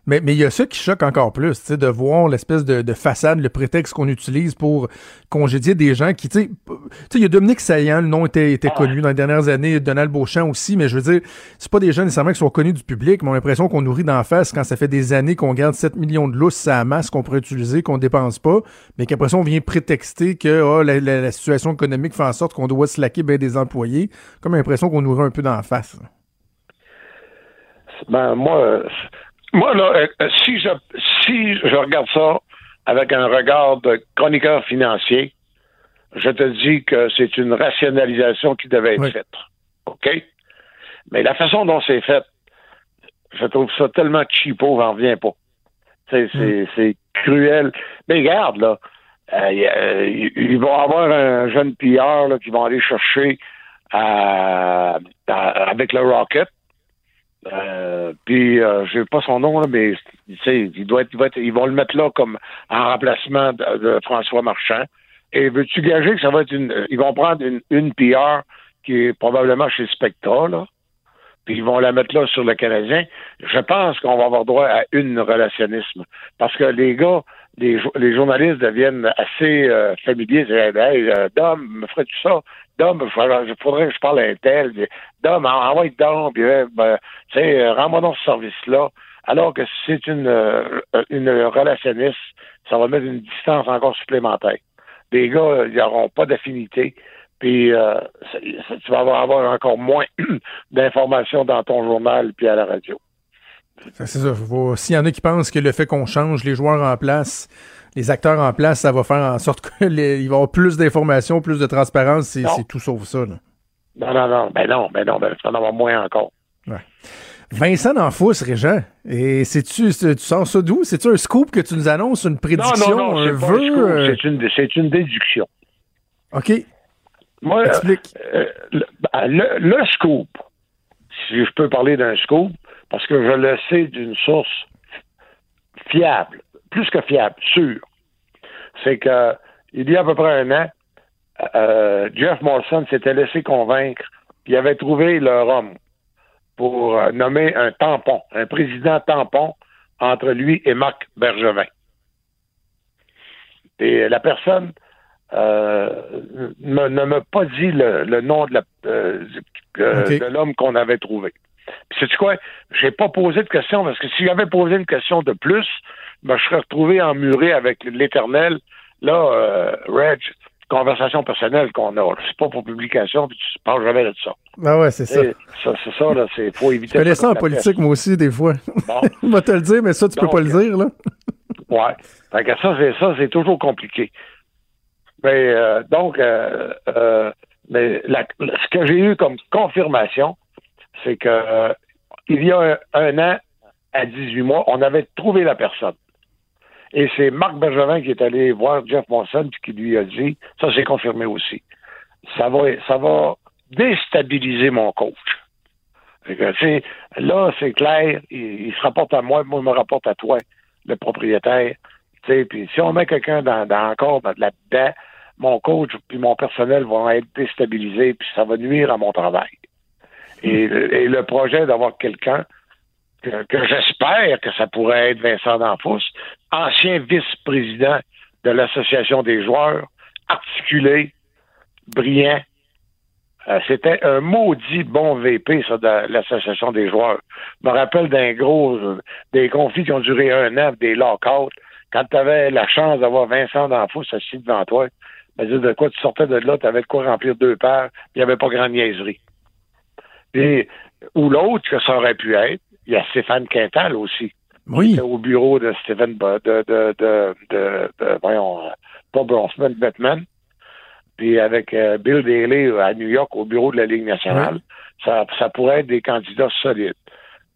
C: Mais mais il y a ça qui choque encore plus, tu sais, de voir l'espèce de, de façade, le prétexte qu'on utilise pour congédier des gens qui, tu sais, p- tu sais, il y a Dominique Saillant, le nom était, était connu dans les dernières années, Donald Beauchamp aussi, mais je veux dire, c'est pas des gens nécessairement qui sont connus du public, mais on a l'impression qu'on nourrit d'en face quand ça fait des années qu'on garde 7 millions de lousses à la masse qu'on pourrait utiliser, qu'on dépense pas, mais qu'après ça, on vient prétexter que oh, la, la- la situation économique fait en sorte qu'on doit slacker bien des employés, comme l'impression qu'on nourrit un peu d'en face.
K: Ben, moi, moi, là, euh, si je, si je regarde ça avec un regard de chroniqueur financier, je te dis que c'est une rationalisation qui devait être
C: Oui.
K: faite. OK? Mais la façon dont c'est fait, je trouve ça tellement cheapo, j'en reviens pas. C'est, c'est, c'est cruel. Mais regarde, là, euh, y a- euh, ils vont avoir un jeune pilleur là, qui vont aller chercher avec le Rocket. Euh, puis euh, j'ai pas son nom là, mais il doit être, ils vont le mettre là comme en remplacement de, François Marchand. Et veux-tu gager que ça va être une, euh, ils vont prendre une, une PR qui est probablement chez Spectra là, puis ils vont la mettre là sur le Canadien. Je pense qu'on va avoir droit à une relationnisme parce que les gars, les, les journalistes deviennent assez euh, familiers. Hey, Dom, me ferais-tu ça? Dom, il faudrait, que je parle à tel. Dom, en- envoie Dom, puis euh, ben, tu sais, euh, rends-moi dans ce service-là. Alors que si c'est une, euh, une relationniste, ça va mettre une distance encore supplémentaire. Les gars, ils n'auront pas d'affinité, puis tu vas avoir, encore moins d'informations dans ton journal puis à la radio.
C: C'est ça. S'il y en a qui pensent que le fait qu'on change les joueurs en place, les acteurs en place, ça va faire en sorte qu'il va y avoir plus d'informations, plus de transparence, c'est tout sauf ça. là.
K: Non, non, non, ben non, ben non, ben, vas en avoir moins encore.
C: Vincent D'Anfous, Régent, et c'est-tu, c'est- tu sors ça d'où? C'est-tu un scoop que tu nous annonces, une prédiction,
K: non, non,
C: un vœu?
K: scoop,
C: euh,
K: c'est une, c'est une déduction.
C: OK,
K: Moi, euh,
C: explique.
K: euh, le, ben, le- le scoop, si je peux parler d'un scoop, parce que je le sais d'une source fiable, plus que fiable, sûre, c'est que il y a à peu près un an, euh, Jeff Molson s'était laissé convaincre qu'il avait trouvé leur homme pour euh, nommer un tampon, un président tampon entre lui et Marc Bergevin. Et la personne euh, ne m'a pas dit le, le nom de l'homme qu'on avait trouvé. Puis sais-tu quoi? J'ai pas posé de question parce que si j'avais posé une question de plus, ben, je serais retrouvé emmuré avec l'éternel. Là, euh, Reg, conversation personnelle qu'on a. C'est pas pour publication, puis tu parles jamais de ça.
C: Ah ouais, c'est ça.
K: C'est ça, là, c'est faut éviter.
C: Je connais ça en politique, moi aussi, des fois.
K: Bon.
C: On va te le dire, mais ça, tu peux
K: Donc,
C: pas le dire, là.
K: Ouais. Fait que ça, c'est ça, c'est toujours compliqué. Mais euh, donc, euh, euh, mais la- ce que j'ai eu comme confirmation, c'est que euh, il y a un, un an à 18 mois, on avait trouvé la personne. Et c'est Marc Bergevin qui est allé voir Jeff Monson qui lui a dit, ça c'est confirmé aussi. Ça va, ça va déstabiliser mon coach. Que, là, c'est clair, il, il se rapporte à moi, moi, il me rapporte à toi, le propriétaire. Puis si on met quelqu'un dans, dans encore dans- là-dedans, mon coach puis mon personnel vont être déstabilisés, puis ça va nuire à mon travail. Et le projet d'avoir quelqu'un que, que j'espère que ça pourrait être Vincent D'Anfous, ancien vice-président de l'Association des joueurs, articulé, brillant, euh, c'était un maudit bon VP, ça, de l'Association des joueurs. Je me rappelle d'un gros, des conflits qui ont duré un an, des lockouts, quand tu avais la chance d'avoir Vincent D'Anfous assis devant toi, ben, de quoi tu sortais de là, tu avais de quoi remplir deux paires, il n'y avait pas grand niaiserie. Et, ou l'autre que ça aurait pu être, il y a Stéphane Quintal aussi.
C: Oui.
K: au bureau de Stephen de, de, de, de, voyons, euh, pas Bronfman, Batman. Puis avec euh, Bill Daly à New York au bureau de la Ligue nationale, ça, ça pourrait être des candidats solides.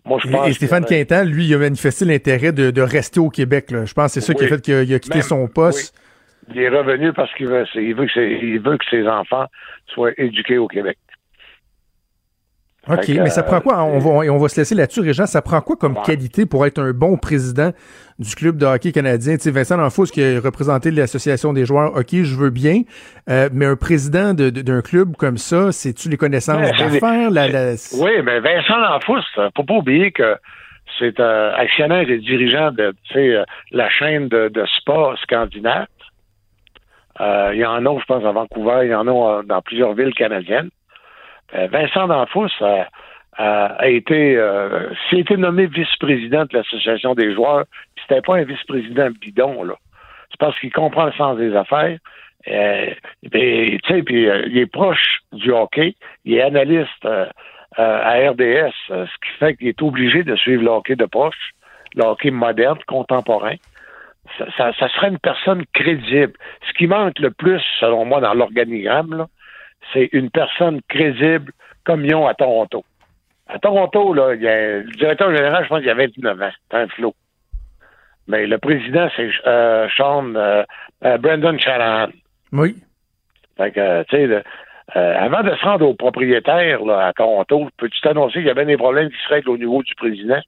K: Moi, je
C: Et-
K: pense
C: Et, Stéphane
K: que-
C: Quintal, lui, il a manifesté l'intérêt de, de rester au Québec. là. Je pense que c'est ça qui a fait qu'il a, quitté
K: Même-
C: son poste.
K: Il est revenu parce qu'il veut, il veut, que ses, il veut que ses enfants soient éduqués au Québec.
C: OK,
K: que,
C: mais ça
K: euh,
C: prend quoi? On va, on va se laisser là-dessus, Régent. Ça prend quoi comme
K: Ouais.
C: qualité pour être un bon président du club de hockey canadien? Tu sais, Vincent D'Anfous, qui a représenté l'Association des joueurs, OK, je veux bien, euh, mais un président de- de- d'un club comme ça, c'est-tu les connaissances
K: Ouais,
C: d'affaires? La, la-
K: Oui, mais Vincent Lanfous, euh, faut pas oublier que c'est euh, actionnaire et dirigeant de euh, la chaîne de, de spa scandinave. Euh, il y en a, je pense, à Vancouver, il y en a euh, dans plusieurs villes canadiennes. Euh, Vincent D'Anfous a, a- a été, euh, été nommé vice-président de l'Association des joueurs, c'était pas un vice-président bidon, là. C'est parce qu'il comprend le sens des affaires. Euh, sais, puis euh, il est proche du hockey. Il est analyste euh, euh, à RDS, euh, ce qui fait qu'il est obligé de suivre le hockey de proche, le hockey moderne, contemporain. Ça, ça, ça serait une personne crédible. Ce qui manque le plus, selon moi, dans l'organigramme, c'est une personne crédible comme ils ont à Toronto. À Toronto, là, il y a, le directeur général, je pense qu'il y a 29 ans. C'est un flot. Mais le président, c'est euh, Sean euh, euh, Brandon Shanahan.
C: Oui.
K: Fait que, tu sais, avant de se rendre au propriétaire là, à Toronto, peux-tu t'annoncer qu'il y avait des problèmes qui se règlent au niveau du président?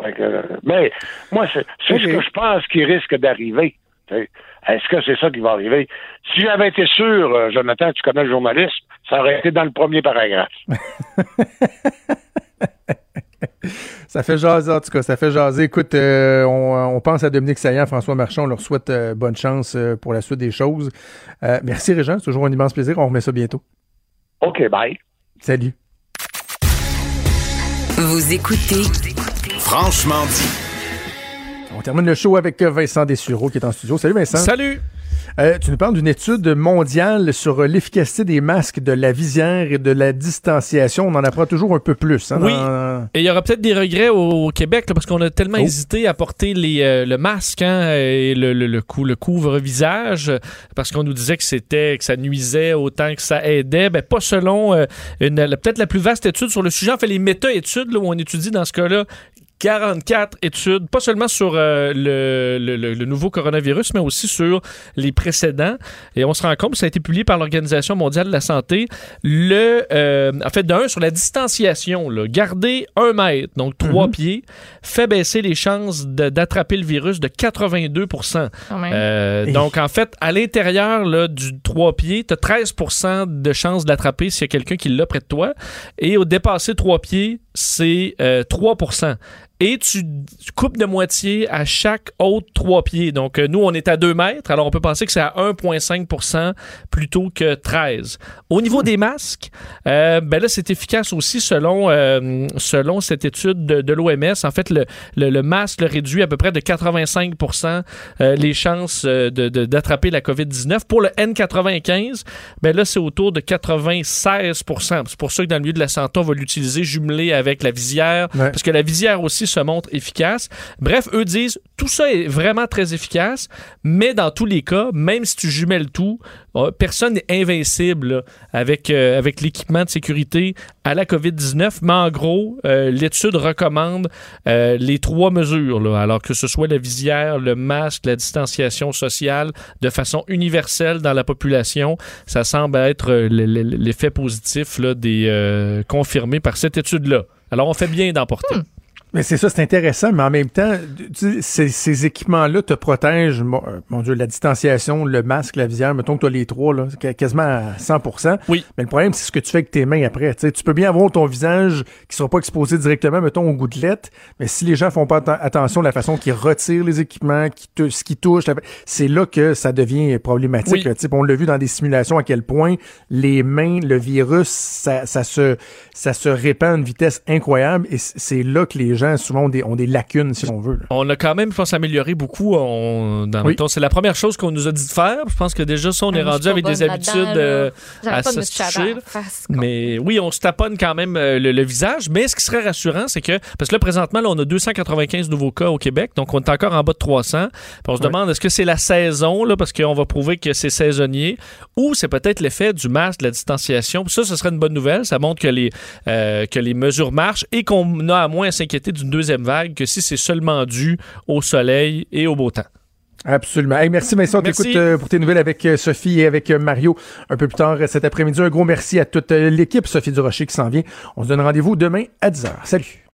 K: Fait que, mais moi, c'est c'est ce que je pense qui risque d'arriver. Est-ce que c'est ça qui va arriver? Si j'avais été sûr, euh, Jonathan, tu connais le journalisme, ça aurait été dans le premier paragraphe.
C: Ça fait jaser, en tout cas, ça fait jaser. Écoute, euh, on, on pense à Dominique Saillant, François Marchand, on leur souhaite euh, bonne chance euh, pour la suite des choses. Euh, merci Régent, c'est toujours un immense plaisir. On remet ça bientôt.
K: OK, bye.
C: Salut.
A: Vous écoutez
B: Franchement dit.
C: On termine le show avec euh, Vincent Dessureau qui est en studio. Salut Vincent.
L: Salut.
C: Euh, tu nous parles d'une étude mondiale sur euh, l'efficacité des masques, de la visière et de la distanciation. On en apprend toujours un peu plus. Hein,
L: Oui.
C: dans-
L: Et il y aura peut-être des regrets au, au Québec là, parce qu'on a tellement
C: Oh.
L: hésité à porter les, euh, le masque hein, et le, le, le, cou- le couvre-visage parce qu'on nous disait que c'était que ça nuisait autant que ça aidait. Ben, pas selon euh, peut-être la plus vaste étude sur le sujet. En fait, les méta-études où on étudie dans ce cas-là 44 études, pas seulement sur euh, le, le- le- le nouveau coronavirus, mais aussi sur les précédents. Et on se rend compte, ça a été publié par l'Organisation mondiale de la santé, le, euh, en fait, d'un, sur la distanciation, là, garder un mètre, donc trois pieds, fait baisser les chances d'attraper le virus de 82
D: Quand même.
L: euh, donc, en fait, à l'intérieur là, du 3 pieds, tu as 13% de chances de l'attraper s'il y a quelqu'un qui l'a près de toi. Et au dépasser 3 pieds, c'est euh, 3 et tu coupes de moitié à chaque autre 3 pieds. Donc, euh, nous, on est à 2 mètres, alors on peut penser que c'est à 1,5% plutôt que 13. Au niveau des masques, euh, ben là, c'est efficace aussi selon, euh, selon cette étude de, de l'OMS. En fait, le, le, le masque le réduit à peu près de 85% euh, les chances euh, de- de- d'attraper la COVID-19. Pour le N95, ben là, c'est autour de 96% C'est pour ça que dans le milieu de la santé, on va l'utiliser jumelé avec la visière,
C: Ouais.
L: parce que la visière aussi se montre efficace. Bref, eux disent, tout ça est vraiment très efficace, mais dans tous les cas, même si tu jumelles tout, euh, personne n'est invincible avec, euh, avec l'équipement de sécurité à la COVID-19. Mais en gros, euh, l'étude recommande les trois mesures, là, alors que ce soit la visière, le masque, la distanciation sociale, de façon universelle dans la population. Ça semble être l'effet positif là, confirmé par cette étude-là. Alors, on fait bien d'en porter.
C: Mais c'est ça, c'est intéressant, mais en même temps, tu ces, ces équipements-là te protègent, mon, euh, mon Dieu, la distanciation, le masque, la visière, mettons que tu as les trois, là, qu- quasiment à 100
L: Oui.
C: Mais le problème, c'est ce que tu fais avec tes mains après. Tu sais, tu peux bien avoir ton visage qui sera pas exposé directement, mettons, aux gouttelettes, mais si les gens font pas atten- attention à la façon qu'ils retirent les équipements, qui te, ce qui touche, c'est là que ça devient problématique.
L: Oui.
C: là. On l'a vu dans des simulations à quel point les mains, le virus, ça, ça se, ça se répand à une vitesse incroyable et c'est là que les gens gens, souvent, ont des, ont des lacunes, si on veut. là.
L: On a quand même, je pense, amélioré beaucoup. On, dans
C: Oui.
L: c'est la première chose qu'on nous a dit de faire. Je pense que déjà, ça, on est
D: Ah,
L: rendu avec des habitudes euh, à se
D: toucher.
L: Mais oui, on se taponne quand même euh, le, le visage. Mais ce qui serait rassurant, c'est que, parce que là, présentement, là, on a 295 nouveaux cas au Québec, donc on est encore en bas de 300. Puis on se demande, est-ce que c'est la saison, là, parce qu'on va prouver que c'est saisonnier, ou c'est peut-être l'effet du masque, de la distanciation? Puis ça, ce serait une bonne nouvelle. Ça montre que les, euh, que les mesures marchent et qu'on a à moins à s'inquiéter d'une deuxième vague que si c'est seulement dû au soleil et au beau temps.
C: Absolument. Hey, merci Vincent,
L: Merci.
C: t'écoute euh, pour tes nouvelles avec euh, Sophie et avec euh, Mario un peu plus tard cet après-midi. Un gros merci à toute l'équipe, Sophie Durocher qui s'en vient. On se donne rendez-vous demain à 10h. Salut.